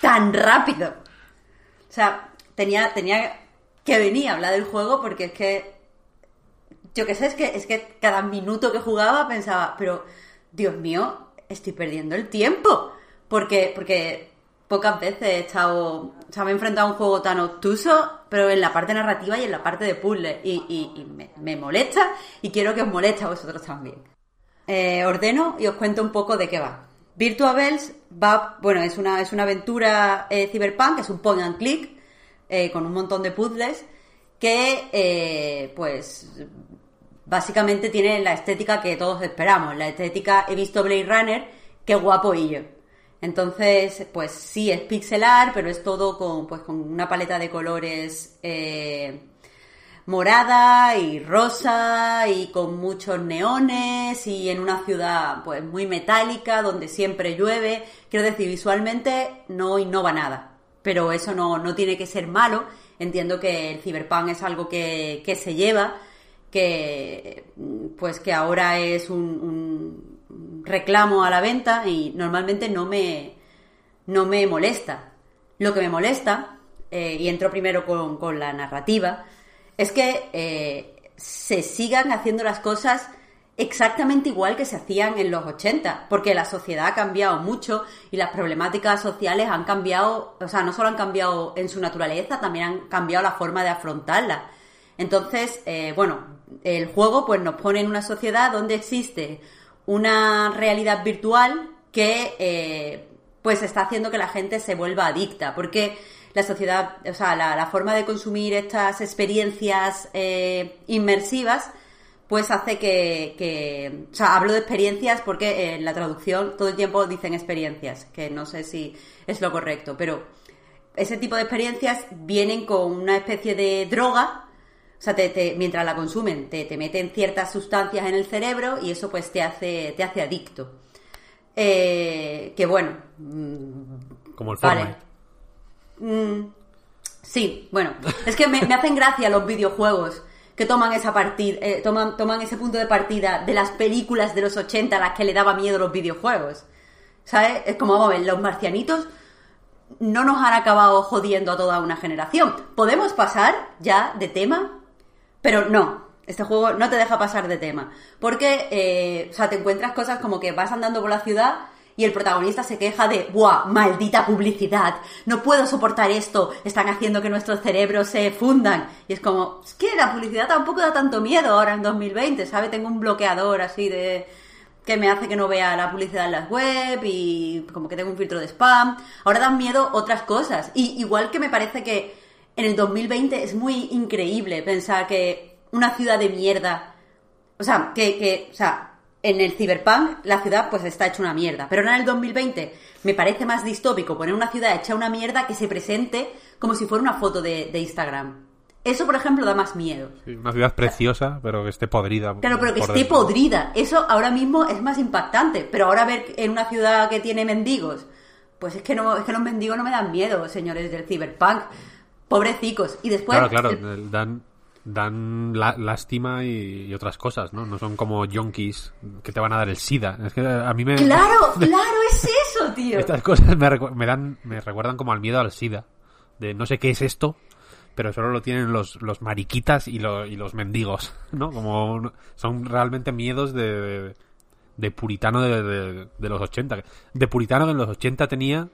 tan rápido. O sea, tenía, tenía que venir a hablar del juego porque es que. Yo qué sé, es que, es que cada minuto que jugaba pensaba, pero Dios mío, estoy perdiendo el tiempo. Porque, porque pocas veces he estado. O sea, me he enfrentado a un juego tan obtuso, pero en la parte narrativa y en la parte de puzzle. Y, me, molesta y quiero que os moleste a vosotros también. Eh, ordeno y os cuento un poco de qué va. Virtuaverse va, bueno, es una, es una aventura eh, cyberpunk, es un point and click, eh, con un montón de puzzles, que, eh, pues, básicamente tiene la estética que todos esperamos. La estética, he visto Blade Runner, qué guapo y. Entonces, pues sí, es pixelar, pero es todo con, pues, con una paleta de colores eh, morada y rosa y con muchos neones y en una ciudad pues muy metálica donde siempre llueve. Quiero decir, visualmente no innova nada, pero eso no, no tiene que ser malo. Entiendo que el cyberpunk es algo que, que se lleva, que pues que ahora es un reclamo a la venta y normalmente no me, no me molesta. Lo que me molesta, eh, y entro primero con, con la narrativa, es que eh, se sigan haciendo las cosas exactamente igual que se hacían en los 80, porque la sociedad ha cambiado mucho y las problemáticas sociales han cambiado, o sea, no solo han cambiado en su naturaleza, también han cambiado la forma de afrontarla. Entonces, eh, bueno, el juego pues nos pone en una sociedad donde existe una realidad virtual que eh, pues está haciendo que la gente se vuelva adicta, porque la sociedad, o sea, la, la forma de consumir estas experiencias eh, inmersivas, pues hace que, que, o sea, hablo de experiencias porque en la traducción todo el tiempo dicen experiencias, que no sé si es lo correcto, pero ese tipo de experiencias vienen con una especie de droga, o sea, te, te- mientras la consumen, te, te meten ciertas sustancias en el cerebro y eso pues te hace, te hace adicto. Eh, que bueno, mm, Como el Vale. Fortnite. Mm, sí, bueno, es que me, me hacen gracia los videojuegos que toman esa partida, toman, toman ese punto de partida de las películas de los 80 a las que le daba miedo los videojuegos. ¿Sabes? Es como, vamos a ver, los marcianitos no nos han acabado jodiendo a toda una generación. Podemos pasar ya de tema, pero no. Este juego no te deja pasar de tema. Porque, eh, o sea, te encuentras cosas como que vas andando por la ciudad y el protagonista se queja de, ¡buah, maldita publicidad! No puedo soportar esto, están haciendo que nuestros cerebros se fundan. Y es como, es que la publicidad tampoco da tanto miedo ahora en 2020, ¿sabe? Tengo un bloqueador así de que me hace que no vea la publicidad en las web y como que tengo un filtro de spam. Ahora dan miedo otras cosas. Y igual que me parece que en el 2020 es muy increíble pensar que una ciudad de mierda, o sea, que, que o sea, en el Cyberpunk la ciudad pues está hecha una mierda. Pero ahora en el 2020 me parece más distópico poner una ciudad hecha una mierda que se presente como si fuera una foto de, Instagram. Eso, por ejemplo, da más miedo. una ciudad preciosa, pero que esté podrida. Claro, pero que esté podrida. Eso ahora mismo es más impactante. Pero ahora ver en una ciudad que tiene mendigos, pues es que no, es que los mendigos no me dan miedo, señores del Cyberpunk. Pobrecicos. Y después. Claro, claro, dan, dan lástima y, otras cosas, ¿no? No son como yonkis que te van a dar el SIDA. Es que a mí me... Claro, claro, es eso, tío. Estas cosas me, dan, me recuerdan como al miedo al SIDA. De no sé qué es esto, pero solo lo tienen los, los mariquitas y, y los mendigos, ¿no? Como son realmente miedos de, de, puritano de, de, los 80. De puritano que en los 80 tenía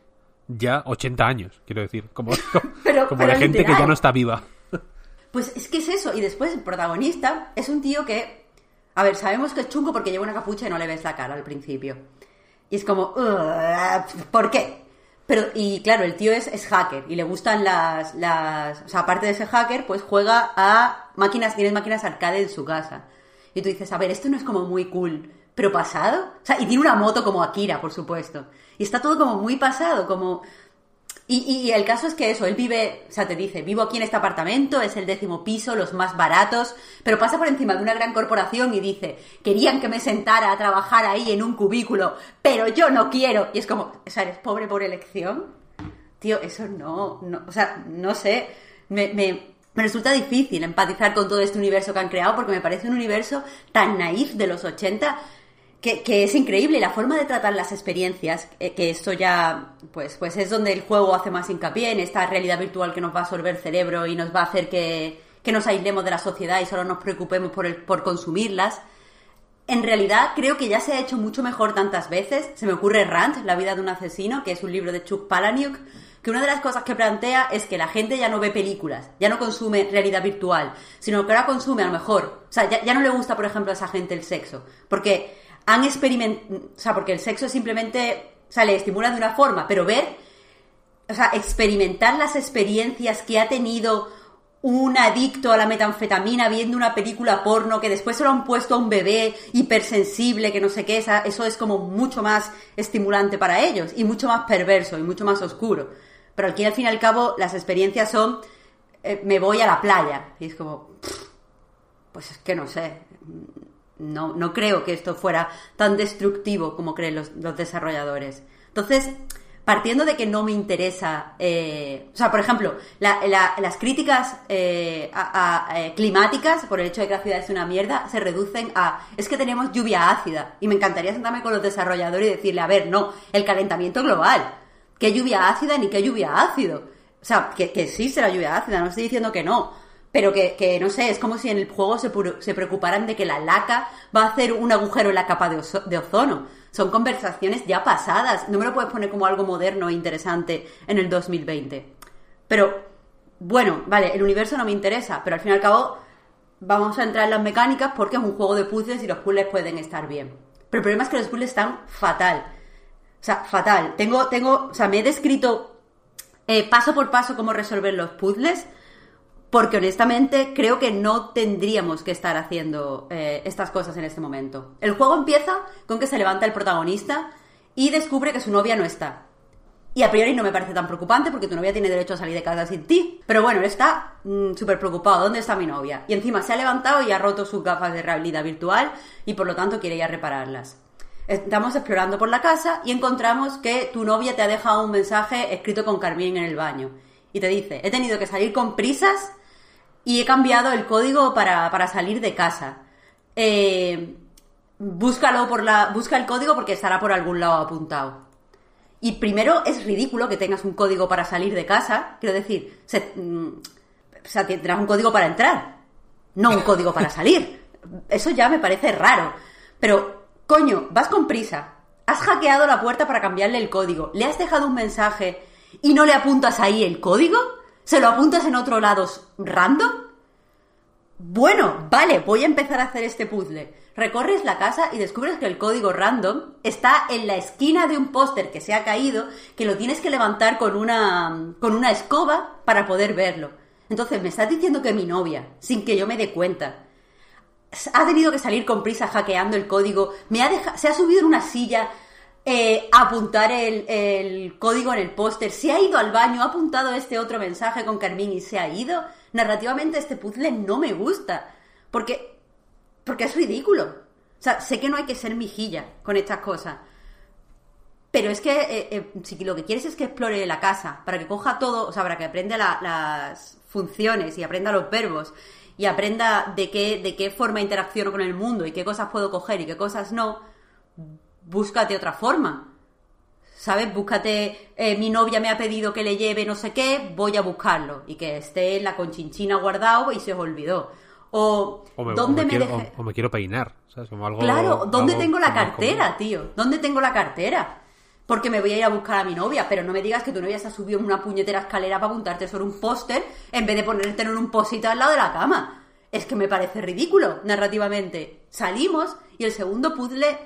ya 80 años, quiero decir. Como, como, de gente que ya no está viva. Pues es que es eso. Y después el protagonista es un tío que, a ver, sabemos que es chungo porque lleva una capucha y no le ves la cara al principio. Y es como, ¿por qué? Pero, y claro, el tío es, es, hacker y le gustan las, las. O sea, aparte de ser hacker, pues juega a máquinas, tiene máquinas arcade en su casa. Y tú dices, a ver, esto no es como muy cool, pero pasado. O sea, y tiene una moto como Akira, por supuesto. Y está todo como muy pasado, como. Y, el caso es que eso, él vive, o sea, te dice, vivo aquí en este apartamento, es el décimo piso, los más baratos, pero pasa por encima de una gran corporación y dice, querían que me sentara a trabajar ahí en un cubículo, pero yo no quiero. Y es como, o sea, ¿eres pobre por elección? Tío, eso no, no o sea, no sé, me, me, me resulta difícil empatizar con todo este universo que han creado porque me parece un universo tan naif de los 80 que, es increíble la forma de tratar las experiencias, eh, que esto ya, pues, pues es donde el juego hace más hincapié en esta realidad virtual que nos va a absorber el cerebro y nos va a hacer que, que nos aislemos de la sociedad y solo nos preocupemos por, el, por consumirlas. En realidad creo que ya se ha hecho mucho mejor tantas veces. Se me ocurre Rant, La vida de un asesino, que es un libro de Chuck Palahniuk, que una de las cosas que plantea es que la gente ya no ve películas, ya no consume realidad virtual, sino que ahora consume a lo mejor, o sea, ya, ya no le gusta, por ejemplo, a esa gente el sexo, porque han experimentado, o sea, porque el sexo simplemente, o sea, le estimula de una forma, pero ver, o sea, experimentar las experiencias que ha tenido un adicto a la metanfetamina viendo una película porno que después se lo han puesto a un bebé hipersensible que no sé qué, eso es como mucho más estimulante para ellos y mucho más perverso y mucho más oscuro. Pero aquí al fin y al cabo las experiencias son eh, me voy a la playa y es como pues es que no sé, no, no creo que esto fuera tan destructivo como creen los, desarrolladores. Entonces, partiendo de que no me interesa, eh, o sea, por ejemplo, las críticas eh, eh, climáticas por el hecho de que la ciudad es una mierda se reducen a, es que tenemos lluvia ácida. Y me encantaría sentarme con los desarrolladores y decirle, a ver, no, el calentamiento global, ¿qué lluvia ácida ni qué lluvia ácido? O sea, que, que existe la lluvia ácida, no estoy diciendo que no, pero que, no sé, es como si en el juego se, se, preocuparan de que la laca va a hacer un agujero en la capa de, de, ozono. Son conversaciones ya pasadas. No me lo puedes poner como algo moderno e interesante en el 2020. Pero, bueno, vale, el universo no me interesa, pero al fin y al cabo vamos a entrar en las mecánicas porque es un juego de puzzles y los puzzles pueden estar bien. Pero el problema es que los puzzles están fatal. O sea, fatal. Tengo, tengo, o sea, me he descrito eh, paso por paso cómo resolver los puzzles porque honestamente creo que no tendríamos que estar haciendo eh, estas cosas en este momento. El juego empieza con que se levanta el protagonista y descubre que su novia no está. Y a priori no me parece tan preocupante porque tu novia tiene derecho a salir de casa sin ti. Pero bueno, él está mm, súper preocupado. ¿Dónde está mi novia? Y encima se ha levantado y ha roto sus gafas de realidad virtual y por lo tanto quiere ir a repararlas. Estamos explorando por la casa y encontramos que tu novia te ha dejado un mensaje escrito con Carmín en el baño. Y te dice, he tenido que salir con prisas y he cambiado el código para, salir de casa. Eh, búscalo por la, busca el código porque estará por algún lado apuntado. Y primero es ridículo que tengas un código para salir de casa. Quiero decir, mm, o sea, tendrás un código para entrar, no un código para salir. Eso ya me parece raro. Pero, coño, vas con prisa. has hackeado la puerta para cambiarle el código, le has dejado un mensaje y no le apuntas ahí el código, se lo apuntas en otro lado random. Bueno, vale, voy a empezar a hacer este puzzle. Recorres la casa y descubres que el código random está en la esquina de un póster que se ha caído, que lo tienes que levantar con una, con una escoba para poder verlo. Entonces me estás diciendo que mi novia, sin que yo me dé cuenta, ha tenido que salir con prisa hackeando el código, me ha se ha subido en una silla eh, apuntar el, el código en el póster, se ha ido al baño, ha apuntado este otro mensaje con Carmín y se ha ido. Narrativamente este puzzle no me gusta, porque, porque es ridículo. O sea, sé que no hay que ser mijilla con estas cosas. Pero es que eh, eh, si lo que quieres es que explore la casa, para que coja todo, o sea, para que aprenda las funciones y aprenda los verbos y aprenda de qué, de qué forma interacciono con el mundo y qué cosas puedo coger y qué cosas no, búscate otra forma. ¿Sabes? Búscate, eh, mi novia me ha pedido que le lleve no sé qué, voy a buscarlo. Y que esté en la conchinchina guardado y se os olvidó. O, ¿dónde me, quiero, o, me quiero peinar. ¿sabes? algo, claro, ¿dónde tengo la cartera, tío? ¿Dónde tengo la cartera? Porque me voy a ir a buscar a mi novia, pero no me digas que tu novia se ha subido en una puñetera escalera para apuntarte sobre un póster en vez de ponerte en un posito al lado de la cama. Es que me parece ridículo narrativamente. Salimos y el segundo puzzle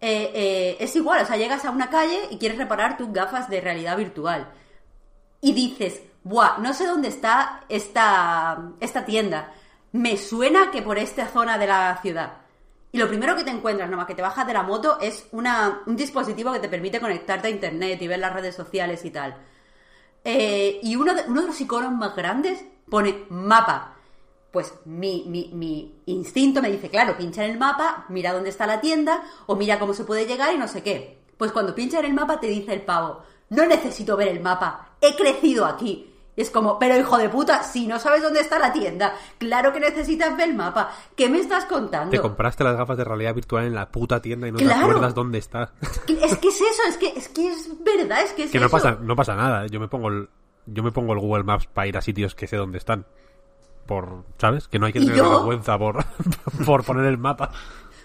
eh, eh, es igual, o sea, llegas a una calle y quieres reparar tus gafas de realidad virtual. Y dices, buah, no sé dónde está esta, tienda. Me suena que por esta zona de la ciudad. Y lo primero que te encuentras, nomás que te bajas de la moto, es una, un dispositivo que te permite conectarte a internet y ver las redes sociales y tal. Eh, y uno de, uno de los iconos más grandes pone mapa pues mi, mi, mi, instinto me dice, claro, pincha en el mapa, mira dónde está la tienda, o mira cómo se puede llegar y no sé qué. Pues cuando pincha en el mapa te dice el pavo, no necesito ver el mapa, he crecido aquí. Y es como, pero hijo de puta, si no sabes dónde está la tienda, claro que necesitas ver el mapa. ¿Qué me estás contando? Te compraste las gafas de realidad virtual en la puta tienda y no te acuerdas dónde está. Es que es eso, es que es, que es verdad, es que es que no Pasa, no pasa nada, yo me pongo el, yo me pongo el Google Maps para ir a sitios que sé dónde están por, ¿sabes? Que no hay que tener vergüenza por, por poner el mapa.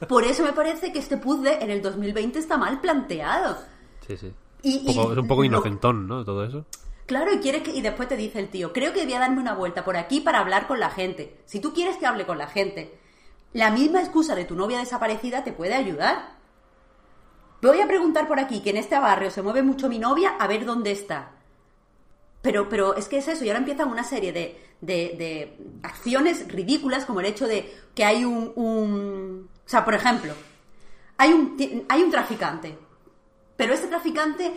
Por eso me parece que este puzzle en el 2020 está mal planteado. Sí, sí. es un poco inocentón, ¿no? Todo eso. Claro, y quiere que, y después te dice el tío, creo que voy a darme una vuelta por aquí para hablar con la gente. Si tú quieres que hable con la gente, la misma excusa de tu novia desaparecida te puede ayudar. Voy a preguntar por aquí, que en este barrio se mueve mucho mi novia, a ver dónde está. Pero, pero es que es eso, y ahora empiezan una serie de, de, acciones ridículas, como el hecho de que hay un, O sea, por ejemplo, hay un, hay un traficante, pero este traficante...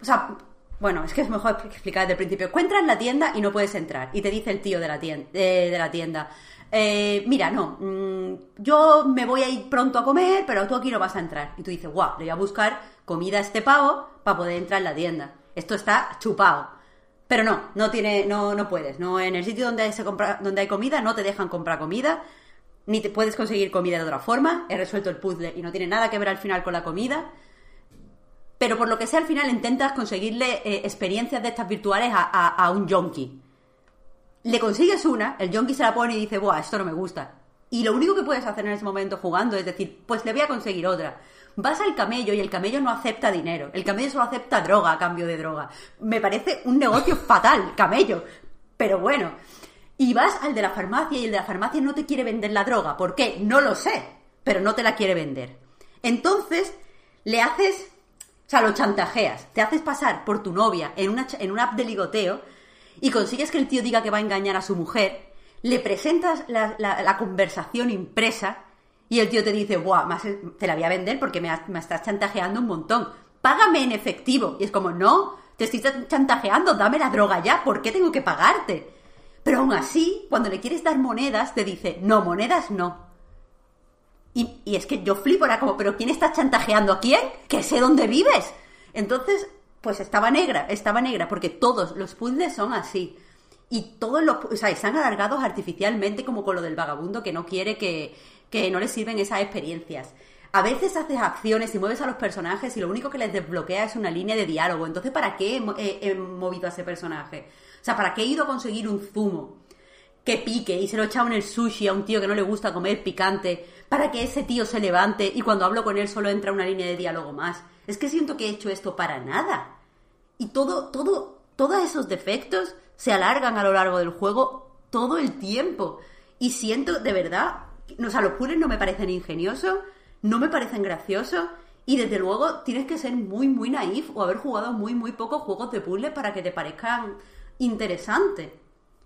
O sea, bueno, es que es mejor explicar desde el principio. Encuentras la tienda y no puedes entrar. Y te dice el tío de la tienda, de, la tienda eh, mira, no, mm, yo me voy a ir pronto a comer, pero tú aquí no vas a entrar. Y tú dices, guau, le voy a buscar comida a este pavo para poder entrar en la tienda. Esto está chupado. Pero no, no tiene, no, no puedes. No, en el sitio donde, se compra, donde hay comida no te dejan comprar comida, ni te puedes conseguir comida de otra forma. He resuelto el puzzle y no tiene nada que ver al final con la comida. Pero por lo que sea, al final intentas conseguirle eh, experiencias de estas virtuales a, a, un yonki. Le consigues una, el yonki se la pone y dice, Buah, esto no me gusta. Y lo único que puedes hacer en ese momento jugando es decir, pues le voy a conseguir otra. Vas al camello y el camello no acepta dinero. El camello solo acepta droga a cambio de droga. Me parece un negocio fatal, camello. Pero bueno. Y vas al de la farmacia y el de la farmacia no te quiere vender la droga. ¿Por qué? No lo sé. Pero no te la quiere vender. Entonces, le haces. O sea, lo chantajeas. Te haces pasar por tu novia en una, en una app de ligoteo y consigues que el tío diga que va a engañar a su mujer. Le presentas la conversación impresa y el tío te dice, Buah, te la voy a vender porque me, estás chantajeando un montón. Págame en efectivo. Y es como, no, te estoy chantajeando, dame la droga ya, ¿por qué tengo que pagarte? Pero aún así, cuando le quieres dar monedas, te dice, no, monedas no. Y, y, es que yo flipo, era como, ¿pero quién está chantajeando a quién? Que sé dónde vives. Entonces, pues estaba negra, estaba negra, porque todos los puzzles son así. Y todos los, o sea, están alargados artificialmente, como con lo del vagabundo que no quiere que, que no les sirven esas experiencias. A veces haces acciones y mueves a los personajes y lo único que les desbloquea es una línea de diálogo. Entonces, ¿para qué he, movido a ese personaje? O sea, ¿para qué he ido a conseguir un zumo que pique y se lo he echado en el sushi a un tío que no le gusta comer picante para que ese tío se levante y cuando hablo con él solo entra una línea de diálogo más? Es que siento que he hecho esto para nada. Y todo, todo, todos esos defectos se alargan a lo largo del juego todo el tiempo. Y siento, de verdad, o sea, los puzzles no me parecen ingeniosos, no me parecen graciosos. Y desde luego tienes que ser muy, muy naif o haber jugado muy, muy pocos juegos de puzzles para que te parezcan interesantes.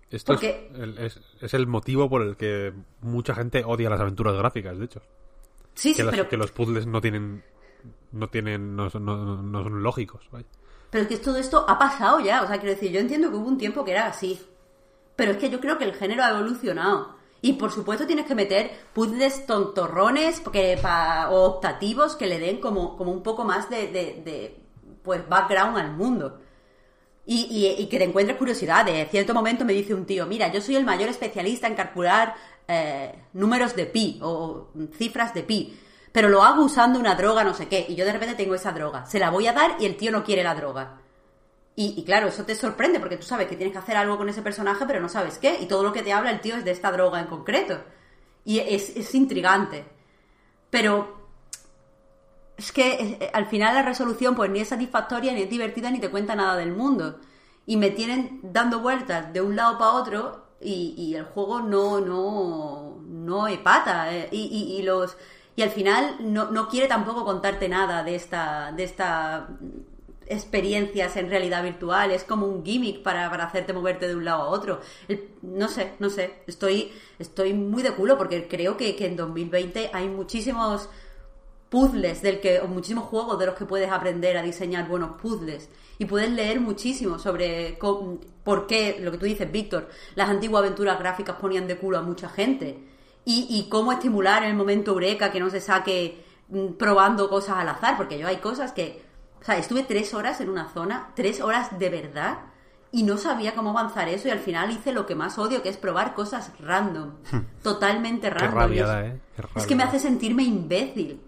Esto Porque- es, el, es- es el motivo por el que mucha gente odia las aventuras gráficas, de hecho. Sí, sí, Que, las- pero, que los puzzles no tienen. No tienen. No, son- no- no son lógicos. pero es que todo esto ha pasado ya. O sea, quiero decir, yo entiendo que hubo un tiempo que era así. Pero es que yo creo que el género ha evolucionado. Y por supuesto tienes que meter puzzles tontorrones o optativos que le den como, un poco más de, pues background al mundo. Y, que te encuentres curiosidad. De cierto momento me dice un tío, mira, yo soy el mayor especialista en calcular eh, números de pi o cifras de pi, pero lo hago usando una droga no sé qué. Y yo de repente tengo esa droga. Se la voy a dar y el tío no quiere la droga. Y, claro, eso te sorprende porque tú sabes que tienes que hacer algo con ese personaje, pero no sabes qué. Y todo lo que te habla el tío es de esta droga en concreto. Y es, es intrigante. Pero es que eh, al final la resolución pues ni es satisfactoria, ni es divertida, ni te cuenta nada del mundo. Y me tienen dando vueltas de un lado para otro y, y el juego no, no, no epata. eh, y- y los, y al final no, no quiere tampoco contarte nada de esta, de esta experiencias en realidad virtual, es como un gimmick para, para hacerte moverte de un lado a otro. No sé, no sé, estoy, estoy muy de culo porque creo que, que en 2020 hay muchísimos puzzles del que, o muchísimos juegos de los que puedes aprender a diseñar buenos puzzles y puedes leer muchísimo sobre por qué, lo que tú dices, Víctor, las antiguas aventuras gráficas ponían de culo a mucha gente y, y cómo estimular el momento eureka que no se saque mm, probando cosas al azar, porque yo hay cosas que, o sea, estuve tres horas en una zona, tres horas de verdad y no sabía cómo avanzar eso y al final hice lo que más odio, que es probar cosas random, totalmente Qué random. rabia Y es- ¿eh? Qué es que me hace sentirme imbécil.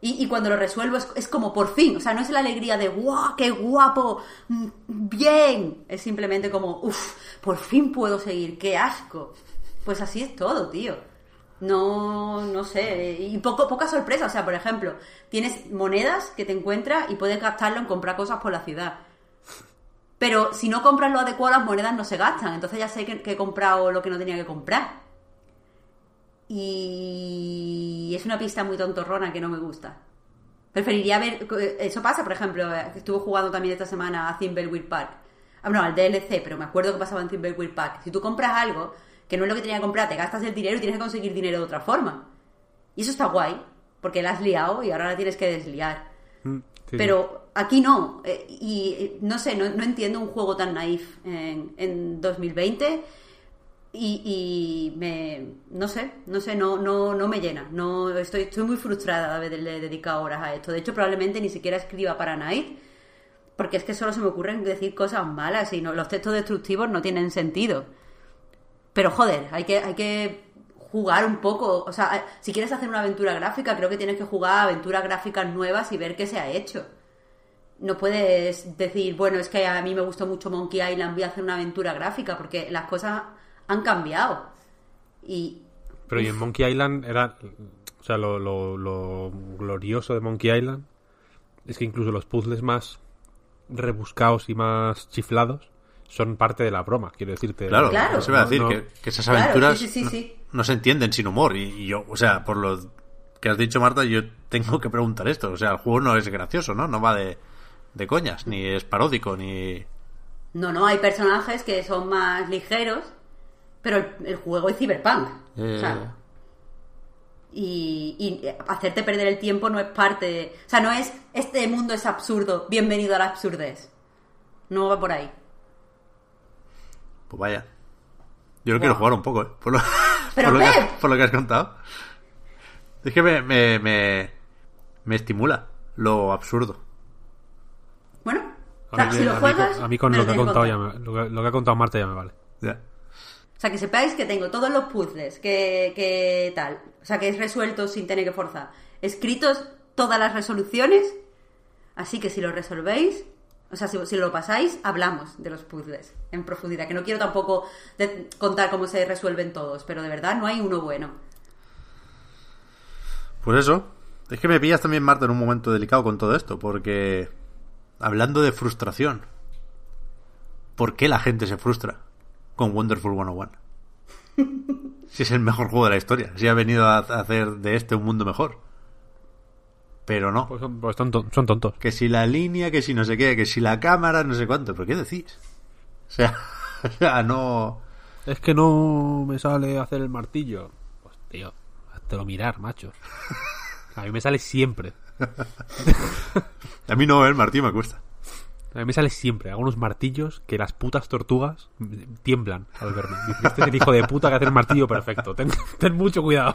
Y, y cuando lo resuelvo es, es como por fin, o sea, no es la alegría de ¡guau, qué guapo! mm, ¡Bien! Es simplemente como ¡uf! Por fin puedo seguir, qué asco. Pues así es todo, tío. No, no sé. Y poco, poca sorpresa. O sea, por ejemplo, tienes monedas que te encuentras y puedes gastarlo en comprar cosas por la ciudad. Pero si no compras lo adecuado, las monedas no se gastan. Entonces ya sé que, he comprado lo que no tenía que comprar. Y es una pista muy tontorrona que no me gusta. Preferiría ver. Eso pasa, por ejemplo, estuve jugando también esta semana a Thimbleweed Park. Ah, no, al DLC, pero me acuerdo que pasaba en Thimbleweed Park. Si tú compras algo que no es lo que tenía que comprar, te gastas el dinero y tienes que conseguir dinero de otra forma. Y eso está guay, porque la has liado y ahora la tienes que desliar. Mm, sí, Pero aquí no. eh, y eh, no sé, no, no entiendo un juego tan naif en, en 2020. Y, y me. No sé, no sé, no, no, no me llena. No, estoy, estoy muy frustrada de haberle dedicado horas a esto. De hecho, probablemente ni siquiera escriba para Night. Porque es que solo se me ocurren decir cosas malas y no, los textos destructivos no tienen sentido. Pero joder, hay que, hay que jugar un poco. O sea, si quieres hacer una aventura gráfica, creo que tienes que jugar a aventuras gráficas nuevas y ver qué se ha hecho. No puedes decir, bueno, es que a mí me gustó mucho Monkey Island, voy a hacer una aventura gráfica, porque las cosas han cambiado. Y Pero y en Monkey Island era. O sea, lo, lo, lo glorioso de Monkey Island es que incluso los puzzles más rebuscados y más chiflados son parte de la broma, quiero decirte. Claro, Claro. eso iba a decir, No, no. que, que esas Claro, aventuras sí, sí, sí, no, se entienden sin humor. Y, y yo, o sea, por lo que has dicho, Marta, yo tengo que preguntar esto. O sea, el juego no es gracioso, ¿no? No va de, de coñas, ni es paródico, ni... no, no, hay personajes que son más ligeros, pero el, el juego es cyberpunk. Eh, O sea, y, y hacerte perder el tiempo no es parte de... O sea, no es este mundo es absurdo, bienvenido a la absurdez. No va por ahí. Pues vaya. Yo lo quiero jugar un poco, ¿eh? Por lo, Pero por lo, que, por lo que has contado. Es que me, me, me, me estimula lo absurdo. Bueno, o sea, si lo a mí juegas... con, a mí con lo que ha contado ya me- lo, que, lo que ha contado Marta ya me vale. O sea, que sepáis que tengo todos los puzzles, que, que tal. O sea, que es resuelto sin tener que forzar. Escritos todas las resoluciones. Así que si lo resolvéis, o sea, si, lo pasáis, hablamos de los puzzles en profundidad. Que no quiero tampoco de- contar cómo se resuelven todos, pero de verdad no hay uno bueno. Pues eso. Es que me pillas también, Marta, en un momento delicado con todo esto, porque hablando de frustración, ¿por qué la gente se frustra con Wonderful 101? si es el mejor juego de la historia, si ha venido a hacer de este un mundo mejor. Pero no. Pues son, pues son ton- son tontos. Que si la línea, que si no sé qué, que si la cámara, no sé cuánto. ¿Pero qué decís? O sea, o sea, no... Es que no me sale hacer el martillo. Pues tío, lo mirar, macho. A mí me sale siempre. A mí no, el Martín me cuesta. A mí me sale siempre. Hago unos martillos que las putas tortugas tiemblan al verme. Este es el hijo de puta que hace el martillo perfecto. Ten, ten mucho cuidado.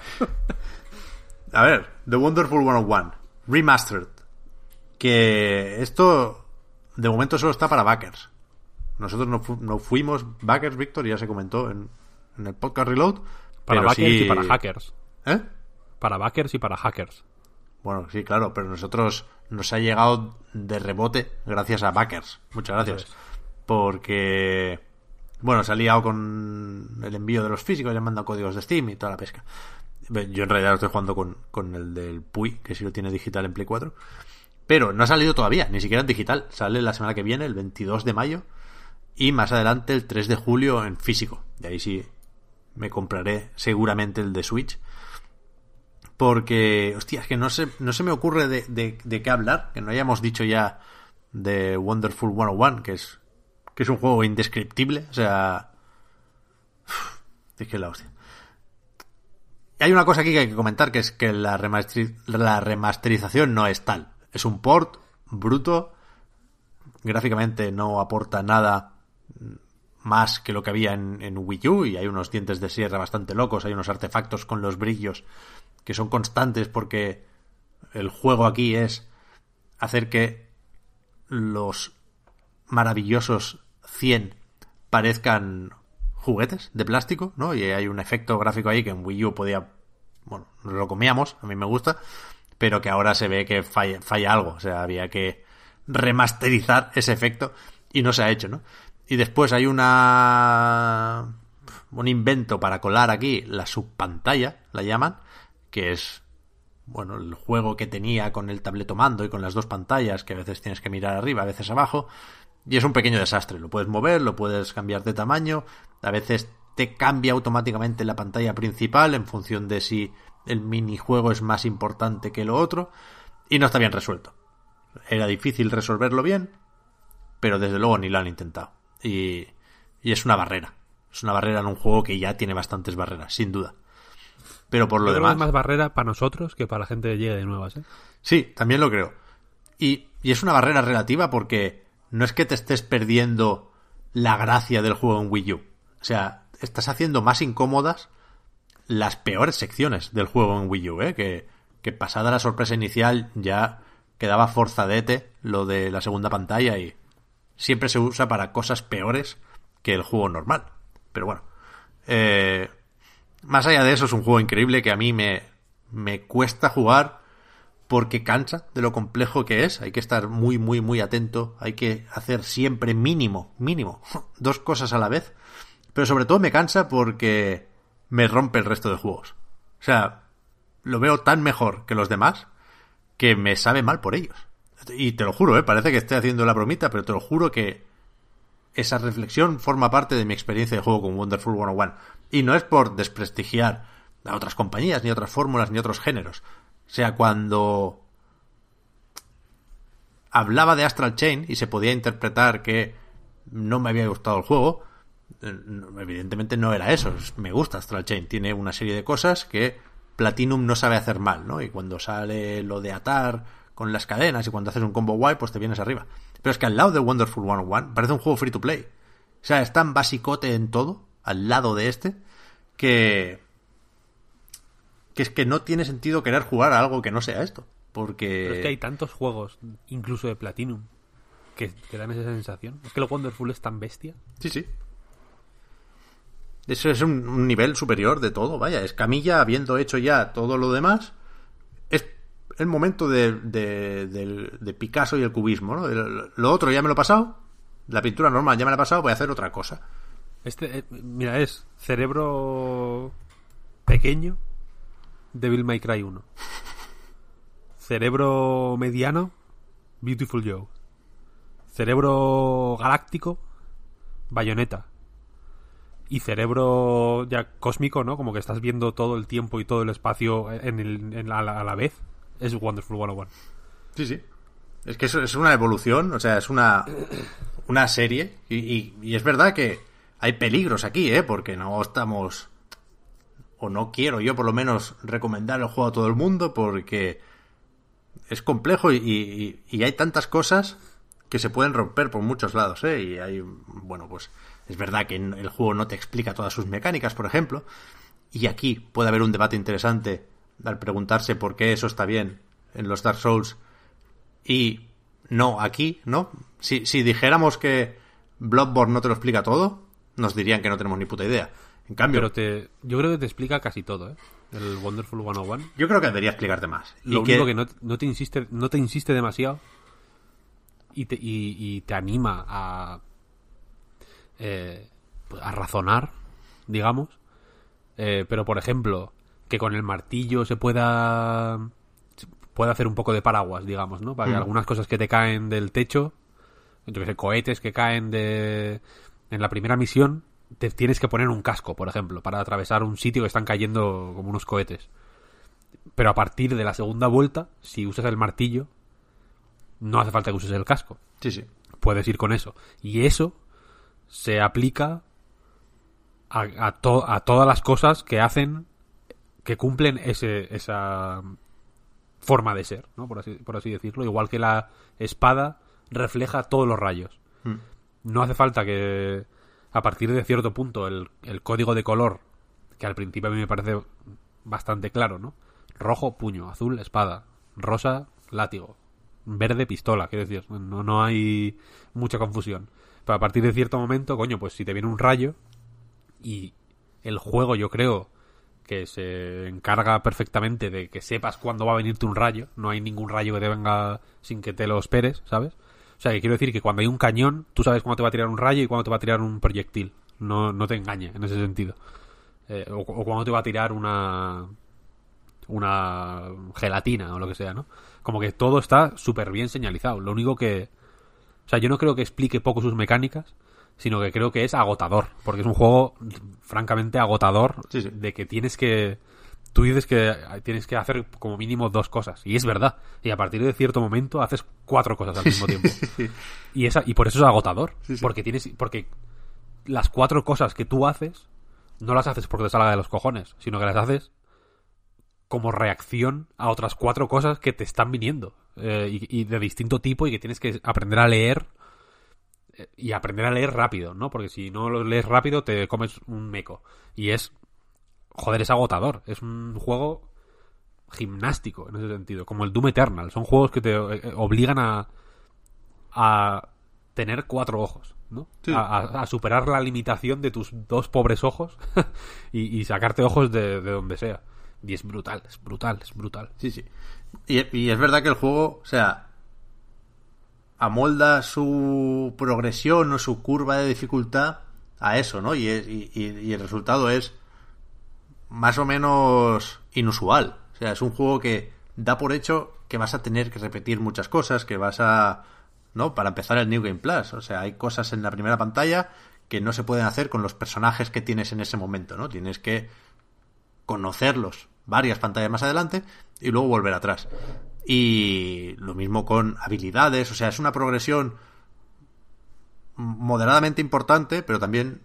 A ver, The Wonderful 101, Remastered. Que esto de momento solo está para backers. Nosotros no, fu- no fuimos backers, Víctor, ya se comentó en, en el podcast Reload. Para backers sí- y para hackers. ¿Eh? Para backers y para hackers. Bueno, sí, claro, pero nosotros nos ha llegado de rebote gracias a backers. Muchas gracias. Porque, bueno, se ha liado con el envío de los físicos, ya han mandado códigos de Steam y toda la pesca. Yo en realidad lo estoy jugando con, con el del Puy, que sí lo tiene digital en Play 4. Pero no ha salido todavía, ni siquiera en digital. Sale la semana que viene, el 22 de mayo. Y más adelante, el 3 de julio, en físico. De ahí sí me compraré seguramente el de Switch. Porque, hostia, es que no se, no se me ocurre de, de, qué hablar. Que no hayamos dicho ya de Wonderful 101, que es, que es un juego indescriptible. O sea. Es que la hostia. Hay una cosa aquí que hay que comentar, que es que la, remasteri- la remasterización no es tal. Es un port bruto. Gráficamente no aporta nada más que lo que había en, en Wii U y hay unos dientes de sierra bastante locos, hay unos artefactos con los brillos que son constantes porque el juego aquí es hacer que los maravillosos 100 parezcan juguetes de plástico, ¿no? Y hay un efecto gráfico ahí que en Wii U podía, bueno, lo comíamos, a mí me gusta, pero que ahora se ve que falla, algo, o sea, había que remasterizar ese efecto y no se ha hecho, ¿no? Y después hay una un invento para colar aquí la subpantalla, la llaman, que es bueno, el juego que tenía con el tableto mando y con las dos pantallas, que a veces tienes que mirar arriba, a veces abajo, y es un pequeño desastre. Lo puedes mover, lo puedes cambiar de tamaño, a veces te cambia automáticamente la pantalla principal en función de si el minijuego es más importante que lo otro, y no está bien resuelto. Era difícil resolverlo bien, pero desde luego ni lo han intentado. Y, y es una barrera. Es una barrera en un juego que ya tiene bastantes barreras, sin duda. Pero por lo Yo creo que demás... es más barrera para nosotros que para la gente que llegue de nuevas, ¿eh? Sí, también lo creo. Y, y es una barrera relativa porque no es que te estés perdiendo la gracia del juego en Wii U. O sea, estás haciendo más incómodas las peores secciones del juego en Wii U, ¿eh? Que, pasada la sorpresa inicial ya quedaba forzadete lo de la segunda pantalla y siempre se usa para cosas peores que el juego normal. Pero bueno, eh, más allá de eso es un juego increíble que a mí me, me cuesta jugar porque cansa de lo complejo que es. Hay que estar muy, muy, muy atento. Hay que hacer siempre mínimo, mínimo, dos cosas a la vez. Pero sobre todo me cansa porque me rompe el resto de juegos. O sea, lo veo tan mejor que los demás que me sabe mal por ellos. Y te lo juro, ¿eh? parece que estoy haciendo la bromita, pero te lo juro que esa reflexión forma parte de mi experiencia de juego con Wonderful 101. Y no es por desprestigiar a otras compañías, ni otras fórmulas, ni otros géneros. O sea, cuando hablaba de Astral Chain y se podía interpretar que no me había gustado el juego, eh, evidentemente no era eso. Me gusta Astral Chain. Tiene una serie de cosas que Platinum no sabe hacer mal, ¿no? Y cuando sale lo de atar con las cadenas y cuando haces un combo guay, pues te vienes arriba. Pero es que al lado de Wonderful 101 parece un juego free to play. O sea, es tan basicote en todo, al lado de este, que que es que no tiene sentido querer jugar a algo que no sea esto. Porque... Pero es que hay tantos juegos, incluso de Platinum, que, que dan esa sensación. Es que lo Wonderful es tan bestia. Sí, sí. Eso es un, un nivel superior de todo, vaya. Es Camilla, habiendo hecho ya todo lo demás, es el momento de, de, de Picasso y el cubismo, ¿no? El- Lo otro ya me lo he pasado, la pintura normal ya me la he pasado, voy a hacer otra cosa. Este, eh, mira, es cerebro pequeño Devil May Cry 1. cerebro mediano, Beautiful Joe. Cerebro galáctico, Bayonetta. Y cerebro ya cósmico, ¿no? Como que estás viendo todo el tiempo y todo el espacio en el, en la- a la vez. Es Wonderful 101. Sí, sí. Es que es una evolución, o sea, es una, una serie. Y, y- y es verdad que hay peligros aquí, ¿eh? Porque no estamos. O no quiero yo, por lo menos, recomendar el juego a todo el mundo porque es complejo y, hay tantas cosas que se pueden romper por muchos lados, ¿eh? Y hay. Bueno, pues es verdad que el juego no te explica todas sus mecánicas, por ejemplo. Y aquí puede haber un debate interesante al preguntarse por qué eso está bien en los Dark Souls y no aquí, ¿no? Si, si dijéramos que Bloodborne no te lo explica todo, nos dirían que no tenemos ni puta idea. En cambio, Pero te, yo creo que te explica casi todo, ¿eh? El Wonderful 101. yo creo que debería explicarte más. Lo Y único que no, no te insiste, no te insiste demasiado y te, y, y te anima a, eh, a razonar, digamos. Eh, pero, por ejemplo, que con el martillo se pueda se pueda hacer un poco de paraguas, digamos, ¿no? Para que Mm. algunas cosas que te caen del techo, yo que sé, cohetes que caen de en la primera misión, te tienes que poner un casco, por ejemplo, para atravesar un sitio que están cayendo como unos cohetes. Pero a partir de la segunda vuelta, si usas el martillo, no hace falta que uses el casco. Sí, sí. Puedes ir con eso. Y eso se aplica a, a, to- a todas las cosas que hacen, que cumplen ese, esa forma de ser, ¿no? Por así, por así decirlo. Igual que la espada refleja todos los rayos. Mm. No hace falta que a partir de cierto punto el, el código de color, que al principio a mí me parece bastante claro, ¿no? Rojo, puño, azul, espada, rosa, látigo, verde, pistola, quiero decir, no, no hay mucha confusión. Pero a partir de cierto momento, coño, pues si te viene un rayo y el juego yo creo que se encarga perfectamente de que sepas cuándo va a venirte un rayo, no hay ningún rayo que te venga sin que te lo esperes, ¿sabes? O sea, que quiero decir que cuando hay un cañón, tú sabes cuándo te va a tirar un rayo y cuándo te va a tirar un proyectil. No, no te engañe en ese sentido. Eh, o, o cuándo te va a tirar una una gelatina o lo que sea, ¿no? Como que todo está súper bien señalizado. Lo único que... O sea, yo no creo que explique poco sus mecánicas, sino que creo que es agotador, porque es un juego francamente agotador Sí, sí. de que tienes que... Tú dices que tienes que hacer como mínimo dos cosas, y es verdad. Y a partir de cierto momento haces cuatro cosas al mismo tiempo. Y, esa, y por eso es agotador, Sí, sí. porque tienes porque las cuatro cosas que tú haces no las haces porque te salga de los cojones, sino que las haces como reacción a otras cuatro cosas que te están viniendo eh, y, y de distinto tipo y que tienes que aprender a leer eh, y aprender a leer rápido, ¿no? Porque si no lo lees rápido te comes un meco y es joder, es agotador, es un juego gimnástico en ese sentido, como el Doom Eternal, son juegos que te eh, obligan a a tener cuatro ojos, ¿no? Sí. A, a- a superar la limitación de tus dos pobres ojos y, y sacarte ojos de, de donde sea. Y es brutal, es brutal, es brutal. Sí, sí. Y, y es verdad que el juego, o sea, amolda su progresión o su curva de dificultad a eso, ¿no? Y, es- y, y- y el resultado es más o menos inusual. O sea, es un juego que da por hecho que vas a tener que repetir muchas cosas, que vas a... ¿No? Para empezar el New Game Plus. O sea, hay cosas en la primera pantalla que no se pueden hacer con los personajes que tienes en ese momento, ¿no? Tienes que conocerlos varias pantallas más adelante y luego volver atrás. Y lo mismo con habilidades, o sea, es una progresión moderadamente importante, pero también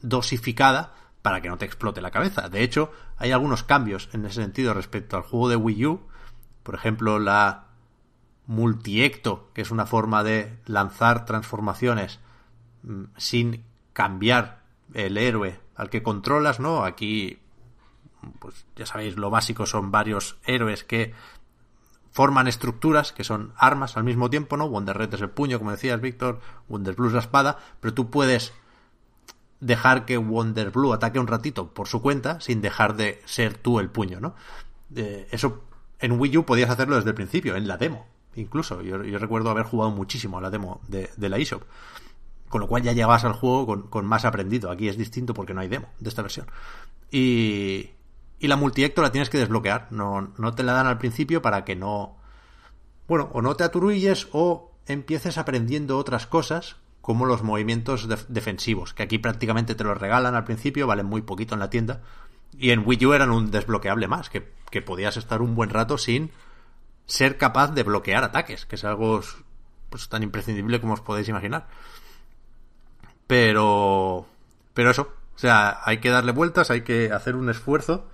dosificada para que no te explote la cabeza. De hecho, hay algunos cambios en ese sentido respecto al juego de Wii U. Por ejemplo, la multiecto, que es una forma de lanzar transformaciones mm, sin cambiar el héroe al que controlas, ¿no? Aquí pues ya sabéis, lo básico son varios héroes que forman estructuras que son armas al mismo tiempo, ¿no? Wonder Red es el puño, como decías, Víctor, Wonder Blue la espada, pero tú puedes dejar que Wonder Blue ataque un ratito por su cuenta sin dejar de ser tú el puño, ¿no? Eso en Wii U podías hacerlo desde el principio, en la demo, incluso. Yo, yo recuerdo haber jugado muchísimo a la demo de, de la eShop. Con lo cual ya llegabas al juego con, con más aprendido. Aquí es distinto porque no hay demo de esta versión. Y, y la multiecto la tienes que desbloquear. No, no te la dan al principio para que no bueno, o no te aturulles o empieces aprendiendo otras cosas como los movimientos defensivos, que aquí prácticamente te los regalan al principio, valen muy poquito en la tienda, y en Wii U eran un desbloqueable más, que, que podías estar un buen rato sin ser capaz de bloquear ataques, que es algo pues, tan imprescindible como os podéis imaginar. Pero... Pero eso, o sea, hay que darle vueltas, hay que hacer un esfuerzo,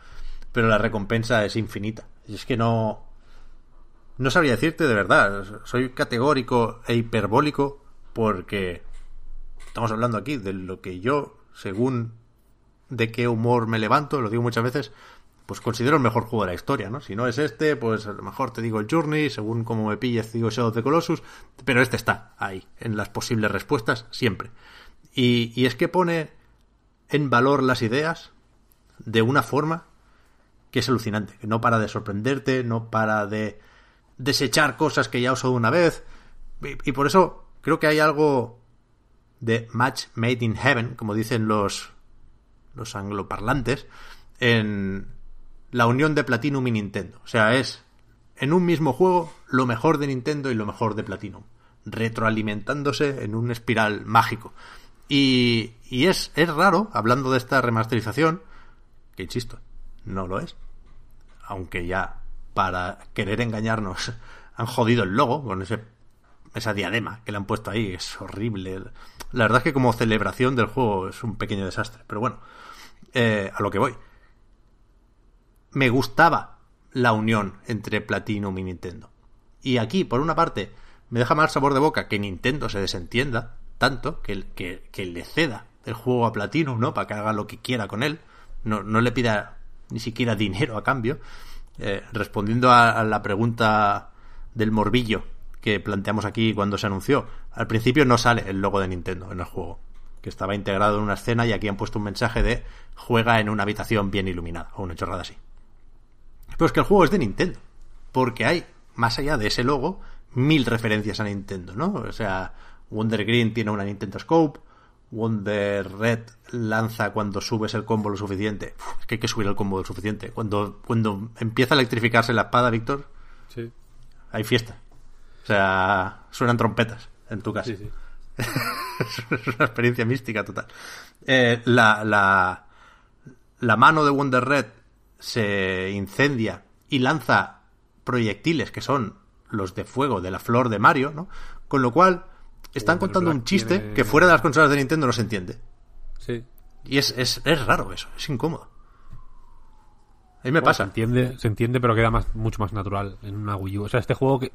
pero la recompensa es infinita. Y es que no... No sabría decirte de verdad, soy categórico e hiperbólico porque estamos hablando aquí de lo que yo, según de qué humor me levanto, lo digo muchas veces, pues considero el mejor juego de la historia, ¿no? Si no es este, pues a lo mejor te digo el Journey, según como me pilles te digo Shadow of the Colossus, pero este está ahí, en las posibles respuestas, siempre. Y, y es que pone en valor las ideas de una forma que es alucinante, que no para de sorprenderte, no para de desechar cosas que ya has usado una vez, y, y por eso creo que hay algo de match made in heaven, como dicen los, los angloparlantes, en la unión de Platinum y Nintendo. O sea, es en un mismo juego lo mejor de Nintendo y lo mejor de Platinum, retroalimentándose en un espiral mágico. Y, y es, es raro, hablando de esta remasterización, que insisto, no lo es. Aunque ya, para querer engañarnos, han jodido el logo con ese esa diadema que le han puesto ahí es horrible. La verdad es que como celebración del juego es un pequeño desastre. Pero bueno, eh, a lo que voy. Me gustaba la unión entre Platinum y Nintendo. Y aquí, por una parte, me deja mal sabor de boca que Nintendo se desentienda tanto, que, que, le ceda el juego a Platinum, ¿no? Para que haga lo que quiera con él. No, no le pida ni siquiera dinero a cambio. Eh, respondiendo a la pregunta del morbillo que planteamos aquí cuando se anunció. Al principio no sale el logo de Nintendo en el juego, que estaba integrado en una escena y aquí han puesto un mensaje de juega en una habitación bien iluminada, o una chorrada así. Pero es que el juego es de Nintendo, porque hay, más allá de ese logo, mil referencias a Nintendo, ¿no? O sea, Wonder Green tiene una Nintendo Scope, Wonder Red lanza cuando subes el combo lo suficiente. es que hay que subir el combo lo suficiente. Cuando, cuando empieza a electrificarse la espada, Víctor, sí. hay fiesta. O sea, suenan trompetas en tu casa. es una experiencia mística total. Eh, la, la, la mano de Wonder Red se incendia y lanza proyectiles que son los de fuego de la flor de Mario, ¿no? Con lo cual están contando un chiste que fuera de las consolas de Nintendo no se entiende. Sí. Y es, es, es raro eso, es incómodo. A mí me pasa. Se entiende, se entiende, pero queda más, mucho más natural en una Wii U. O sea, este juego que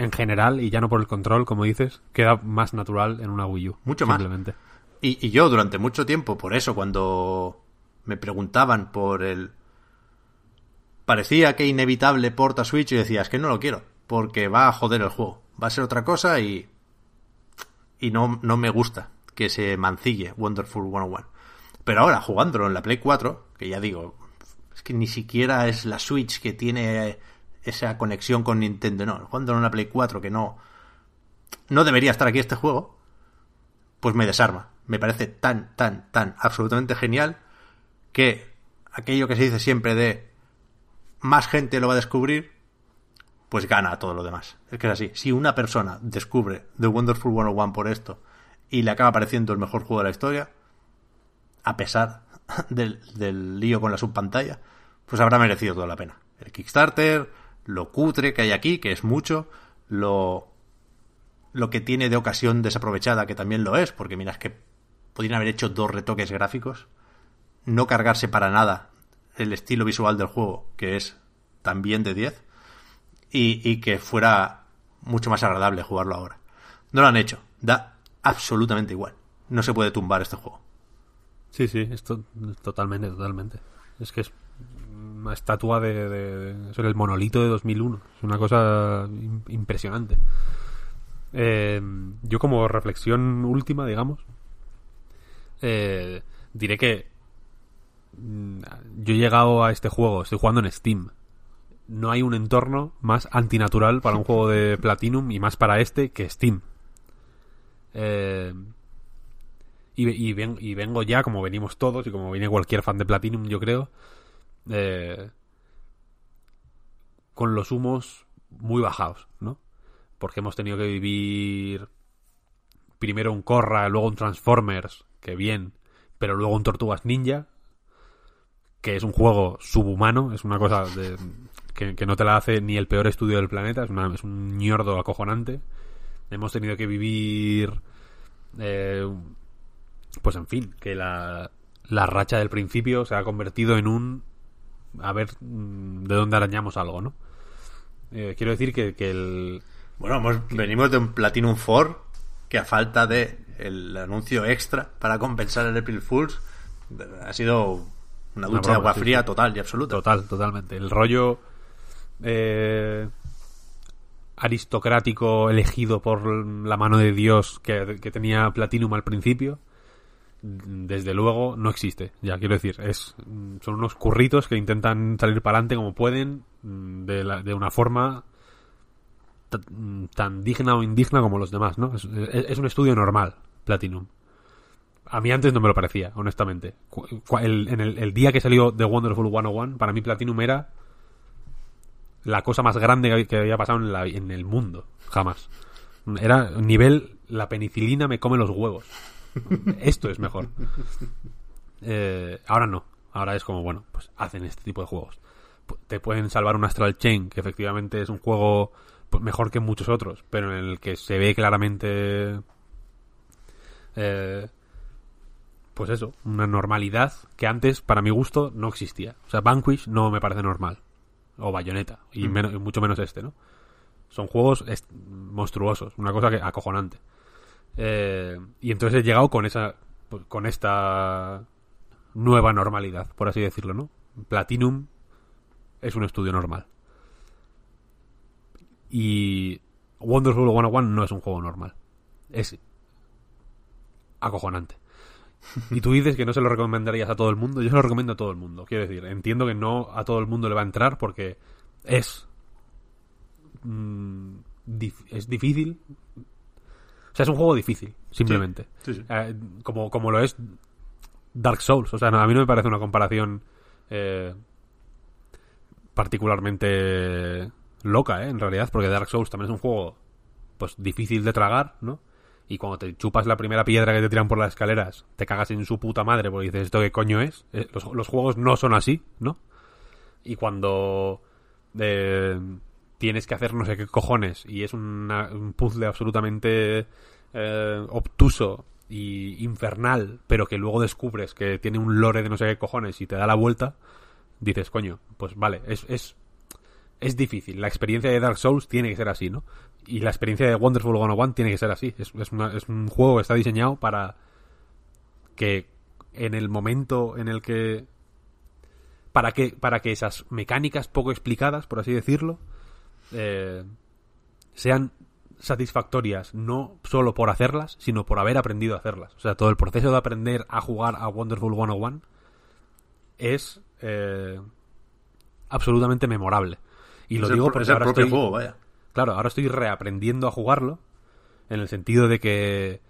en general, y ya no por el control, como dices, queda más natural en una Wii U. Mucho más. Y, y yo durante mucho tiempo, por eso, cuando me preguntaban por el... Parecía que inevitable porta Switch y decía, es que no lo quiero, porque va a joder el juego. Va a ser otra cosa y... Y no, no me gusta que se mancille Wonderful 101. Pero ahora, jugándolo en la Play 4, que ya digo, es que ni siquiera es la Switch que tiene esa conexión con Nintendo. No, jugando en una Play 4 que no, no debería estar aquí este juego, pues me desarma. Me parece tan, tan, tan absolutamente genial que aquello que se dice siempre de más gente lo va a descubrir, pues gana a todo lo demás. Es que es así. Si una persona descubre The Wonderful 101 por esto y le acaba pareciendo el mejor juego de la historia, a pesar del, del lío con la subpantalla, pues habrá merecido toda la pena. El Kickstarter, lo cutre que hay aquí, que es mucho, lo, lo que tiene de ocasión desaprovechada, que también lo es, porque miras que podrían haber hecho dos retoques gráficos, no cargarse para nada el estilo visual del juego, que es también de 10, y, y que fuera mucho más agradable jugarlo ahora. No lo han hecho, da absolutamente igual. No se puede tumbar este juego. Sí, sí, esto totalmente, totalmente. Es que es una estatua de, de, el monolito de 2001. Es una cosa impresionante. Eh, yo como reflexión última, digamos, eh, diré que mm, yo he llegado a este juego, estoy jugando en Steam. No hay un entorno más antinatural para un juego de Platinum y más para este que Steam. Eh, y, y, y, vengo ya, como venimos todos y como viene cualquier fan de Platinum, yo creo, eh, con los humos muy bajados, ¿no? Porque hemos tenido que vivir primero un Corra, luego un Transformers, que bien, pero luego un Tortugas Ninja, que es un juego subhumano, es una cosa de, que, que no te la hace ni el peor estudio del planeta, es, una, es un ñordo acojonante. Hemos tenido que vivir, eh, pues en fin, que la, la racha del principio se ha convertido en un, a ver mm, de dónde arañamos algo, ¿no? Eh, quiero decir que, que el, Bueno, hemos- venimos de un Platinum 4 que a falta de el anuncio extra para compensar el April Fools ha sido una ducha de broma, agua sí, fría sí. total y absoluta. Total, totalmente. El rollo eh, aristocrático elegido por la mano de Dios que, que tenía Platinum al principio, desde luego no existe. Ya quiero decir, es son unos curritos que intentan salir para adelante como pueden, mm, de, la- de una forma mm, tan digna o indigna como los demás, ¿no? Es, un estudio normal, Platinum. A mí antes no me lo parecía, honestamente. El- en el, día que salió The Wonderful 101, para mí Platinum era la cosa más grande que había pasado en, la- en el mundo. Jamás. Era nivel, la penicilina me come los huevos. Esto es mejor. Eh, ahora no. Ahora es como, bueno, pues hacen este tipo de juegos. Te pueden salvar un Astral Chain, que efectivamente es un juego pues, mejor que muchos otros, pero en el que se ve claramente... eh, pues eso, una normalidad que antes, para mi gusto, no existía. O sea, Vanquish no me parece normal. O Bayonetta, y, menos- y mucho menos este, ¿no? Son juegos monstruosos, una cosa que acojonante. Eh, y entonces he llegado con esa pues, con esta nueva normalidad, por así decirlo, ¿no? Platinum es un estudio normal. Y Wonderful 101 no es un juego normal. Es acojonante. Y tú dices que no se lo recomendarías a todo el mundo. Yo se lo recomiendo a todo el mundo. Quiero decir, entiendo que no a todo el mundo le va a entrar porque es. mm, es difícil. O sea, es un juego difícil, simplemente. Sí, sí. Eh, como, como lo es Dark Souls. O sea, no, a mí no me parece una comparación eh, particularmente loca, ¿eh? En realidad, porque Dark Souls también es un juego pues difícil de tragar, ¿no? Y cuando te chupas la primera piedra que te tiran por las escaleras, te cagas en su puta madre porque dices, ¿esto qué coño es? Eh, los, los juegos no son así, ¿no? Y cuando eh, tienes que hacer no sé qué cojones y es un puzzle absolutamente eh, obtuso y infernal, pero que luego descubres que tiene un lore de no sé qué cojones y te da la vuelta, dices, coño, pues vale, es, es, es difícil. La experiencia de Dark Souls tiene que ser así, ¿no? Y la experiencia de Wonderful 101 tiene que ser así. Es, es, una- es un juego que está diseñado para que en el momento en el que para que para que esas mecánicas poco explicadas por así decirlo eh, sean satisfactorias no solo por hacerlas sino por haber aprendido a hacerlas o sea todo el proceso de aprender a jugar a Wonderful 101 es eh, absolutamente memorable y lo es digo porque es el ahora propio estoy, juego, vaya. Claro, ahora estoy reaprendiendo a jugarlo. En el sentido de que.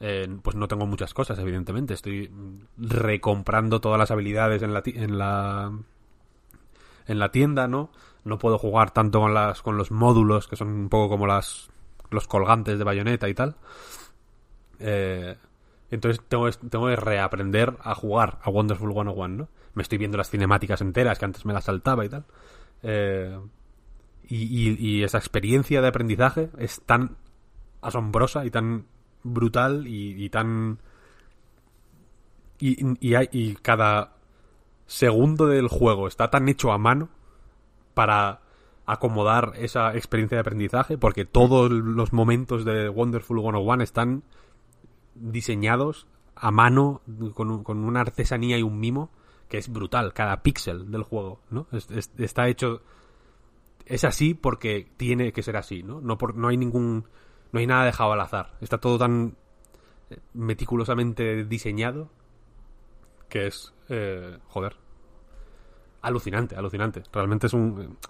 eh, pues no tengo muchas cosas, evidentemente. Estoy recomprando todas las habilidades en la, en la. En la tienda, ¿no? No puedo jugar tanto con las con los módulos, que son un poco como las los colgantes de bayoneta y tal. Eh, entonces tengo, tengo que reaprender a jugar a Wonderful 101, ¿no? Me estoy viendo las cinemáticas enteras, que antes me las saltaba y tal. Eh, y, y- esa experiencia de aprendizaje es tan asombrosa y tan brutal y, y tan... Y, y, hay- y cada segundo del juego está tan hecho a mano para acomodar esa experiencia de aprendizaje porque todos los momentos de Wonderful 101 están diseñados a mano con, un- con una artesanía y un mimo que es brutal, cada píxel del juego, ¿no? Es- es- está hecho es así porque tiene que ser así, ¿no? No, por, no hay ningún. No hay nada dejado al azar. Está todo tan eh, meticulosamente diseñado que es. eh, joder. Alucinante, alucinante. Realmente es un. eh,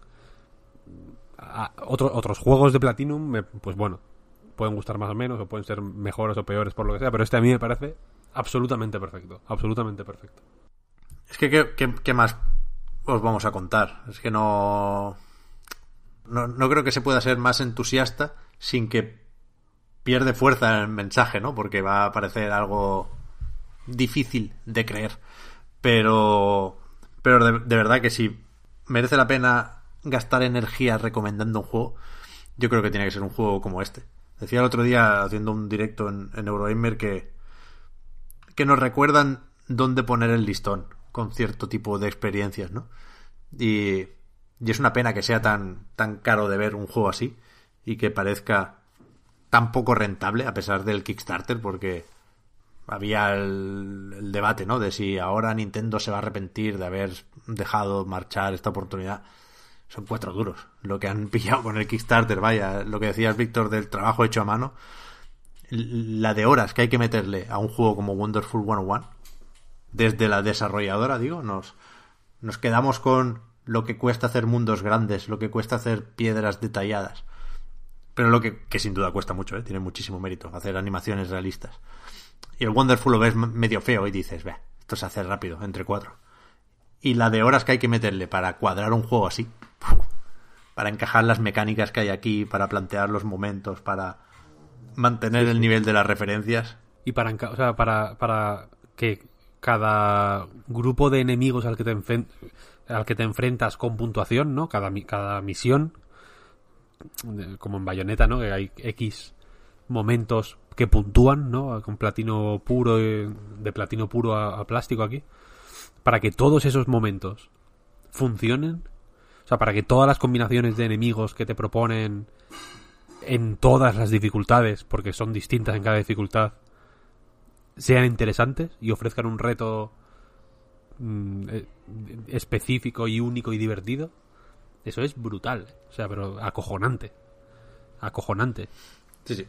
a- otro- otros juegos de Platinum, pues bueno, pueden gustar más o menos, o pueden ser mejores o peores por lo que sea, pero este a mí me parece absolutamente perfecto. Absolutamente perfecto. Es que, ¿qué, qué, qué más os vamos a contar? Es que no... No, no creo que se pueda ser más entusiasta sin que pierde fuerza el mensaje, ¿no? Porque va a parecer algo difícil de creer. Pero, pero de, verdad que si merece la pena gastar energía recomendando un juego, yo creo que tiene que ser un juego como este. Decía el otro día, haciendo un directo en, en Eurogamer, que, que nos recuerdan dónde poner el listón con cierto tipo de experiencias, ¿no? Y, y es una pena que sea tan, tan caro de ver un juego así y que parezca tan poco rentable a pesar del Kickstarter, porque había el, debate, ¿no? De si ahora Nintendo se va a arrepentir de haber dejado marchar esta oportunidad. Son cuatro duros lo que han pillado con el Kickstarter, vaya, lo que decías, Víctor, del trabajo hecho a mano. La de horas que hay que meterle a un juego como Wonderful 101, desde la desarrolladora, digo, nos, nos quedamos con lo que cuesta hacer mundos grandes, lo que cuesta hacer piedras detalladas. Pero lo que, que sin duda cuesta mucho, ¿eh? tiene muchísimo mérito hacer animaciones realistas. Y el Wonderful lo ves medio feo y dices, ve, esto se hace rápido, entre cuatro. Y la de horas que hay que meterle para cuadrar un juego así, para encajar las mecánicas que hay aquí, para plantear los momentos, para mantener sí, sí. el nivel de las referencias. Y para, o sea, para, para que cada grupo de enemigos al que te, al que te enfrentas con puntuación, ¿no? Cada, cada misión, como en Bayonetta, ¿no? Que hay X momentos que puntúan, ¿no? Con platino puro, de platino puro a, plástico aquí. Para que todos esos momentos funcionen. O sea, para que todas las combinaciones de enemigos que te proponen en todas las dificultades, porque son distintas en cada dificultad, sean interesantes y ofrezcan un reto mm, específico y único y divertido. Eso es brutal. O sea, pero acojonante. Acojonante. Sí, sí.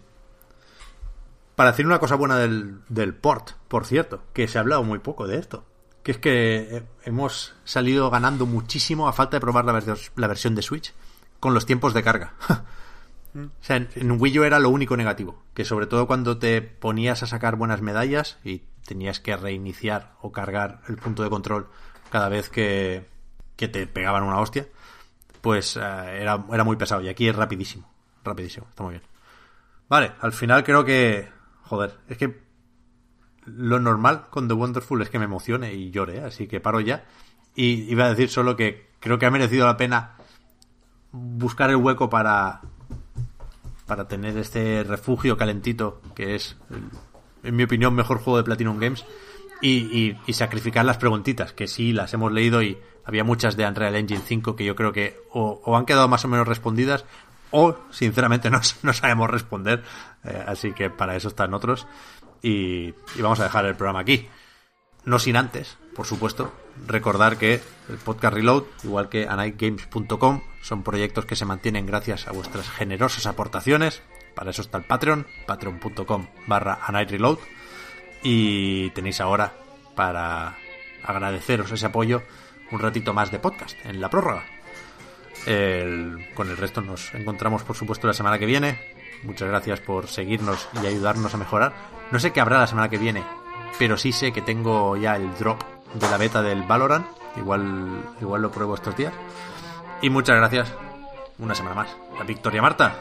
Para decir una cosa buena del, del port, por cierto, que se ha hablado muy poco de esto. Que es que hemos salido ganando muchísimo a falta de probar la, vers la versión de Switch con los tiempos de carga. o sea, en, en, Wii U era lo único negativo. Que sobre todo cuando te ponías a sacar buenas medallas y tenías que reiniciar o cargar el punto de control cada vez que, que te pegaban una hostia, pues uh, era, era muy pesado. Y aquí es rapidísimo. Rapidísimo. Está muy bien. Vale, al final creo que joder, es que lo normal con The Wonderful es que me emocione y llore, ¿eh? así que paro ya. Y iba a decir solo que creo que ha merecido la pena buscar el hueco para para tener este refugio calentito que es, en mi opinión, mejor juego de Platinum Games y, y, sacrificar las preguntitas, que sí las hemos leído y había muchas de Unreal Engine 5 que yo creo que o han quedado más o menos respondidas o sinceramente no, sabemos responder eh, así que para eso están otros. Y, y, vamos a dejar el programa aquí. No sin antes por supuesto recordar que el podcast Reload igual que anightgames.com son proyectos que se mantienen gracias a vuestras generosas aportaciones. Para eso está el Patreon patreon.com barra anightreload. Y tenéis ahora para agradeceros ese apoyo un ratito más de podcast en la prórroga el, con el resto nos encontramos, por supuesto, la semana que viene. Muchas gracias por seguirnos y ayudarnos a mejorar. No sé qué habrá la semana que viene, pero sí sé que tengo ya el drop de la beta del Valorant. Igual, igual lo pruebo estos días. Y muchas gracias una semana más a Victoria Marta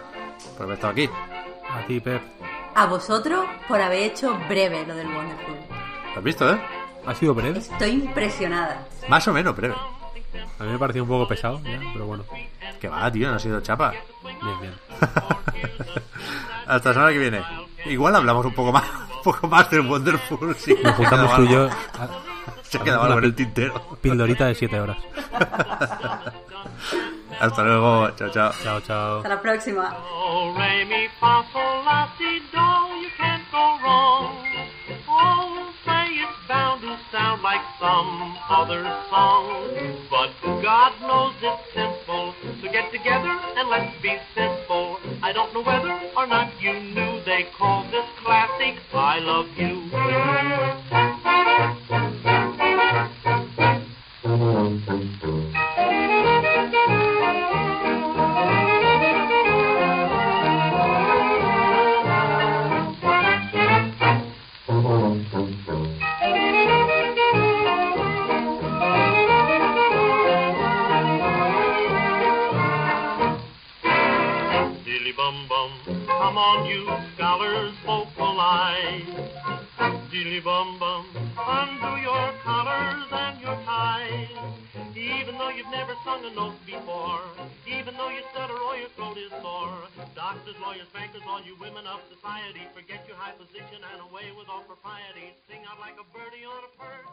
por haber estado aquí. A ti, Pep. A vosotros por haber hecho breve lo del Wonderful. ¿Lo has visto, eh? ¿Ha sido breve? Estoy impresionada. Más o menos breve. A mí me pareció un poco pesado, ya, pero bueno. Que va, tío, no ha sido chapa. Bien, bien. Hasta la semana que viene. Igual hablamos un poco más, un poco más del Wonderful. Sí, Nos juntamos tú y yo. Se ha quedado algo en el tintero. Pildorita de 7 horas. Hasta luego. Chao, chao. Chao, chao. Hasta la próxima. Sound like some other song. But God knows it's simple to get together and let's be simple. I don't know whether or not you knew they call this classic I Love You. scholars vocalize. Dilly bum bum, undo your collars and your ties. Even though you've never sung a note before, even though you stutter or your throat is sore, doctors, lawyers, bankers, all you women of society, forget your high position and away with all propriety. Sing out like a birdie on a perch,